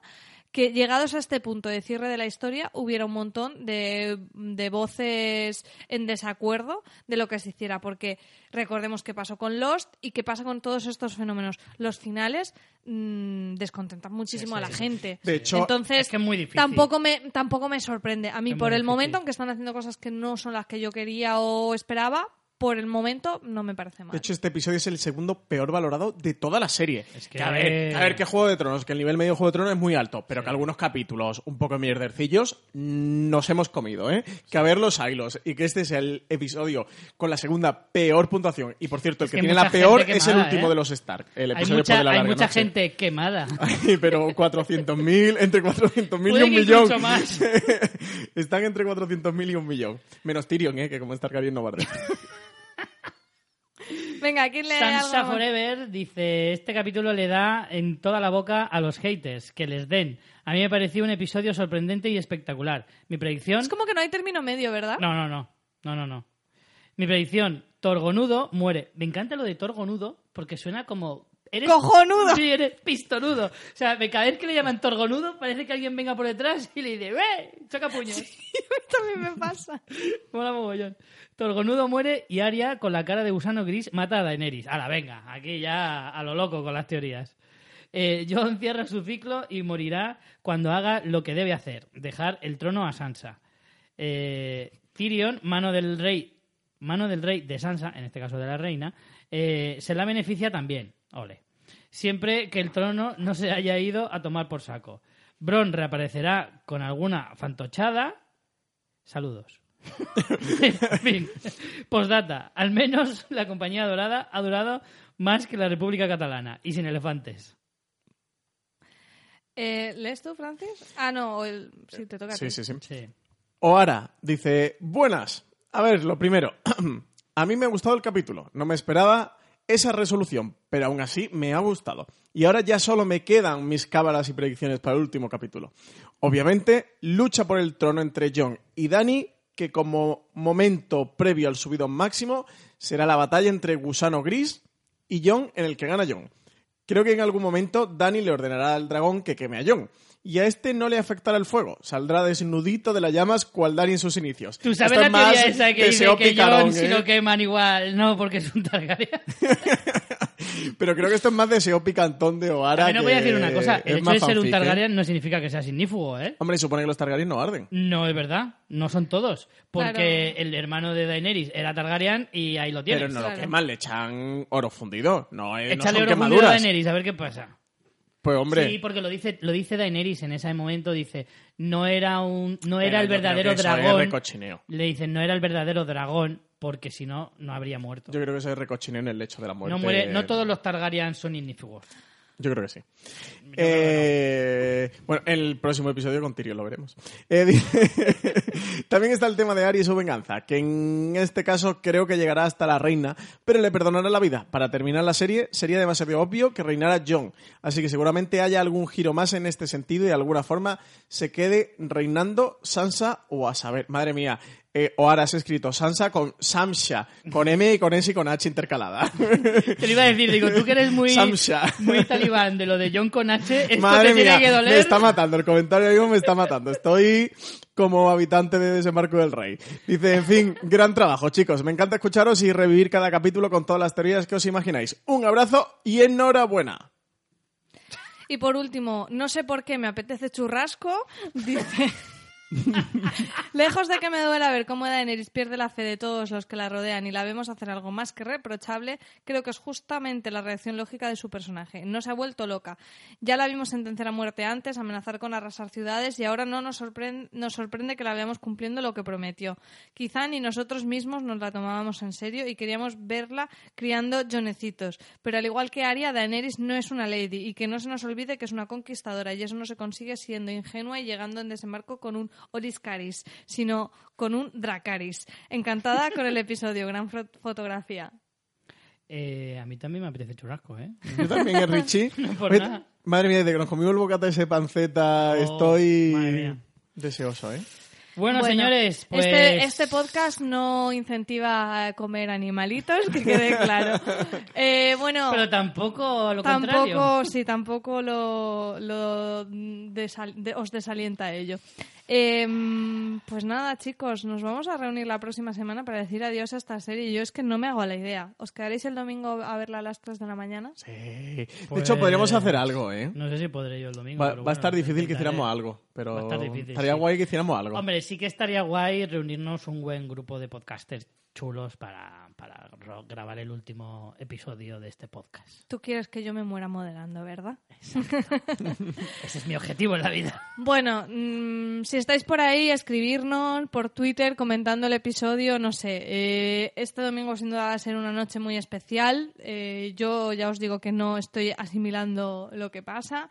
que llegados a este punto de cierre de la historia hubiera un montón de, de voces en desacuerdo de lo que se hiciera porque recordemos qué pasó con Lost y qué pasa con todos estos fenómenos. Los finales mm, descontentan muchísimo a la gente. De hecho, entonces es que es muy difícil. tampoco me tampoco me sorprende. A mí Es por el difícil. momento aunque están haciendo cosas que no son las que yo quería o esperaba, por el momento no me parece mal. De hecho, este episodio es el segundo peor valorado de toda la serie. Es que- a ver, a ver qué Juego de Tronos, que el nivel medio de Juego de Tronos es muy alto, pero que algunos capítulos un poco mierdercillos nos hemos comido, ¿eh? Que a ver los hilos y que este es el episodio con la segunda peor puntuación. Y por cierto, el Es que, que tiene mucha la peor gente es el quemada, último ¿eh? de los Stark. El hay episodio mucha, después de la hay larga mucha noche. gente quemada. *laughs* Ay, pero *laughs* 400.000, entre 400.000 y un que millón. más. *laughs* Están entre 400.000 y un millón. Menos Tyrion, ¿eh? Que como Targaryen no barde. Venga, ¿quién le Sansa algo? Forever dice, este capítulo le da en toda la boca a los haters, que les den. A mí me pareció un episodio sorprendente y espectacular. Mi predicción... Es como que no hay término medio, ¿verdad? No, no, no. No, no, no. Mi predicción, Torgonudo muere. Me encanta lo de Torgonudo porque suena como... Eres, ¡Cojonudo! Sí, eres pistonudo. O sea, me- cada vez que le llaman Torgonudo parece que alguien venga por detrás y le dice ¡Eh! ¡Choca puños! *laughs* También me pasa. *laughs* Mola mogollón. Torgonudo muere y Arya, con la cara de gusano gris, mata a Daenerys. Ahora, venga, aquí ya a lo loco con las teorías. Eh, *laughs* Jon cierra su ciclo y morirá cuando haga lo que debe hacer, dejar el trono a Sansa. Eh, Tyrion, mano del rey, mano del rey de Sansa, en este caso de la reina, eh, se la beneficia también. Ole. Siempre que el trono no se haya ido a tomar por saco. Bron reaparecerá con alguna fantochada. Saludos. *laughs* en fin. Postdata. Al menos la compañía dorada ha durado más que la República Catalana y sin elefantes. Eh, ¿Lees tú, Francis? Ah, no, el... sí, te toca a Sí, ti. sí, sí. Sí. Oara dice, buenas. A ver, lo primero, *clears throat* a mí me ha gustado el capítulo. No me esperaba esa resolución, pero aún así me ha gustado. Y ahora ya solo me quedan mis cábalas y predicciones para el último capítulo. Obviamente, lucha por el trono entre Jon y Dani, que como momento previo al subidón máximo será la batalla entre Gusano Gris y Jon en el que gana Jon. Creo que en algún momento Dani le ordenará al dragón que queme a Jon. Y a este no le afectará el fuego. Saldrá desnudito de las llamas cual Dani en sus inicios. Tú sabes Esto la es más teoría esa que dice que picarón, Jon si ¿eh? lo queman igual. No, porque es un Targaryen. *laughs* Pero creo que esto es más deseo picantón de Oara. También os voy a decir una cosa. El hecho de ser un ¿eh? Targaryen no significa que sea signífugo, ¿eh? Hombre, supone que los Targaryen no arden. No es verdad. No son todos. Porque Claro. el hermano de Daenerys era Targaryen y ahí lo tienes. Pero no lo queman, le echan oro fundido. No, eh, no Échale son oro fundido a. Daenerys, a ver qué pasa. Pues hombre, Sí, porque lo dice, lo dice Daenerys en ese momento, dice, no era un, no Pero era el verdadero dragón. Le dicen, no era el verdadero dragón, porque si no, no habría muerto. yo creo que eso es recochineo en el lecho de la muerte. no muere, no todos los Targaryen son ignífugos. Yo creo que sí. Eh, bueno, en el próximo episodio con Tyrion lo veremos. Eh, *laughs* También está el tema de Arya y su venganza, que en este caso creo que llegará hasta la reina, pero le perdonará la vida. Para terminar la serie sería demasiado obvio que reinara Jon, así que seguramente haya algún giro más en este sentido y de alguna forma se quede reinando Sansa o a saber, madre mía. Eh, o ahora has escrito Sansa con Samsha, con M y con S y con H intercalada. *laughs* Te lo iba a decir, digo, tú que eres muy, Samsha. muy talibán de lo de John con H, esto Madre te mía, tiene que doler. me está matando. El comentario mismo me está matando. Estoy como habitante de Desembarco del Rey. Dice, en fin, gran trabajo, chicos. Me encanta escucharos y revivir cada capítulo con todas las teorías que os imagináis. Un abrazo y enhorabuena. Y por último, no sé por qué me apetece churrasco, *laughs* dice... *laughs* Lejos de que me duela ver cómo Daenerys pierde la fe de todos los que la rodean y la vemos hacer algo más que reprochable, creo que es justamente la reacción lógica de su personaje. No se ha vuelto loca. Ya la vimos sentenciar a muerte antes, amenazar con arrasar ciudades y ahora no nos sorprende, nos sorprende que la veamos cumpliendo lo que prometió. Quizá ni nosotros mismos nos la tomábamos en serio y queríamos verla criando jonecitos. Pero al igual que Arya, Daenerys no es una lady y que no se nos olvide que es una conquistadora y eso no se consigue siendo ingenua y llegando en desembarco con un Oris Caris, sino con un Dracaris. Encantada con el episodio, gran fo- fotografía. Eh, a mí también me apetece churrasco, ¿eh? Yo también, ¿eh, Richie. *laughs* No por Oye, nada. Madre mía, desde que nos comimos el bocata de ese panceta, Oh, estoy deseoso, ¿eh? Bueno, Bueno, señores, pues... Este, este podcast no incentiva a comer animalitos, que quede claro. *laughs* Eh, bueno, Pero tampoco lo contrario. tampoco, sí, tampoco lo, lo desal- de- os desalienta ello. Em, pues nada, chicos, nos vamos a reunir la próxima semana para decir adiós a esta serie. Yo es que no me hago la idea. ¿Os quedaréis el domingo a verla a las 3 de la mañana? Sí. De hecho, podríamos hacer algo, ¿eh? No sé si podré yo el domingo. Va, pero va a estar difícil que hiciéramos algo, pero Va a estar difícil, estaría sí. guay que hiciéramos algo. Hombre, sí que estaría guay reunirnos un buen grupo de podcasters chulos para, para grabar el último episodio de este podcast. Tú quieres que yo me muera modelando, ¿verdad? *laughs* Ese es mi objetivo en la vida. Bueno, mm, si estáis por ahí, escribirnos por Twitter comentando el episodio, no sé. eh, este domingo sin duda va a ser una noche muy especial. Eh, yo ya os digo que no estoy asimilando lo que pasa.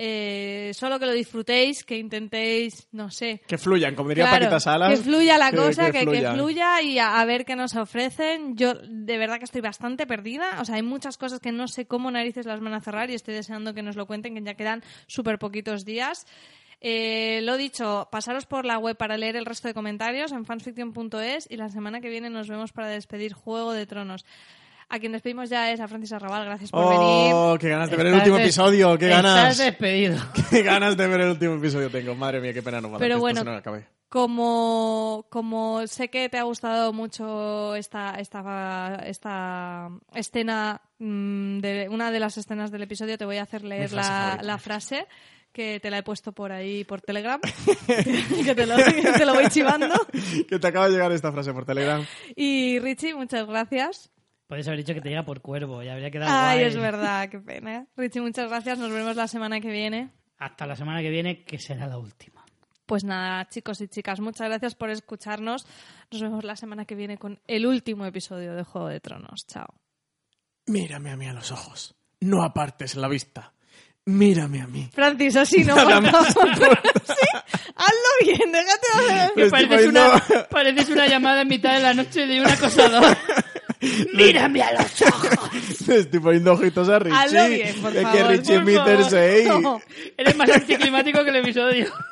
Eh, solo que lo disfrutéis, que intentéis, no sé. Que fluyan, como diría Claro, Paquita Salas. que fluya la que- cosa, que que, que fluya. y a, a ver qué nos ofrecen. Yo de verdad que estoy bastante perdida. O sea, hay muchas cosas que no sé cómo narices las van a cerrar y estoy deseando que nos lo cuenten, que ya quedan súper poquitos días. Eh, lo dicho, pasaros por la web para leer el resto de comentarios en fansfiction.es y la semana que viene nos vemos para despedir Juego de Tronos. A quien despedimos ya es a Francis Arrabal. Gracias por venir. Oh, qué ganas de ver el último des- episodio, qué Estás ganas. despedido. *laughs* Qué ganas de ver el último episodio tengo. Madre mía, qué pena no Pero bueno, acabe. Como, como sé que te ha gustado mucho esta, esta, esta escena, mm, de una de las escenas del episodio, te voy a hacer leer frase la, la frase que te la he puesto por ahí por Telegram, *laughs* *laughs* que te lo, que te lo voy chivando. Que te acaba de llegar esta frase por Telegram. Y Richie, muchas gracias. Puedes haber dicho que te llega por cuervo, ya habría quedado Ay, guay. es verdad, qué pena. Richie, muchas gracias. Nos vemos la semana que viene. Hasta la semana que viene, que será la última. Pues nada, chicos y chicas, muchas gracias por escucharnos. Nos vemos la semana que viene con el último episodio de Juego de Tronos. Chao. Mírame a mí a los ojos. No apartes la vista. Mírame a mí. Francis, así no, Nada por más favor. *laughs* Sí, hazlo bien, déjate de Pareces una, pareces una llamada en mitad de la noche de un acosador. *laughs* ¡Mírame a los *laughs* ojos! Estoy poniendo ojitos a Richie. Hazlo bien, por es favor, que Richie por mi favor. Cersei. No. Eres más anticlimático que el episodio. *laughs*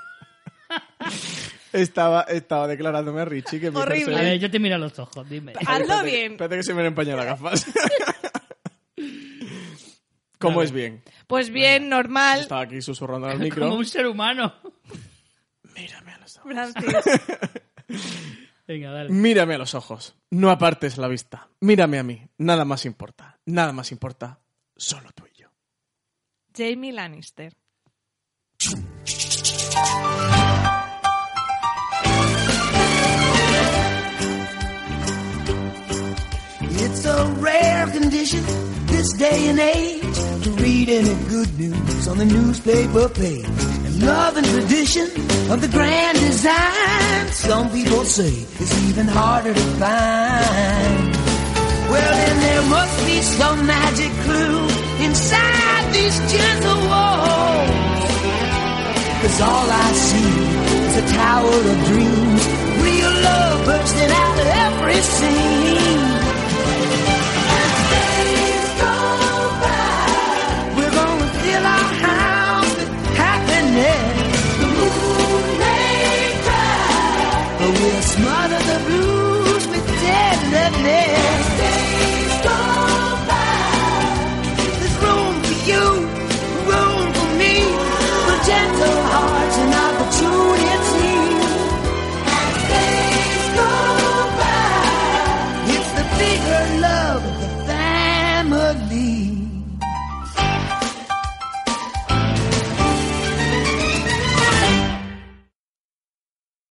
Estaba, estaba declarándome a Richie que Horrible. A Cersei. ver, yo te miro a los ojos, dime. Hazlo Espérate- bien. Espérate que se me han empañado las gafas. *laughs* ¿Cómo es bien? Pues bien, normal. Estaba aquí susurrando al Como micro. un ser humano. Mírame a los ojos. Francis. Venga, dale. Mírame a los ojos. No apartes la vista. Mírame a mí. Nada más importa. Nada más importa. Solo tú y yo. Jamie Lannister. It's a rare condition this day and age to read any good news on the newspaper page. Love and tradition of the grand design, some people say it's even harder to find. Well, then there must be some magic clue inside these gentle walls. Cause all I see is a tower of dreams, real love bursting out of every scene. Smarter the blues with tenderness.